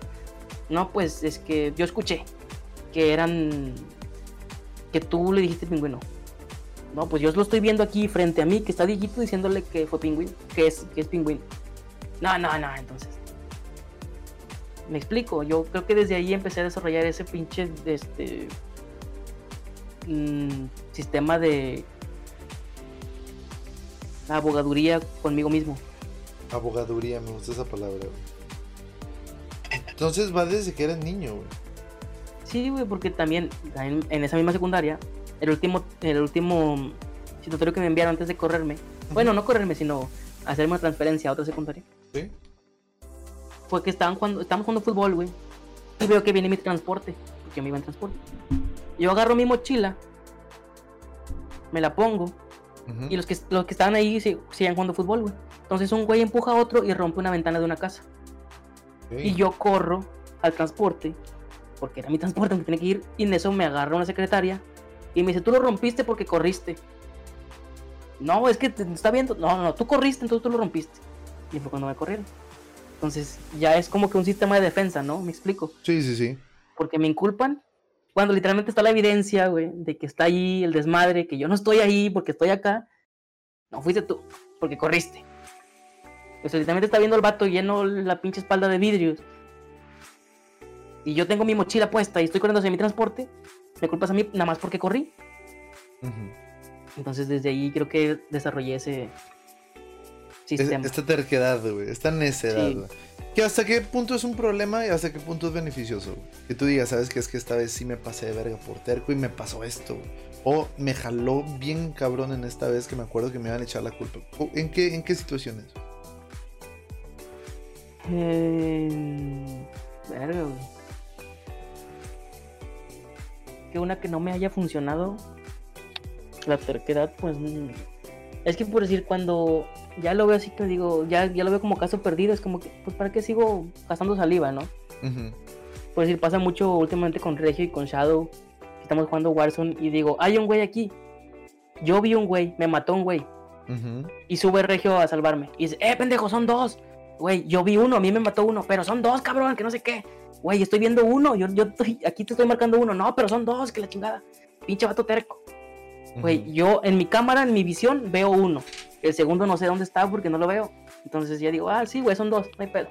No, pues es que yo escuché que eran. que tú le dijiste pingüino. No, pues yo lo estoy viendo aquí frente a mí, que está Dieguito diciéndole que fue pingüino, que es, que es pingüino. No, no, no, entonces. Me explico, yo creo que desde ahí empecé a desarrollar ese pinche este mm, sistema de abogaduría conmigo mismo.
Abogaduría, me gusta esa palabra, güey. Entonces va desde que eres niño, güey.
Sí, güey, porque también en, en esa misma secundaria, el último, el último citatorio que me enviaron antes de correrme, bueno, no correrme, sino hacerme una transferencia a otra secundaria,
¿Sí?
fue que estaban jugando, estábamos jugando fútbol, güey, y veo que viene mi transporte, porque me iba en transporte. Yo agarro mi mochila, me la pongo, y los que, los que estaban ahí siguen jugando fútbol, güey. Entonces un güey empuja a otro y rompe una ventana de una casa. Y yo corro al transporte, porque era mi transporte donde tenía que ir, y en eso me agarra una secretaria y me dice, tú lo rompiste porque corriste. No, es que te está viendo. No, no, no, tú corriste, entonces tú lo rompiste. Y fue cuando me corrieron. Entonces ya es como que un sistema de defensa, ¿no? Me explico.
Sí, sí, sí.
Porque me inculpan cuando literalmente está la evidencia, güey, de que está ahí el desmadre, que yo no estoy ahí porque estoy acá. No fuiste tú, porque corriste. Pues literalmente está viendo el vato lleno la pinche espalda de vidrios. Y yo tengo mi mochila puesta y estoy corriendo hacia mi transporte. Me culpas a mí nada más porque corrí. Entonces desde ahí creo que desarrollé ese
Es-
sistema.
esta terquedad, güey. Esta necedad,
Sí.
Que hasta qué punto es un problema y hasta qué punto es beneficioso, güey. Que tú digas, sabes que es que esta vez sí me pasé de verga por terco y me pasó esto. O me jaló bien cabrón en esta vez que me acuerdo que me iban a echar la culpa. O- ¿En qué, en qué situaciones?
Eh, verga, güey. Que una que no me haya funcionado. La terquedad, pues. Es que por decir, cuando ya lo veo así que digo, ya, ya lo veo como caso perdido, es como que, pues, ¿para qué sigo gastando saliva, no? Por decir, pasa mucho últimamente con Regio y con Shadow. Estamos jugando Warzone y digo, hay un güey aquí. Yo vi un güey, me mató un güey. Y sube Regio a salvarme. Y dice, eh, pendejo, son dos. Güey, yo vi uno, a mí me mató uno, pero son dos, cabrón, que no sé qué. Güey, estoy viendo uno, yo, yo estoy, aquí te estoy marcando uno. No, pero son dos, que la chingada. Pinche vato terco. Güey, yo en mi cámara, en mi visión, veo uno. El segundo no sé dónde está porque no lo veo. Entonces ya digo, ah, sí, güey, son dos, no hay pedo.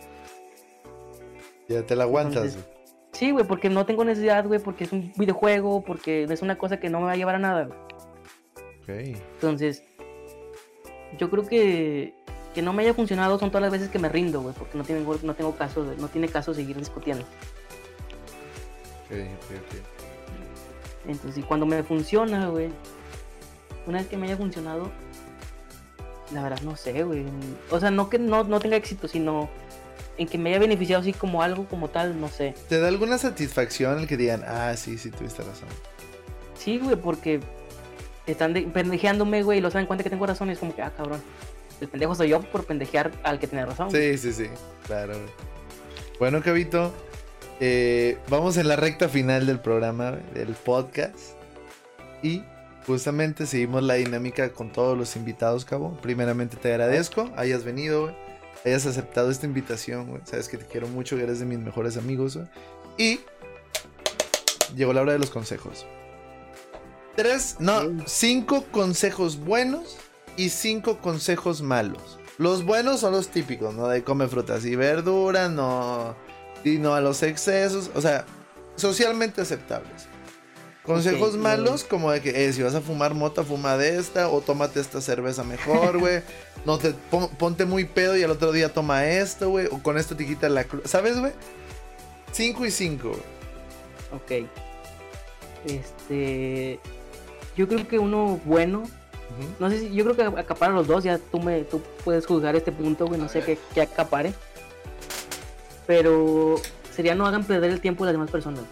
Ya te la aguantas,
Entonces. Sí, güey, porque no tengo necesidad, güey, porque es un videojuego, porque es una cosa que no me va a llevar a nada, güey.
Ok.
Entonces, yo creo que que no me haya funcionado son todas las veces que me rindo, güey, porque no tengo, no tengo caso, no tiene caso seguir discutiendo.
Ok, ok, ok.
Entonces, y cuando me funciona, güey, una vez que me haya funcionado, la verdad no sé, güey. O sea, no que no, no tenga éxito, sino en que me haya beneficiado así como algo como tal, no sé.
¿Te da alguna satisfacción el que digan, ah, sí, sí, tuviste razón?
Sí, güey, porque están de- pendejeándome, güey, y lo saben cuenta que tengo razón y es como que, ah, cabrón. El pendejo soy yo por pendejear al que tiene razón.
Sí, sí, sí. Claro, güey. Bueno, Cabito, eh, vamos en la recta final del programa, del podcast. Y justamente seguimos la dinámica con todos los invitados, Cabo. Primeramente te agradezco, hayas venido, güey, hayas aceptado esta invitación, güey. Sabes que te quiero mucho, que eres de mis mejores amigos, güey. Y llegó la hora de los consejos. Tres, no, cinco consejos buenos y cinco consejos malos. Los buenos son los típicos, ¿no? De come frutas y verduras, no. Y no a los excesos. O sea, socialmente aceptables. Consejos malos, como de que eh, si vas a fumar mota, fuma de esta, o tómate esta cerveza mejor, güey. no te pon- ponte muy pedo y al otro día toma esto, güey. O con esto te quita la cruz. ¿Sabes, güey? Cinco y cinco, güey.
Ok. Este. Yo creo que uno bueno. No sé si. Yo creo que acapara los dos. Ya tú, me, tú puedes juzgar este punto, güey. No
A
sé qué, qué acapare. Pero. Sería no hagan perder el tiempo a las demás personas.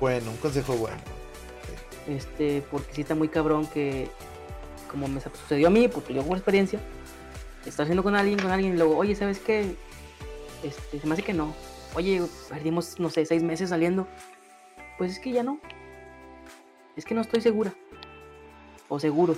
Bueno, un consejo bueno.
Este. Porque sí está muy cabrón que. Como me sucedió a mí, porque yo por experiencia. Estar haciendo con alguien, con alguien y luego, oye, ¿sabes qué? Este, se me hace que no. Oye, perdimos, no sé, seis meses saliendo. Pues es que ya no. Es que no estoy segura. O seguro.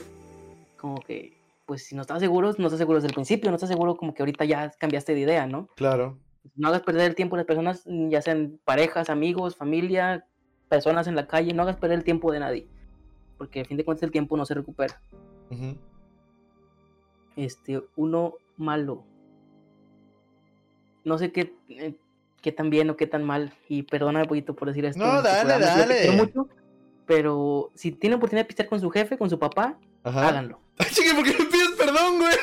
Como que, pues si no estás seguro, no estás seguro desde el principio, no estás seguro como que ahorita ya cambiaste de idea, ¿no?
Claro.
No hagas perder el tiempo a las personas, ya sean parejas, amigos, familia, personas en la calle, no hagas perder el tiempo de nadie. Porque a fin de cuentas el tiempo no se recupera. Este, uno malo. No sé qué, eh, qué tan bien o qué tan mal. Y perdóname, poquito, por decir esto.
No,
en tu
dale,
programa, yo te quiero
dale.
mucho, pero si tienen oportunidad de pistear con su jefe, con su papá,
Ajá.
háganlo.
Ay, chique, ¿por qué me pides perdón, güey?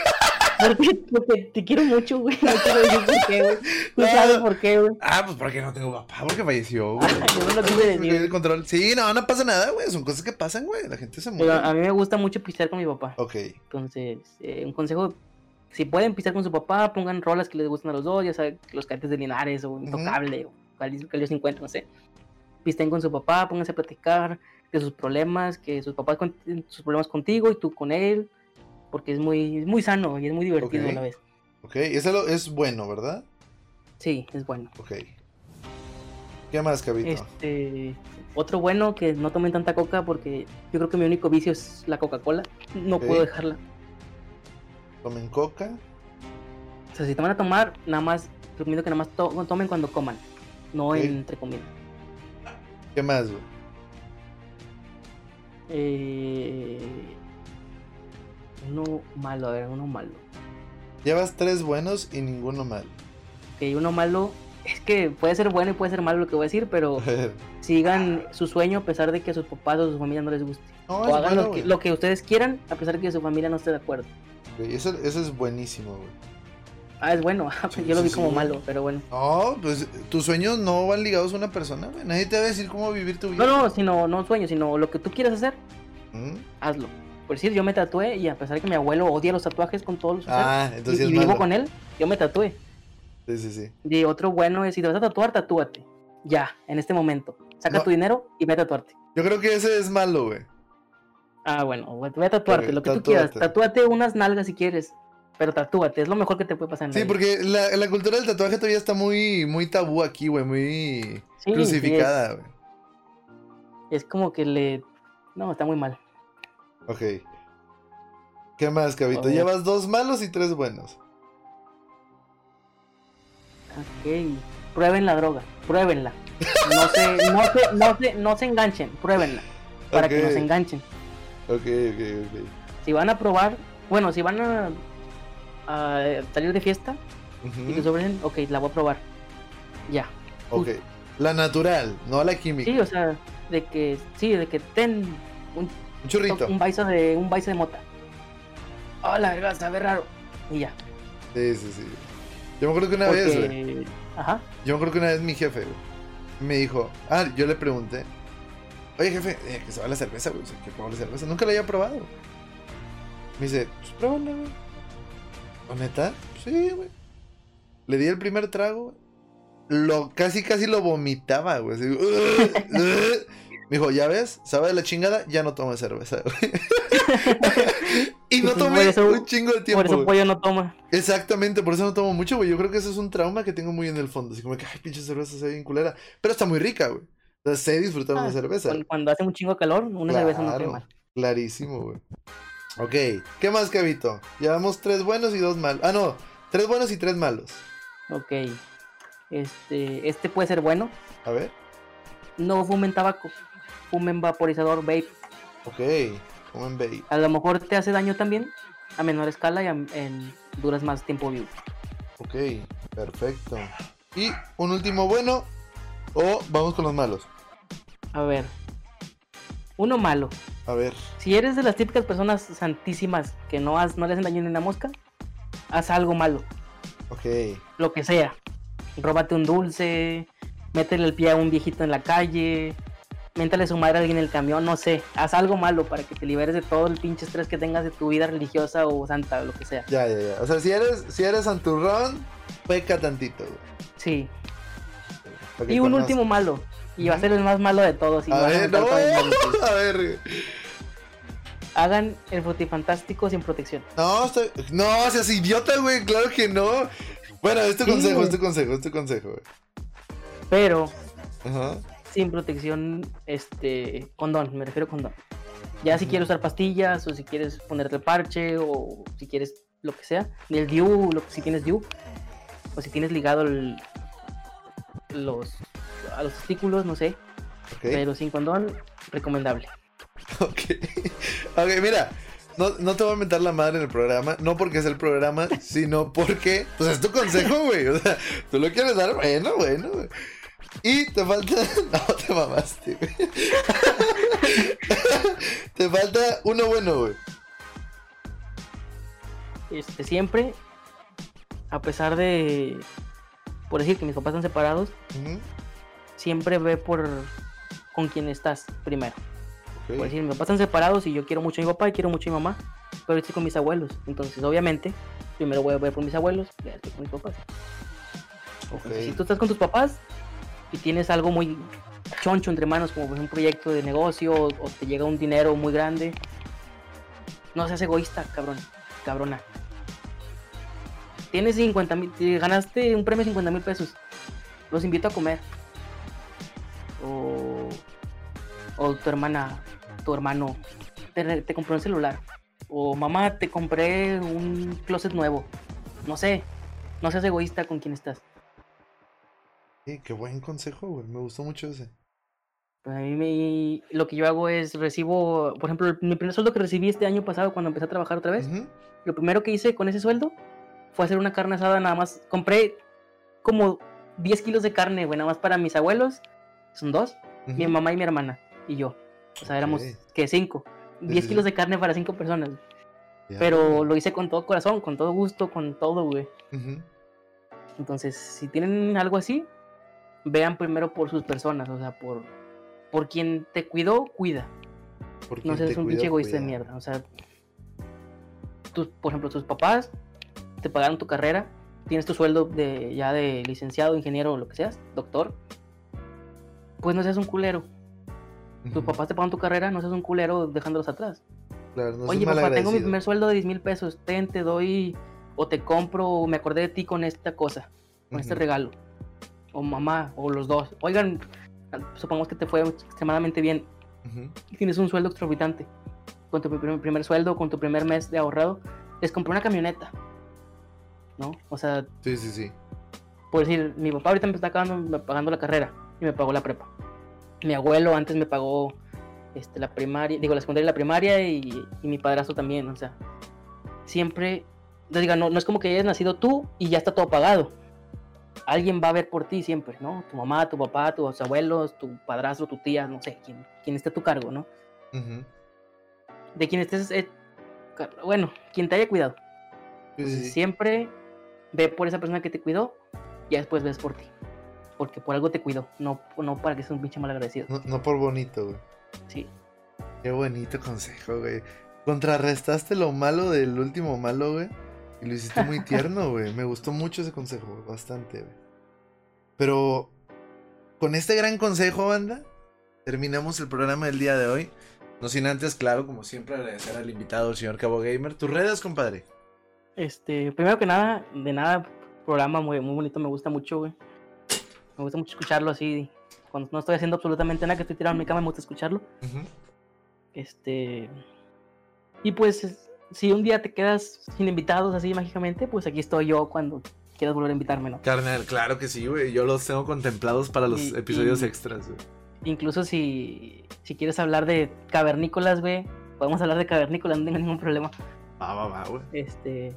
Porque, porque te quiero mucho, güey. No quiero decir por qué, güey. Tú
No.
sabes por qué, güey.
Ah, pues porque no tengo papá, porque falleció, güey.
Yo no lo decir.
el control. Sí, no, no pasa nada, güey. Son cosas que pasan, güey. La gente se
Pero
muere.
a mí me gusta mucho pistear con mi papá.
Ok.
Entonces, eh, un consejo, si pueden pistear con su papá, pongan rolas que les gustan a los dos, ya saben, los cantes de Linares o Intocable o Cali- Cali 50, no sé. Pisten con su papá, pónganse a platicar de sus problemas, que sus papás cuenten sus problemas contigo y tú con él, porque es muy, es muy sano y es muy divertido a la vez.
Ok. Eso lo- es bueno, ¿verdad?
Sí, es bueno.
Ok. ¿Qué más, Cabito?
Este, otro bueno, que no tomen tanta coca porque yo creo que mi único vicio es la Coca-Cola. No puedo dejarla.
Tomen coca.
O sea, si te van a tomar, nada más, recomiendo que nada más to- tomen cuando coman, no entre comida.
¿Qué más, güey?
Eh, uno malo, a ver, uno malo.
Llevas tres buenos y ninguno mal.
Ok, uno malo, es que puede ser bueno y puede ser malo lo que voy a decir, pero sigan su sueño a pesar de que a sus papás o a su familia no les guste.
No,
o hagan
bueno,
lo, que,
güey.
lo que ustedes quieran a pesar de que su familia no esté de acuerdo.
Eso, eso es buenísimo, güey.
Ah, es bueno,
Sí,
yo lo vi
sí,
como malo, pero bueno.
No, pues tus sueños no van ligados a una persona, güey. Nadie te va a decir cómo vivir tu vida.
No, no, sino no sueño, sino lo que tú quieras hacer,
¿Mm?
hazlo. Por decir, yo me tatué y a pesar de que mi abuelo odia los tatuajes con todos los
Ah,
y,
entonces
y
es
vivo
malo.
con él, yo me tatué.
Sí, sí, sí.
Y otro bueno es, si te vas a tatuar, tatúate. Ya, en este momento. Saca
No.
tu dinero y ve a tatuarte.
Yo creo que ese es malo, güey.
Ah, bueno, güey, ve a tatuarte, lo que tú quieras. Tatúate unas nalgas si quieres, pero tatúate, es lo mejor que te puede pasar en la
Sí,
vida.
porque la, la cultura del tatuaje todavía está muy, muy tabú aquí, güey. Muy
Sí,
crucificada, güey.
es, es como que le... No, está muy mal.
Ok. ¿Qué más, Cabito? Llevas dos malos y tres buenos.
Ok, prueben la droga, pruébenla. No se, no se, no se, no se enganchen, pruébenla. Para que no se enganchen.
Ok, ok, ok.
Si van a probar, bueno, si van a a salir de fiesta y te sobren, ok, la voy a probar. Ya.
Ok. La natural, no la química.
Sí, o sea, de que, sí, de que ten un,
Un churrito.
un baizo de, un baizo de mota. Hola, verga, sabe raro. Y ya.
Sí, sí, sí. Yo me acuerdo que una vez, güey.
Ajá,
Yo me acuerdo que una vez mi jefe, güey, me dijo, ah, yo le pregunté, oye jefe, eh, que se va la cerveza, güey, o sea, que prueba la cerveza, nunca la había probado. Me dice, pues pruébala, güey. ¿O neta? Sí, güey. Le di el primer trago. Lo, casi, casi lo vomitaba, güey. así, me dijo, ya ves, sabe de la chingada, ya no tomo cerveza, güey. y no
Pues,
tomé
eso-
un chingo de tiempo.
por eso pollo no toma.
Exactamente, por eso no tomo mucho, güey. Yo creo que eso es un trauma que tengo muy en el fondo. Así como que, ay, pinche cerveza se ve bien culera. Pero está muy rica, güey. O sea, sé disfrutar
Ah,
una cerveza.
Cuando, cuando hace un chingo de calor, una cerveza no cae mal.
Clarísimo, güey. Ok, ¿qué más, Cabito? Llevamos tres buenos y dos malos. Ah, no, tres buenos y tres malos.
Ok. Este, este puede ser bueno.
A ver,
No fumen tabaco. Fumen vaporizador, vape.
ok, comen bait.
A lo mejor te hace daño también. A menor escala y a- en, duras más tiempo vivo.
Ok, perfecto. Y un último bueno, o vamos con los malos.
A ver. Uno malo.
A ver,
Si eres de las típicas personas santísimas que no, has, no le hacen daño ni una mosca, haz algo malo.
ok,
Lo que sea. Róbate un dulce. Métele el pie a un viejito en la calle. Méntale su madre a alguien en el camión. No sé. Haz algo malo para que te liberes de todo el pinche estrés que tengas de tu vida religiosa o santa o lo que sea.
ya, ya, ya. O sea, si eres, si eres santurrón, peca tantito, güey.
Sí. Y un último malo. Y va a ser el más malo de todos. y
A ver, no, a ver.
Hagan el frutifantástico sin protección.
No, estoy- no, seas idiota, güey, claro que no. Bueno, este
Sí,
consejo,
güey.
este consejo, este consejo, güey.
Pero
Ajá.
sin protección, este, condón, me refiero a condón. Ya si quieres usar pastillas o si quieres ponerte parche o si quieres lo que sea, el DIU, lo, si tienes DIU, o si tienes ligado el- los, a los testículos, no sé, pero sin condón, recomendable.
Ok. Ok, mira. No, no te voy a mentar la madre en el programa, no porque es el programa, sino porque, pues es tu consejo, güey. O sea, tú lo quieres dar, bueno, bueno, güey. Y te falta. No, te mamaste, güey. te falta uno bueno, güey.
Este, siempre, a pesar de, por decir que mis papás están separados,
Ujú,
siempre ve por con quién estás primero. Por decir, mis papás están separados y yo quiero mucho a mi papá y quiero mucho a mi mamá, pero estoy con mis abuelos. Entonces, obviamente, primero voy a ver por mis abuelos y después por mis papás. Si tú estás con tus papás y tienes algo muy choncho entre manos, como un proyecto de negocio o, o te llega un dinero muy grande, no seas egoísta, cabrón, cabrona. Tienes 50 mil, te ganaste un premio de 50 mil pesos, los invito a comer. O, o tu hermana, tu hermano, te, te compró un celular. O mamá, te compré un closet nuevo. No sé, no seas egoísta con quien estás.
Sí, qué buen consejo, güey. Me gustó mucho ese.
A mí me- lo que yo hago es recibo, por ejemplo, mi primer sueldo que recibí este año pasado cuando empecé a trabajar otra vez, lo primero que hice con ese sueldo fue hacer una carne asada nada más. Compré como 10 kilos de carne, güey, nada más para mis abuelos, son dos, mi mamá y mi hermana y yo. O sea, éramos, que Cinco.
Sí,
10
sí,
kilos
sí.
de carne para cinco personas. Pero
güey.
lo hice con todo corazón, con todo gusto, con todo, güey. Entonces, si tienen algo así, vean primero por sus personas, o sea, por, por quien te cuidó, cuida.
Por
No seas un pinche egoísta de mierda. O sea, tus, por ejemplo, tus papás te pagaron tu carrera, tienes tu sueldo de, ya de licenciado, ingeniero o lo que seas, doctor. Pues no seas un culero. Tus papás te pagan tu carrera, no seas un culero dejándolos atrás.
Claro, no
Oye, papá, tengo mi primer sueldo de 10 mil pesos. Ten, te doy, o te compro, o me acordé de ti con esta cosa, con este regalo. O mamá, o los dos. Oigan, supongamos que te fue extremadamente bien y tienes un sueldo exorbitante. Con tu primer, primer sueldo, con tu primer mes de ahorrado, les compré una camioneta. ¿No? O sea,
Sí, sí, sí.
por decir, mi papá ahorita me está pagando, pagando la carrera y me pagó la prepa. Mi abuelo antes me pagó este, la primaria, digo, la secundaria y la primaria y, y mi padrastro también. O sea, siempre Entonces, diga, no, no es como que hayas nacido tú y ya está todo pagado. Alguien va a ver por ti siempre, ¿no? Tu mamá, tu papá, tus abuelos, tu padrastro, tu tía, no sé, quien, quien esté a tu cargo, ¿no? De quien estés, eh, bueno, quien te haya cuidado.
Sí.
Siempre ve por esa persona que te cuidó y después ves por ti. Porque por algo te cuidó, no, no para que seas un pinche mal agradecido.
No, no por bonito, güey.
Sí.
Qué bonito consejo, güey. Contrarrestaste lo malo del último malo, güey. Y lo hiciste muy tierno, güey. Me gustó mucho ese consejo, güey. Bastante, güey. Pero con este gran consejo, banda, terminamos el programa del día de hoy. No sin antes, claro, como siempre, agradecer al invitado, el señor Cabo Gamer. Tus redes, compadre.
Este, primero que nada, de nada, programa muy, muy bonito, me gusta mucho, güey. Me gusta mucho escucharlo así. Cuando no estoy haciendo absolutamente nada, que estoy tirado en mi cama, me gusta escucharlo.
Ujú.
Este. Y pues, es- si un día te quedas sin invitados así mágicamente, pues aquí estoy yo cuando quieras volver a invitarme, ¿no?
Carnal, claro que sí, güey. Yo los tengo contemplados para los
Y-
episodios
y-
extras, güey.
Incluso si, si quieres hablar de cavernícolas, güey, podemos hablar de cavernícolas, no tengo ningún problema.
Va, va, va, güey.
Este.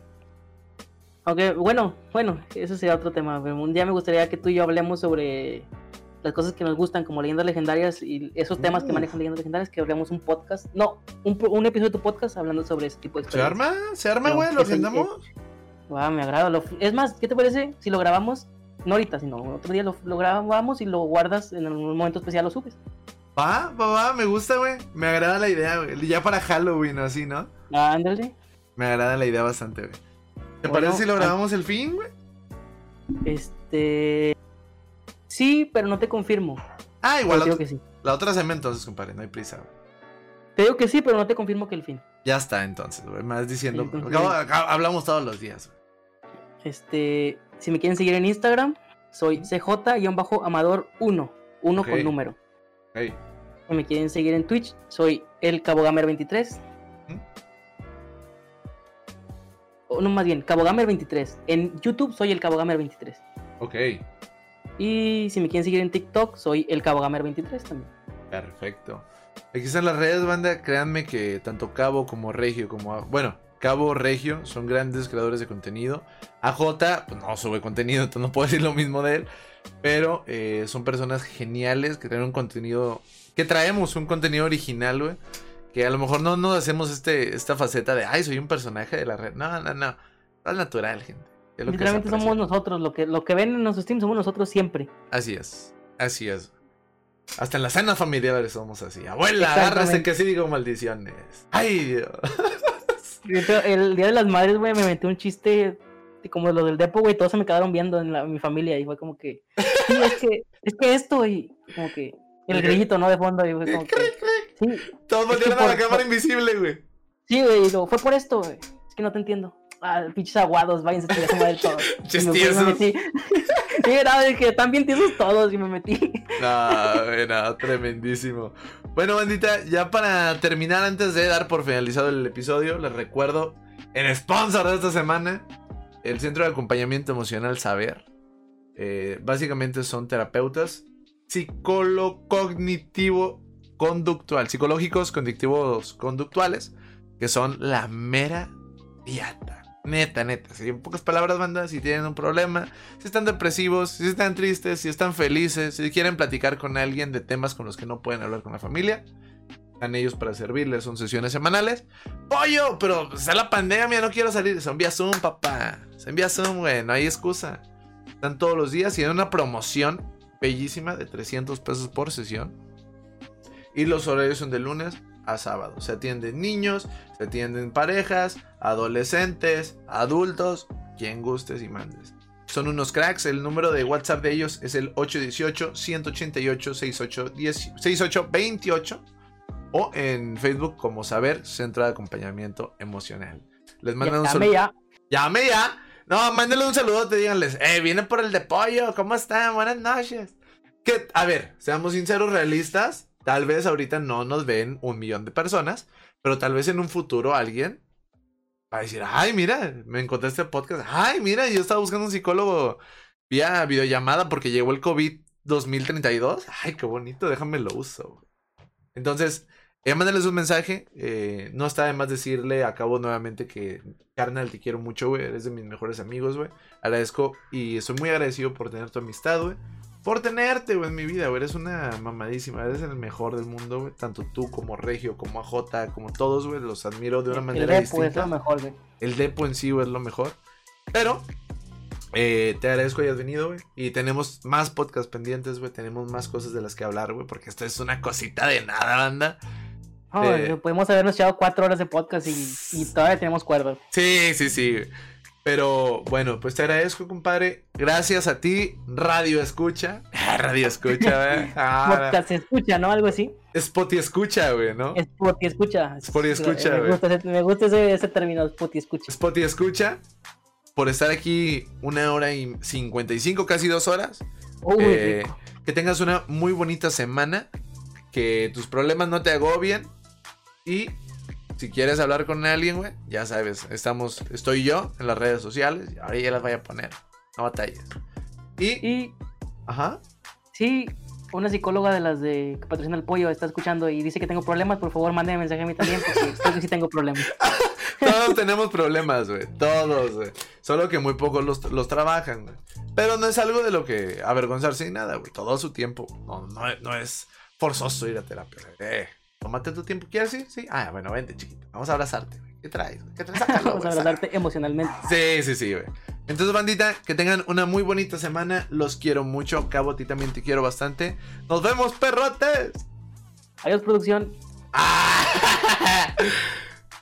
Aunque, bueno, bueno, eso sería otro tema. Un día me gustaría que tú y yo hablemos sobre las cosas que nos gustan, como leyendas legendarias y esos temas que manejan leyendas legendarias, que hablemos un podcast. No, un, episodio de tu podcast hablando sobre ese tipo de
¿Se
experiencias.
arma? ¿Se arma, güey? ¿Lo agendamos?
Ah, me agrada. lo- es más, ¿qué te parece si lo grabamos? No ahorita, sino otro día lo, lo grabamos y lo guardas en un momento especial, lo subes.
Va, va, va, me gusta, güey. Me agrada la idea, güey. Ya para Halloween así, ¿no?
Ah, ándale.
Me agrada la idea bastante, güey. ¿Te
Bueno,
parece si lo
ah-
grabamos el fin, güey?
Este. Sí, pero no te confirmo.
Ah, igual
Pero
la,
digo que sí.
la otra semana entonces, compadre. No hay prisa, güey.
Te digo que sí, pero no te confirmo que el fin.
Ya está entonces, güey. Más diciendo.
Sí, entonces-
Acabo- acabo- hablamos todos los días, güey.
Este, si me quieren seguir en Instagram, soy CJ-Amador1, 1
Ok.
con número.
Hey.
Si me quieren seguir en Twitch, soy el Cabogamer23. No, más bien, Cabogamer23. En YouTube soy el Cabogamer23.
Ok.
Y si me quieren seguir en TikTok, soy el Cabogamer23 también.
Perfecto. Aquí están las redes, banda. Créanme que tanto Cabo como Regio, como. Bueno, Cabo Regio son grandes creadores de contenido. AJ, pues no sube contenido, entonces no puedo decir lo mismo de él. Pero eh, son personas geniales que traen un contenido. Que traemos un contenido original, güey. Que a lo mejor no nos hacemos este, esta faceta de, ay, soy un personaje de la red. No, no, no. Es natural, gente. Es lo que
Literalmente
aprecia.
somos nosotros, lo que, lo que ven en nuestros streams somos nosotros siempre.
Así es, así es. Hasta en las cenas familiares somos así. Abuela, agárrese que sí digo maldiciones. Ay, Dios.
El día de las madres, güey, me metí un chiste como lo del depo, güey, todos se me quedaron viendo en, la- en mi familia y fue como que, sí, es que, es que esto y como que el grillito, ¿no? De fondo y fue como que, sí,
Todos volvieron a la cámara invisible, güey.
sí, güey, y luego, fue por esto, güey, es que no te entiendo. Ah, pinches aguados, váyanse a me
Chistiesos.
metí. Sí, era de que están bien tiesos todos y me metí.
No, güey, no, tremendísimo. Bueno, bandita, ya para terminar, antes de dar por finalizado el episodio, les recuerdo el sponsor de esta semana, el Centro de Acompañamiento Emocional Saber. Eh, básicamente son terapeutas psicólogo cognitivo conductual, psicológicos conductivos conductuales, que son la mera diata. Neta, neta. Si en pocas palabras, banda, si tienen un problema, si están depresivos, si están tristes, si están felices, si quieren platicar con alguien de temas con los que no pueden hablar con la familia, están ellos para servirles. Son sesiones semanales. Pollo, pero está la pandemia, no quiero salir. Son vía Zoom, papá. Son vía Zoom, güey, no hay excusa. Están todos los días y en una promoción bellísima de 300 pesos por sesión. Y los horarios son de lunes a sábado. Se atienden niños, se atienden parejas, adolescentes, adultos, quien gustes y mandes. Son unos cracks. El número de WhatsApp de ellos es el 818-188-6828. O en Facebook como Saber Centro de Acompañamiento Emocional. Les mandan un saludo.
ya.
Llame ya. No, mándenle un saludo, te díganles, eh, viene por el de pollo, ¿cómo están? Buenas noches. Que, a ver, seamos sinceros, realistas. Tal vez ahorita no nos ven un millón de personas, pero tal vez en un futuro alguien va a decir, ay, mira, me encontré este podcast. Ay, mira, yo estaba buscando un psicólogo vía videollamada porque llegó el COVID 2032. Ay, qué bonito, déjame lo uso. güey". Entonces, Eh, mándales un mensaje. eh, no está de más decirle, acabo nuevamente que, carnal, te quiero mucho, güey. Eres de mis mejores amigos, güey. Agradezco y estoy muy agradecido por tener tu amistad, güey. Por tenerte, güey, en mi vida, güey. Eres una mamadísima. Eres el mejor del mundo, güey. Tanto tú como Regio, como AJ, como todos, güey. Los admiro de una
El
manera
Depo es
distinta.
lo mejor, güey.
El Depo en sí, güey, es lo mejor. Pero eh, te agradezco que hayas venido, güey. Y tenemos más podcasts pendientes, güey. Tenemos más cosas de las que hablar, güey. Porque esto es una cosita de nada, banda.
No,
Eh.
Podemos habernos echado cuatro horas de podcast y, y todavía tenemos cuerda.
Sí, sí, sí. Pero bueno, pues te agradezco, compadre. Gracias a ti, Radio Escucha. Radio Escucha, güey. Ah,
Podcast escucha, ¿no? Algo así.
Spotify Escucha, güey, ¿no?
Spotify escucha.
Spotify escucha,
Me
güey.
gusta, ese, me gusta ese, ese término, Spotify escucha.
Spotify Escucha. Por estar aquí una hora y 55, casi dos horas.
Uy,
Eh, que tengas una muy bonita semana. Que tus problemas no te agobien. Y si quieres hablar con alguien, güey, ya sabes, estamos, estoy yo en las redes sociales. Ahora ya las voy a poner. No batalles. Y,
Y
ajá.
sí, una psicóloga de las de que patrocina el pollo está escuchando y dice que tengo problemas. Por favor, mándeme mensaje a mí también porque creo que sí tengo problemas.
Todos tenemos problemas, güey. Todos, güey. Solo que muy pocos los, los trabajan, güey. Pero no es algo de lo que avergonzarse ni nada, güey. Todo su tiempo. No, no, no es forzoso ir a terapia. güey. Eh, tómate tu tiempo. ¿Quieres ir? Sí. Ah, bueno, vente, chiquito. Vamos a abrazarte, güey. ¿Qué traes? güey? ¿Qué traes? Sácalo,
Vamos a abrazarte emocionalmente.
Sí, sí, sí, güey. Entonces, bandita, que tengan una muy bonita semana. Los quiero mucho. Cabo, a ti también te quiero bastante. Nos vemos, perrotes.
Adiós, producción.
Ah.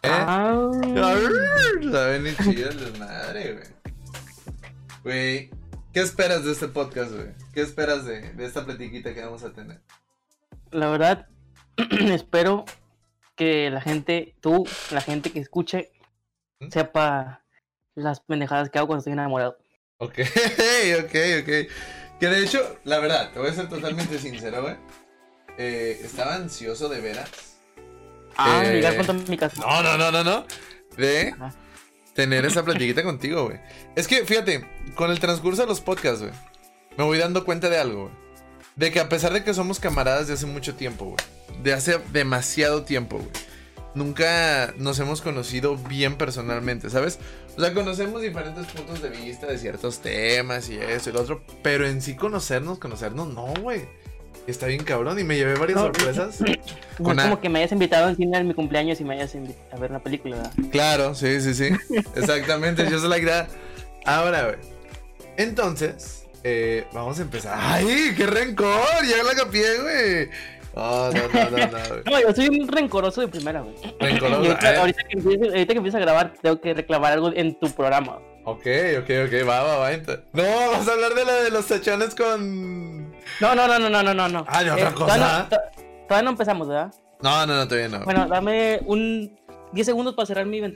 ¿Eh?
Ah.
Saben ni. Güey, ¿qué esperas de este podcast, güey? ¿Qué esperas de, de esta platiquita que vamos a tener?
La verdad, espero que la gente, tú, la gente que escuche,
¿Mm?
sepa las pendejadas que hago cuando estoy enamorado.
Ok, ok, ok. Que de hecho, la verdad, te voy a ser totalmente sincero, güey. Eh, estaba ansioso de veras.
Ah,
Eh,
llegar a mi casa.
No, no, no, no, no. De
Ajá.
tener esa platiquita contigo, güey. Es que, fíjate, con el transcurso de los podcasts, güey, me voy dando cuenta de algo, güey. De que a pesar de que somos camaradas de hace mucho tiempo, güey. De hace demasiado tiempo, güey. Nunca nos hemos conocido bien personalmente, ¿sabes? O sea, conocemos diferentes puntos de vista de ciertos temas y eso y lo otro. Pero en sí conocernos, conocernos, no, güey. Está bien cabrón y me llevé varias
No,
sorpresas.
No es como que me hayas invitado en cine en mi cumpleaños y me hayas invitado a ver una película. ¿verdad?
Claro, sí, sí, sí. Exactamente, yo soy la idea. Ahora, güey. Entonces, eh, vamos a empezar. ¡Ay, qué rencor! Ya la capié, güey. Oh, no, no, no, no. güey.
No, yo soy un rencoroso de primera, güey.
Rencoroso.
Y ahorita,
ver.
ahorita que empiece, ahorita que empiece a grabar, tengo que reclamar algo en tu programa.
Ok, ok, ok, va, va, va. No, vamos a hablar de la de los tachones con.
No, no, no, no, no, no, no, no.
Ah, de otra
todavía
cosa.
no- to- todavía no empezamos, ¿verdad?
No, no, no, todavía no.
Bueno, dame un 10 segundos para cerrar mi ventana.